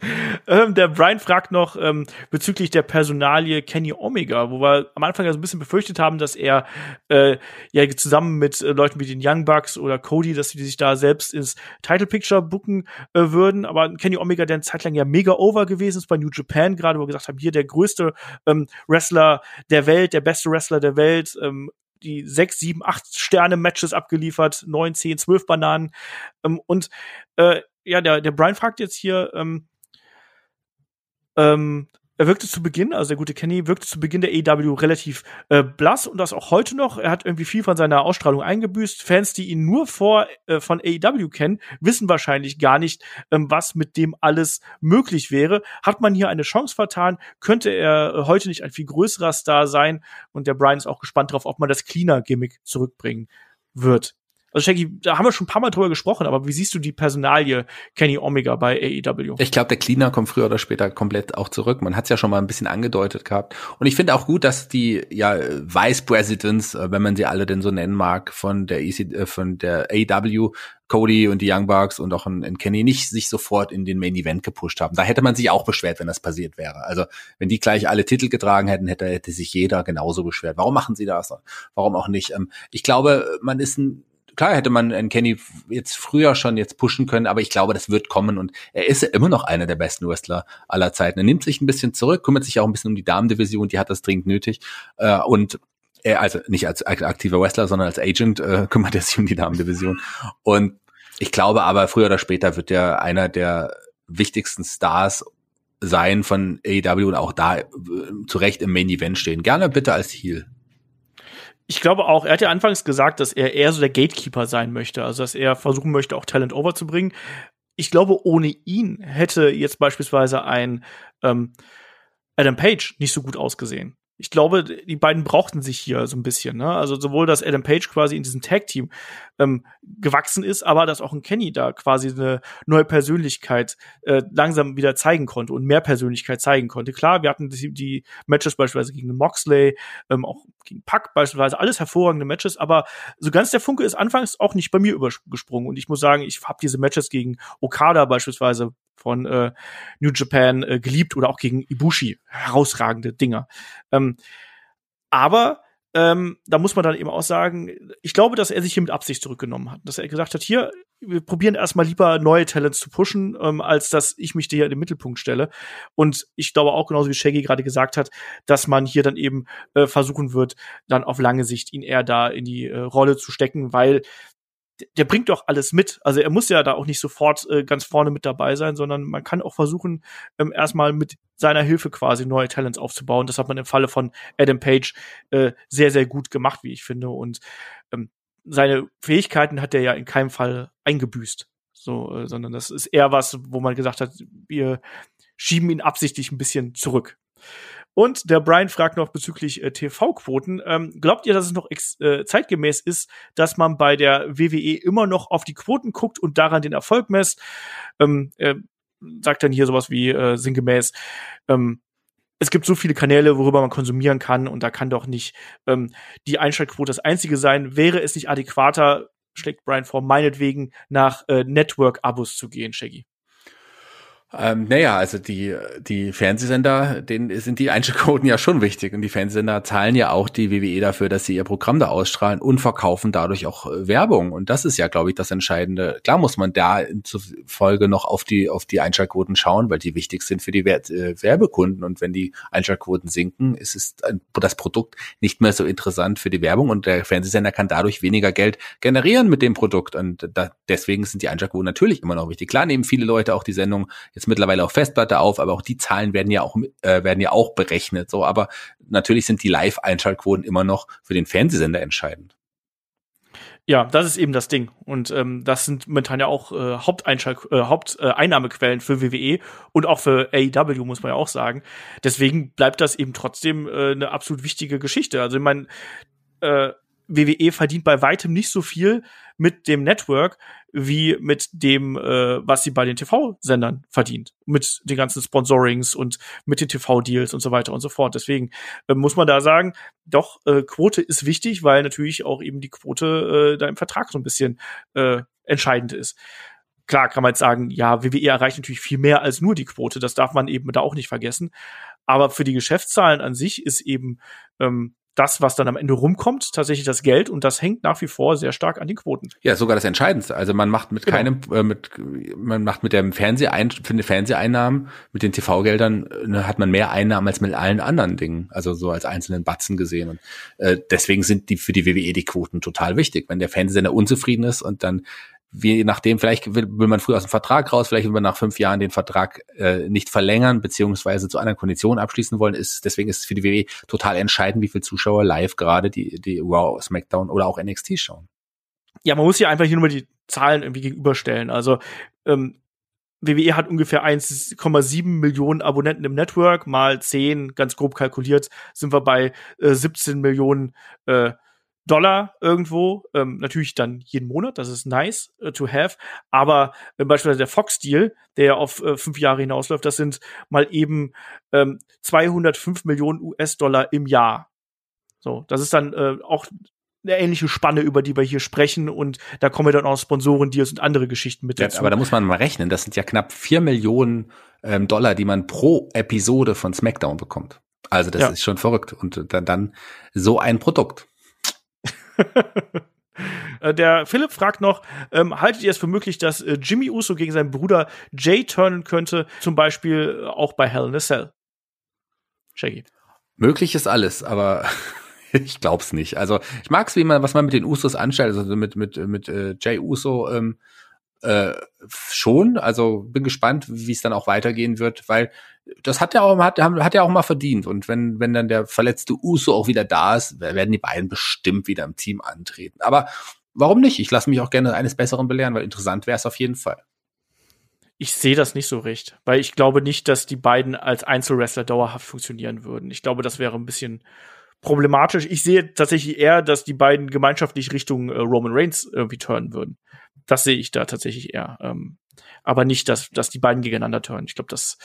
Speaker 1: ähm, der Brian fragt noch ähm, bezüglich der Personalie Kenny Omega, wo wir am Anfang ja so ein bisschen befürchtet haben, dass er äh, ja zusammen mit äh, Leuten wie den Young Bucks oder Cody, dass sie sich da selbst ins Title Picture booken äh, würden. Aber Kenny Omega, der eine Zeit lang ja mega over gewesen ist bei New Japan, gerade wo wir gesagt haben, hier der größte ähm, Wrestler der Welt, der beste Wrestler der Welt, ähm, die sechs, sieben, acht Sterne Matches abgeliefert, neun, zehn, zwölf Bananen. Ähm, und äh, ja, der, der Brian fragt jetzt hier, ähm, ähm, er wirkte zu Beginn, also der gute Kenny wirkte zu Beginn der AEW relativ äh, blass und das auch heute noch. Er hat irgendwie viel von seiner Ausstrahlung eingebüßt. Fans, die ihn nur vor äh, von AEW kennen, wissen wahrscheinlich gar nicht, ähm, was mit dem alles möglich wäre. Hat man hier eine Chance vertan, könnte er heute nicht ein viel größerer Star sein. Und der Brian ist auch gespannt darauf, ob man das Cleaner-Gimmick zurückbringen wird. Also Shaggy, da haben wir schon ein paar Mal drüber gesprochen, aber wie siehst du die Personalie Kenny Omega bei AEW?
Speaker 3: Ich glaube, der Cleaner kommt früher oder später komplett auch zurück. Man hat es ja schon mal ein bisschen angedeutet gehabt. Und ich finde auch gut, dass die ja Vice Presidents, äh, wenn man sie alle denn so nennen mag, von der EC, äh, von der AEW, Cody und die Young Bucks und auch in, in Kenny nicht sich sofort in den Main Event gepusht haben. Da hätte man sich auch beschwert, wenn das passiert wäre. Also wenn die gleich alle Titel getragen hätten, hätte, hätte sich jeder genauso beschwert. Warum machen sie das? Warum auch nicht? Ähm, ich glaube, man ist ein klar hätte man einen Kenny jetzt früher schon jetzt pushen können, aber ich glaube, das wird kommen und er ist ja immer noch einer der besten Wrestler aller Zeiten. Er nimmt sich ein bisschen zurück, kümmert sich auch ein bisschen um die Damendivision, die hat das dringend nötig äh, und er, also nicht als aktiver Wrestler, sondern als Agent äh, kümmert er sich um die Damendivision und ich glaube aber, früher oder später wird er einer der wichtigsten Stars sein von AEW und auch da äh, zu Recht im Main Event stehen. Gerne bitte als Heel
Speaker 1: ich glaube auch, er hat ja anfangs gesagt, dass er eher so der Gatekeeper sein möchte, also dass er versuchen möchte, auch Talent overzubringen. Ich glaube, ohne ihn hätte jetzt beispielsweise ein ähm, Adam Page nicht so gut ausgesehen ich glaube, die beiden brauchten sich hier so ein bisschen. Ne? Also sowohl, dass Adam Page quasi in diesem Tag-Team ähm, gewachsen ist, aber dass auch ein Kenny da quasi eine neue Persönlichkeit äh, langsam wieder zeigen konnte und mehr Persönlichkeit zeigen konnte. Klar, wir hatten die, die Matches beispielsweise gegen Moxley, ähm, auch gegen Pack beispielsweise, alles hervorragende Matches, aber so ganz der Funke ist anfangs auch nicht bei mir übergesprungen. Und ich muss sagen, ich habe diese Matches gegen Okada beispielsweise von äh, New Japan äh, geliebt oder auch gegen Ibushi. Herausragende Dinger. Ähm, aber ähm, da muss man dann eben auch sagen, ich glaube, dass er sich hier mit Absicht zurückgenommen hat. Dass er gesagt hat, hier, wir probieren erstmal lieber neue Talents zu pushen, ähm, als dass ich mich hier in den Mittelpunkt stelle. Und ich glaube auch genauso wie Shaggy gerade gesagt hat, dass man hier dann eben äh, versuchen wird, dann auf lange Sicht ihn eher da in die äh, Rolle zu stecken, weil der bringt doch alles mit. Also er muss ja da auch nicht sofort äh, ganz vorne mit dabei sein, sondern man kann auch versuchen, ähm, erstmal mit seiner Hilfe quasi neue Talents aufzubauen. Das hat man im Falle von Adam Page äh, sehr, sehr gut gemacht, wie ich finde. Und ähm, seine Fähigkeiten hat er ja in keinem Fall eingebüßt. So, äh, sondern das ist eher was, wo man gesagt hat, wir schieben ihn absichtlich ein bisschen zurück. Und der Brian fragt noch bezüglich äh, TV-Quoten. Ähm, glaubt ihr, dass es noch äh, zeitgemäß ist, dass man bei der WWE immer noch auf die Quoten guckt und daran den Erfolg messt? Ähm, äh, sagt dann hier sowas wie äh, sinngemäß, ähm, es gibt so viele Kanäle, worüber man konsumieren kann und da kann doch nicht ähm, die Einschaltquote das einzige sein. Wäre es nicht adäquater, schlägt Brian vor, meinetwegen nach äh, Network-Abos zu gehen, Shaggy?
Speaker 3: Ähm, naja, also die, die Fernsehsender, denen sind die Einschaltquoten ja schon wichtig. Und die Fernsehsender zahlen ja auch die WWE dafür, dass sie ihr Programm da ausstrahlen und verkaufen dadurch auch äh, Werbung. Und das ist ja, glaube ich, das Entscheidende. Klar muss man da zufolge noch auf die, auf die Einschaltquoten schauen, weil die wichtig sind für die äh, Werbekunden. Und wenn die Einschaltquoten sinken, ist es das Produkt nicht mehr so interessant für die Werbung. Und der Fernsehsender kann dadurch weniger Geld generieren mit dem Produkt. Und da, deswegen sind die Einschaltquoten natürlich immer noch wichtig. Klar nehmen viele Leute auch die Sendung jetzt mittlerweile auf Festplatte auf, aber auch die Zahlen werden ja auch äh, werden ja auch berechnet. So, aber natürlich sind die Live-Einschaltquoten immer noch für den Fernsehsender entscheidend.
Speaker 1: Ja, das ist eben das Ding. Und ähm, das sind momentan ja auch äh, Haupteinschalt äh, Haupteinnahmequellen äh, für WWE und auch für AEW, muss man ja auch sagen. Deswegen bleibt das eben trotzdem äh, eine absolut wichtige Geschichte. Also ich meine, äh, WWE verdient bei weitem nicht so viel mit dem Network wie mit dem, äh, was sie bei den TV-Sendern verdient. Mit den ganzen Sponsorings und mit den TV-Deals und so weiter und so fort. Deswegen äh, muss man da sagen, doch, äh, Quote ist wichtig, weil natürlich auch eben die Quote äh, da im Vertrag so ein bisschen äh, entscheidend ist. Klar kann man jetzt sagen, ja, WWE erreicht natürlich viel mehr als nur die Quote. Das darf man eben da auch nicht vergessen. Aber für die Geschäftszahlen an sich ist eben ähm, das, was dann am Ende rumkommt, tatsächlich das Geld und das hängt nach wie vor sehr stark an den Quoten.
Speaker 3: Ja, sogar das Entscheidendste. Also man macht mit genau. keinem, äh, mit, man macht mit dem Fernsehein, für die Fernseheinnahmen, mit den TV-Geldern äh, hat man mehr Einnahmen als mit allen anderen Dingen. Also so als einzelnen Batzen gesehen. Und äh, deswegen sind die für die WWE die Quoten total wichtig. Wenn der Fernsehsender unzufrieden ist und dann wie nachdem, vielleicht will, will man früher aus dem Vertrag raus, vielleicht will man nach fünf Jahren den Vertrag äh, nicht verlängern, beziehungsweise zu anderen Konditionen abschließen wollen, ist, deswegen ist es für die WWE total entscheidend, wie viele Zuschauer live gerade die, die Raw, SmackDown oder auch NXT schauen.
Speaker 1: Ja, man muss hier einfach hier nur mal die Zahlen irgendwie gegenüberstellen. Also, ähm, WWE hat ungefähr 1,7 Millionen Abonnenten im Network, mal 10, ganz grob kalkuliert, sind wir bei äh, 17 Millionen äh, Dollar irgendwo, ähm, natürlich dann jeden Monat, das ist nice uh, to have, aber äh, beispielsweise der Fox-Deal, der auf äh, fünf Jahre hinausläuft, das sind mal eben ähm, 205 Millionen US-Dollar im Jahr. So, das ist dann äh, auch eine ähnliche Spanne, über die wir hier sprechen und da kommen dann auch Sponsoren-Deals und andere Geschichten mit
Speaker 3: dazu. Ja, aber da muss man mal rechnen, das sind ja knapp vier Millionen ähm, Dollar, die man pro Episode von SmackDown bekommt. Also das ja. ist schon verrückt und dann, dann so ein Produkt.
Speaker 1: Äh, der Philipp fragt noch, ähm, haltet ihr es für möglich, dass äh, Jimmy Uso gegen seinen Bruder Jay turnen könnte, zum Beispiel äh, auch bei Hell in a Cell?
Speaker 3: Shaggy. Möglich ist alles, aber ich glaub's nicht. Also ich mag's, wie man, was man mit den Usos anstellt, also mit mit mit äh, Jay Uso ähm, äh, schon. Also bin gespannt, wie es dann auch weitergehen wird, weil das hat ja auch hat, hat ja auch mal verdient. Und wenn wenn dann der verletzte Uso auch wieder da ist, werden die beiden bestimmt wieder im Team antreten. Aber warum nicht? Ich lasse mich auch gerne eines Besseren belehren, weil interessant wäre es auf jeden Fall.
Speaker 1: Ich sehe das nicht so recht, weil ich glaube nicht, dass die beiden als Einzelwrestler dauerhaft funktionieren würden. Ich glaube, das wäre ein bisschen problematisch. Ich sehe tatsächlich eher, dass die beiden gemeinschaftlich Richtung äh, Roman Reigns irgendwie turnen würden. Das sehe ich da tatsächlich eher. Ähm, aber nicht, dass, dass die beiden gegeneinander turnen. Ich glaube, das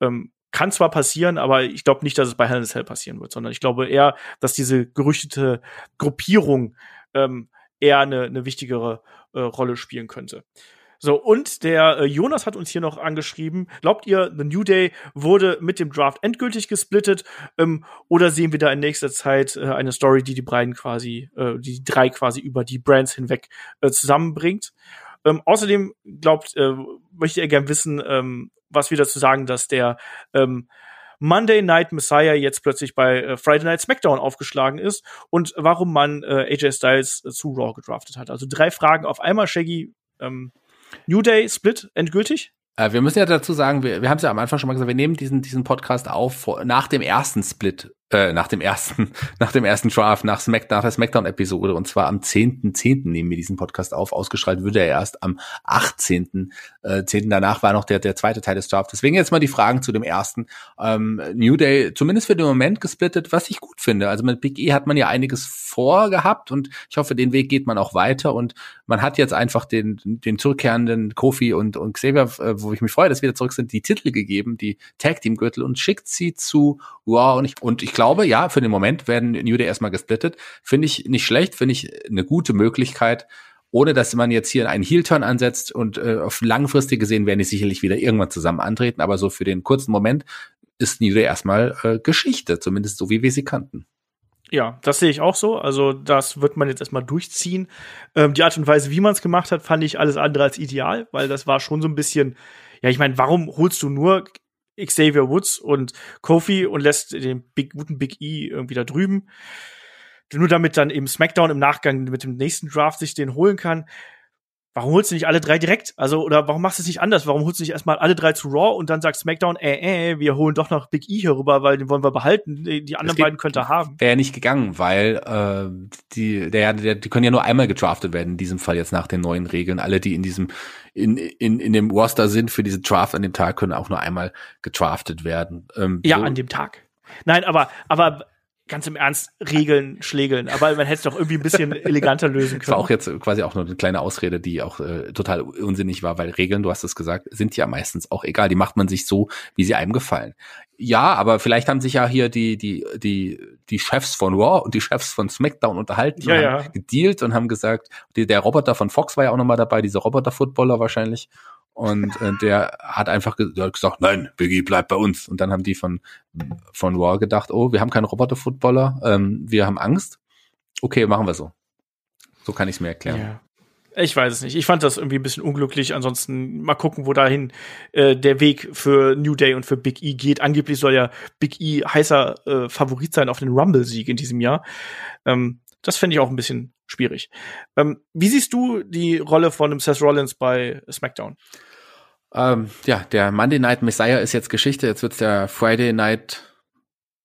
Speaker 1: ähm, kann zwar passieren, aber ich glaube nicht, dass es bei Hell in a Cell passieren wird, sondern ich glaube eher, dass diese gerüchtete Gruppierung ähm, eher eine, eine wichtigere äh, Rolle spielen könnte. So, und der äh, Jonas hat uns hier noch angeschrieben, glaubt ihr, The New Day wurde mit dem Draft endgültig gesplittet ähm, oder sehen wir da in nächster Zeit äh, eine Story, die die beiden quasi, äh, die drei quasi über die Brands hinweg äh, zusammenbringt? Ähm, außerdem glaubt, äh, möchte er gern wissen, ähm, was wir dazu sagen, dass der ähm, Monday Night Messiah jetzt plötzlich bei äh, Friday Night SmackDown aufgeschlagen ist und warum man äh, AJ Styles äh, zu Raw gedraftet hat. Also drei Fragen auf einmal, Shaggy. Ähm, New Day Split endgültig?
Speaker 3: Äh, wir müssen ja dazu sagen, wir, wir haben es ja am Anfang schon mal gesagt, wir nehmen diesen, diesen Podcast auf vor, nach dem ersten Split äh, nach dem ersten, nach dem ersten Draft, nach, Smack, nach der Smackdown-Episode, und zwar am 10.10. .10. nehmen wir diesen Podcast auf. Ausgestrahlt würde er erst am 18. Äh, 10. Danach war noch der, der zweite Teil des Drafts. Deswegen jetzt mal die Fragen zu dem ersten. Ähm, New Day, zumindest für den Moment gesplittet, was ich gut finde. Also mit Big E hat man ja einiges vorgehabt und ich hoffe, den Weg geht man auch weiter und man hat jetzt einfach den, den zurückkehrenden Kofi und, und Xavier, äh, wo ich mich freue, dass wir wieder zurück sind, die Titel gegeben, die Tag Team Gürtel und schickt sie zu Raw und ich, und ich glaube, glaube, ja, für den Moment werden New Day erstmal gesplittet. Finde ich nicht schlecht, finde ich eine gute Möglichkeit, ohne dass man jetzt hier einen Heel-Turn ansetzt und äh, auf langfristig gesehen werden die sicherlich wieder irgendwann zusammen antreten, aber so für den kurzen Moment ist New Day erstmal äh, Geschichte, zumindest so wie wir sie kannten.
Speaker 1: Ja, das sehe ich auch so. Also das wird man jetzt erstmal durchziehen. Ähm, die Art und Weise, wie man es gemacht hat, fand ich alles andere als ideal, weil das war schon so ein bisschen, ja, ich meine, warum holst du nur Xavier Woods und Kofi und lässt den Big, guten Big E irgendwie da drüben. Nur damit dann eben SmackDown im Nachgang mit dem nächsten Draft sich den holen kann warum holst du nicht alle drei direkt? Also, oder warum machst du es nicht anders? Warum holst du nicht erstmal alle drei zu Raw und dann sagt SmackDown, äh, äh, wir holen doch noch Big E hier rüber, weil den wollen wir behalten. Die, die anderen beiden könnte er haben.
Speaker 3: Wäre nicht gegangen, weil äh, die, der, der, die können ja nur einmal gedraftet werden, in diesem Fall jetzt nach den neuen Regeln. Alle, die in diesem, in, in, in dem Roster sind für diese Draft an dem Tag, können auch nur einmal gedraftet werden.
Speaker 1: Ähm, ja, so. an dem Tag. Nein, aber, aber ganz im Ernst Regeln schlägeln, aber man hätte es doch irgendwie ein bisschen eleganter lösen können. Das
Speaker 3: war auch jetzt quasi auch nur eine kleine Ausrede, die auch äh, total unsinnig war, weil Regeln, du hast es gesagt, sind ja meistens auch egal. Die macht man sich so, wie sie einem gefallen. Ja, aber vielleicht haben sich ja hier die die die die Chefs von Raw und die Chefs von SmackDown unterhalten,
Speaker 1: ja, ja.
Speaker 3: gedealt und haben gesagt, die, der Roboter von Fox war ja auch nochmal dabei, dieser Roboter-Footballer wahrscheinlich. Und äh, der hat einfach ge der hat gesagt, nein, Biggie bleibt bei uns. Und dann haben die von, von Raw gedacht, oh, wir haben keinen Roboter-Footballer, ähm, wir haben Angst. Okay, machen wir so. So kann ich es mir erklären. Ja.
Speaker 1: Ich weiß es nicht. Ich fand das irgendwie ein bisschen unglücklich. Ansonsten mal gucken, wo dahin äh, der Weg für New Day und für Big E geht. Angeblich soll ja Big E heißer äh, Favorit sein auf den Rumble-Sieg in diesem Jahr. Ähm, das fände ich auch ein bisschen schwierig. Ähm, wie siehst du die Rolle von dem Seth Rollins bei SmackDown?
Speaker 3: Ähm, ja, der Monday Night Messiah ist jetzt Geschichte. Jetzt wird's der Friday Night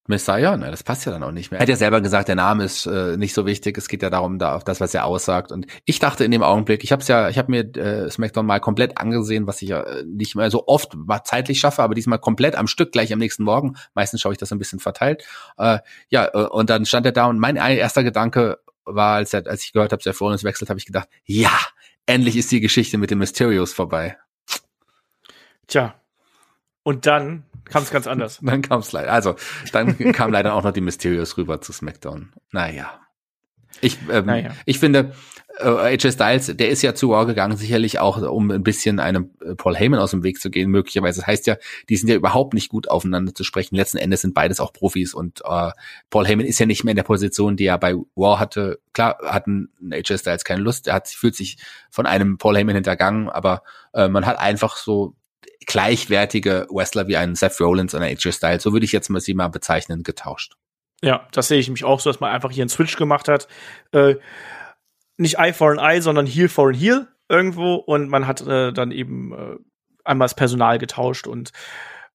Speaker 3: Messiah? Na, das passt ja dann auch nicht mehr. Er hat ja selber gesagt, der Name ist äh, nicht so wichtig. Es geht ja darum, da auf das, was er aussagt. Und ich dachte in dem Augenblick, ich habe es ja, ich habe mir äh, SmackDown mal komplett angesehen, was ich ja äh, nicht mehr so oft zeitlich schaffe, aber diesmal komplett am Stück gleich am nächsten Morgen. Meistens schaue ich das ein bisschen verteilt. Äh, ja, äh, und dann stand er da und mein erster Gedanke war, als, er, als ich gehört habe, Seth Rollins wechselt, habe ich gedacht, ja, endlich ist die Geschichte mit den Mysterios vorbei.
Speaker 1: Tja. Und dann kam es ganz anders.
Speaker 3: dann kam es leider. Also, dann kam leider auch noch die Mysterios rüber zu SmackDown. Naja. Ich, ähm, naja. ich finde, äh, AJ Styles, der ist ja zu Raw gegangen, sicherlich auch, um ein bisschen einem äh, Paul Heyman aus dem Weg zu gehen, möglicherweise. Das heißt ja, die sind ja überhaupt nicht gut aufeinander zu sprechen. Letzten Endes sind beides auch Profis und äh, Paul Heyman ist ja nicht mehr in der Position, die er bei Raw hatte. Klar hatten AJ Styles keine Lust, er hat, fühlt sich von einem Paul Heyman hintergangen, aber äh, man hat einfach so gleichwertige Wrestler wie einen Seth Rollins und einen AJ Styles, so würde ich jetzt mal sie mal bezeichnen, getauscht.
Speaker 1: Ja, das sehe ich mich auch so, dass man einfach hier einen Switch gemacht hat. Äh, nicht Eye for an Eye, sondern Heel for an Heel irgendwo und man hat äh, dann eben äh, einmal das Personal getauscht und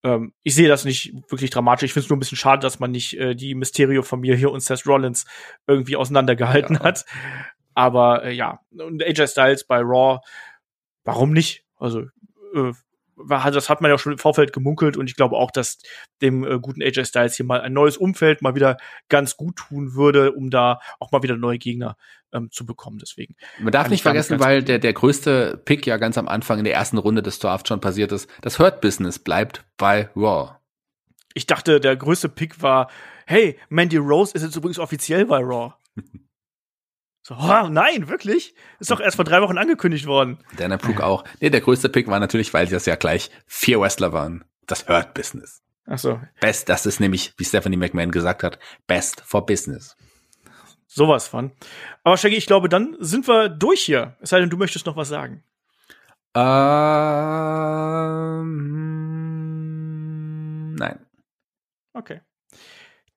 Speaker 1: ähm, ich sehe das nicht wirklich dramatisch. Ich finde es nur ein bisschen schade, dass man nicht äh, die Mysterio-Familie hier und Seth Rollins irgendwie auseinandergehalten ja. hat. Aber äh, ja, und AJ Styles bei Raw, warum nicht? Also äh, das hat man ja schon im Vorfeld gemunkelt und ich glaube auch, dass dem äh, guten AJ Styles hier mal ein neues Umfeld mal wieder ganz gut tun würde, um da auch mal wieder neue Gegner ähm, zu bekommen. Deswegen.
Speaker 3: Man darf nicht vergessen, weil der, der größte Pick ja ganz am Anfang in der ersten Runde des Draft schon passiert ist. Das Hurt Business bleibt bei Raw.
Speaker 1: Ich dachte, der größte Pick war, hey, Mandy Rose ist jetzt übrigens offiziell bei Raw. So, oh, nein, wirklich? Ist doch erst vor drei Wochen angekündigt worden.
Speaker 3: Dana Brooke auch. Nee, der größte Pick war natürlich, weil das ja gleich vier Wrestler waren. Das Hurt Business.
Speaker 1: Ach so.
Speaker 3: Best, das ist nämlich, wie Stephanie McMahon gesagt hat, best for business.
Speaker 1: Sowas von. Aber Shaggy, ich glaube, dann sind wir durch hier. Es sei denn, du möchtest noch was sagen.
Speaker 3: Ähm, nein.
Speaker 1: Okay.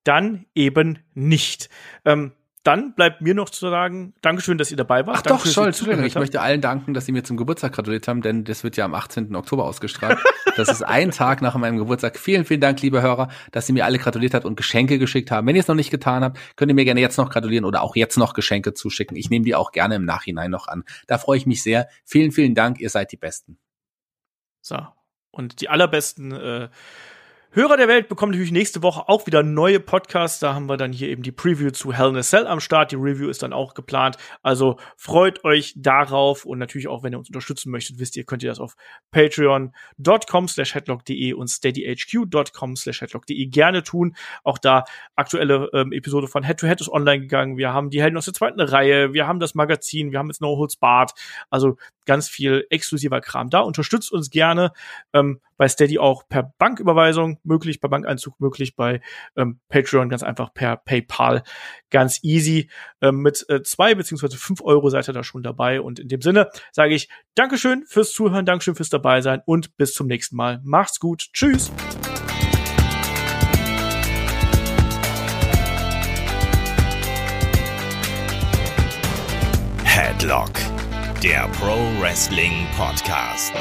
Speaker 1: Dann eben nicht. Ähm, dann bleibt mir noch zu sagen, Dankeschön, dass ihr dabei wart.
Speaker 3: Ach Dankeschön, doch, Entschuldigung, ich möchte allen danken, dass sie mir zum Geburtstag gratuliert haben, denn das wird ja am 18. Oktober ausgestrahlt. das ist ein Tag nach meinem Geburtstag. Vielen, vielen Dank, liebe Hörer, dass ihr mir alle gratuliert habt und Geschenke geschickt haben. Wenn ihr es noch nicht getan habt, könnt ihr mir gerne jetzt noch gratulieren oder auch jetzt noch Geschenke zuschicken. Ich nehme die auch gerne im Nachhinein noch an. Da freue ich mich sehr. Vielen, vielen Dank, ihr seid die Besten.
Speaker 1: So, und die allerbesten äh, Hörer der Welt bekommen natürlich nächste Woche auch wieder neue Podcasts. Da haben wir dann hier eben die Preview zu Hell in a Cell am Start. Die Review ist dann auch geplant. Also freut euch darauf und natürlich auch, wenn ihr uns unterstützen möchtet, wisst ihr, könnt ihr das auf patreon.com slash headlock.de und steadyhq.com slash headlock.de gerne tun. Auch da aktuelle ähm, Episode von Head to Head ist online gegangen. Wir haben die Helden aus der zweiten Reihe. Wir haben das Magazin. Wir haben jetzt No Holds Bart. Also ganz viel exklusiver Kram da. Unterstützt uns gerne. Ähm, bei Steady auch per Banküberweisung möglich, per Bankeinzug möglich, bei ähm, Patreon ganz einfach per PayPal ganz easy. Ähm, mit äh, zwei beziehungsweise fünf Euro seid ihr da schon dabei. Und in dem Sinne sage ich Dankeschön fürs Zuhören, Dankeschön fürs dabei sein und bis zum nächsten Mal. Macht's gut. Tschüss.
Speaker 2: Headlock, der Pro Wrestling Podcast.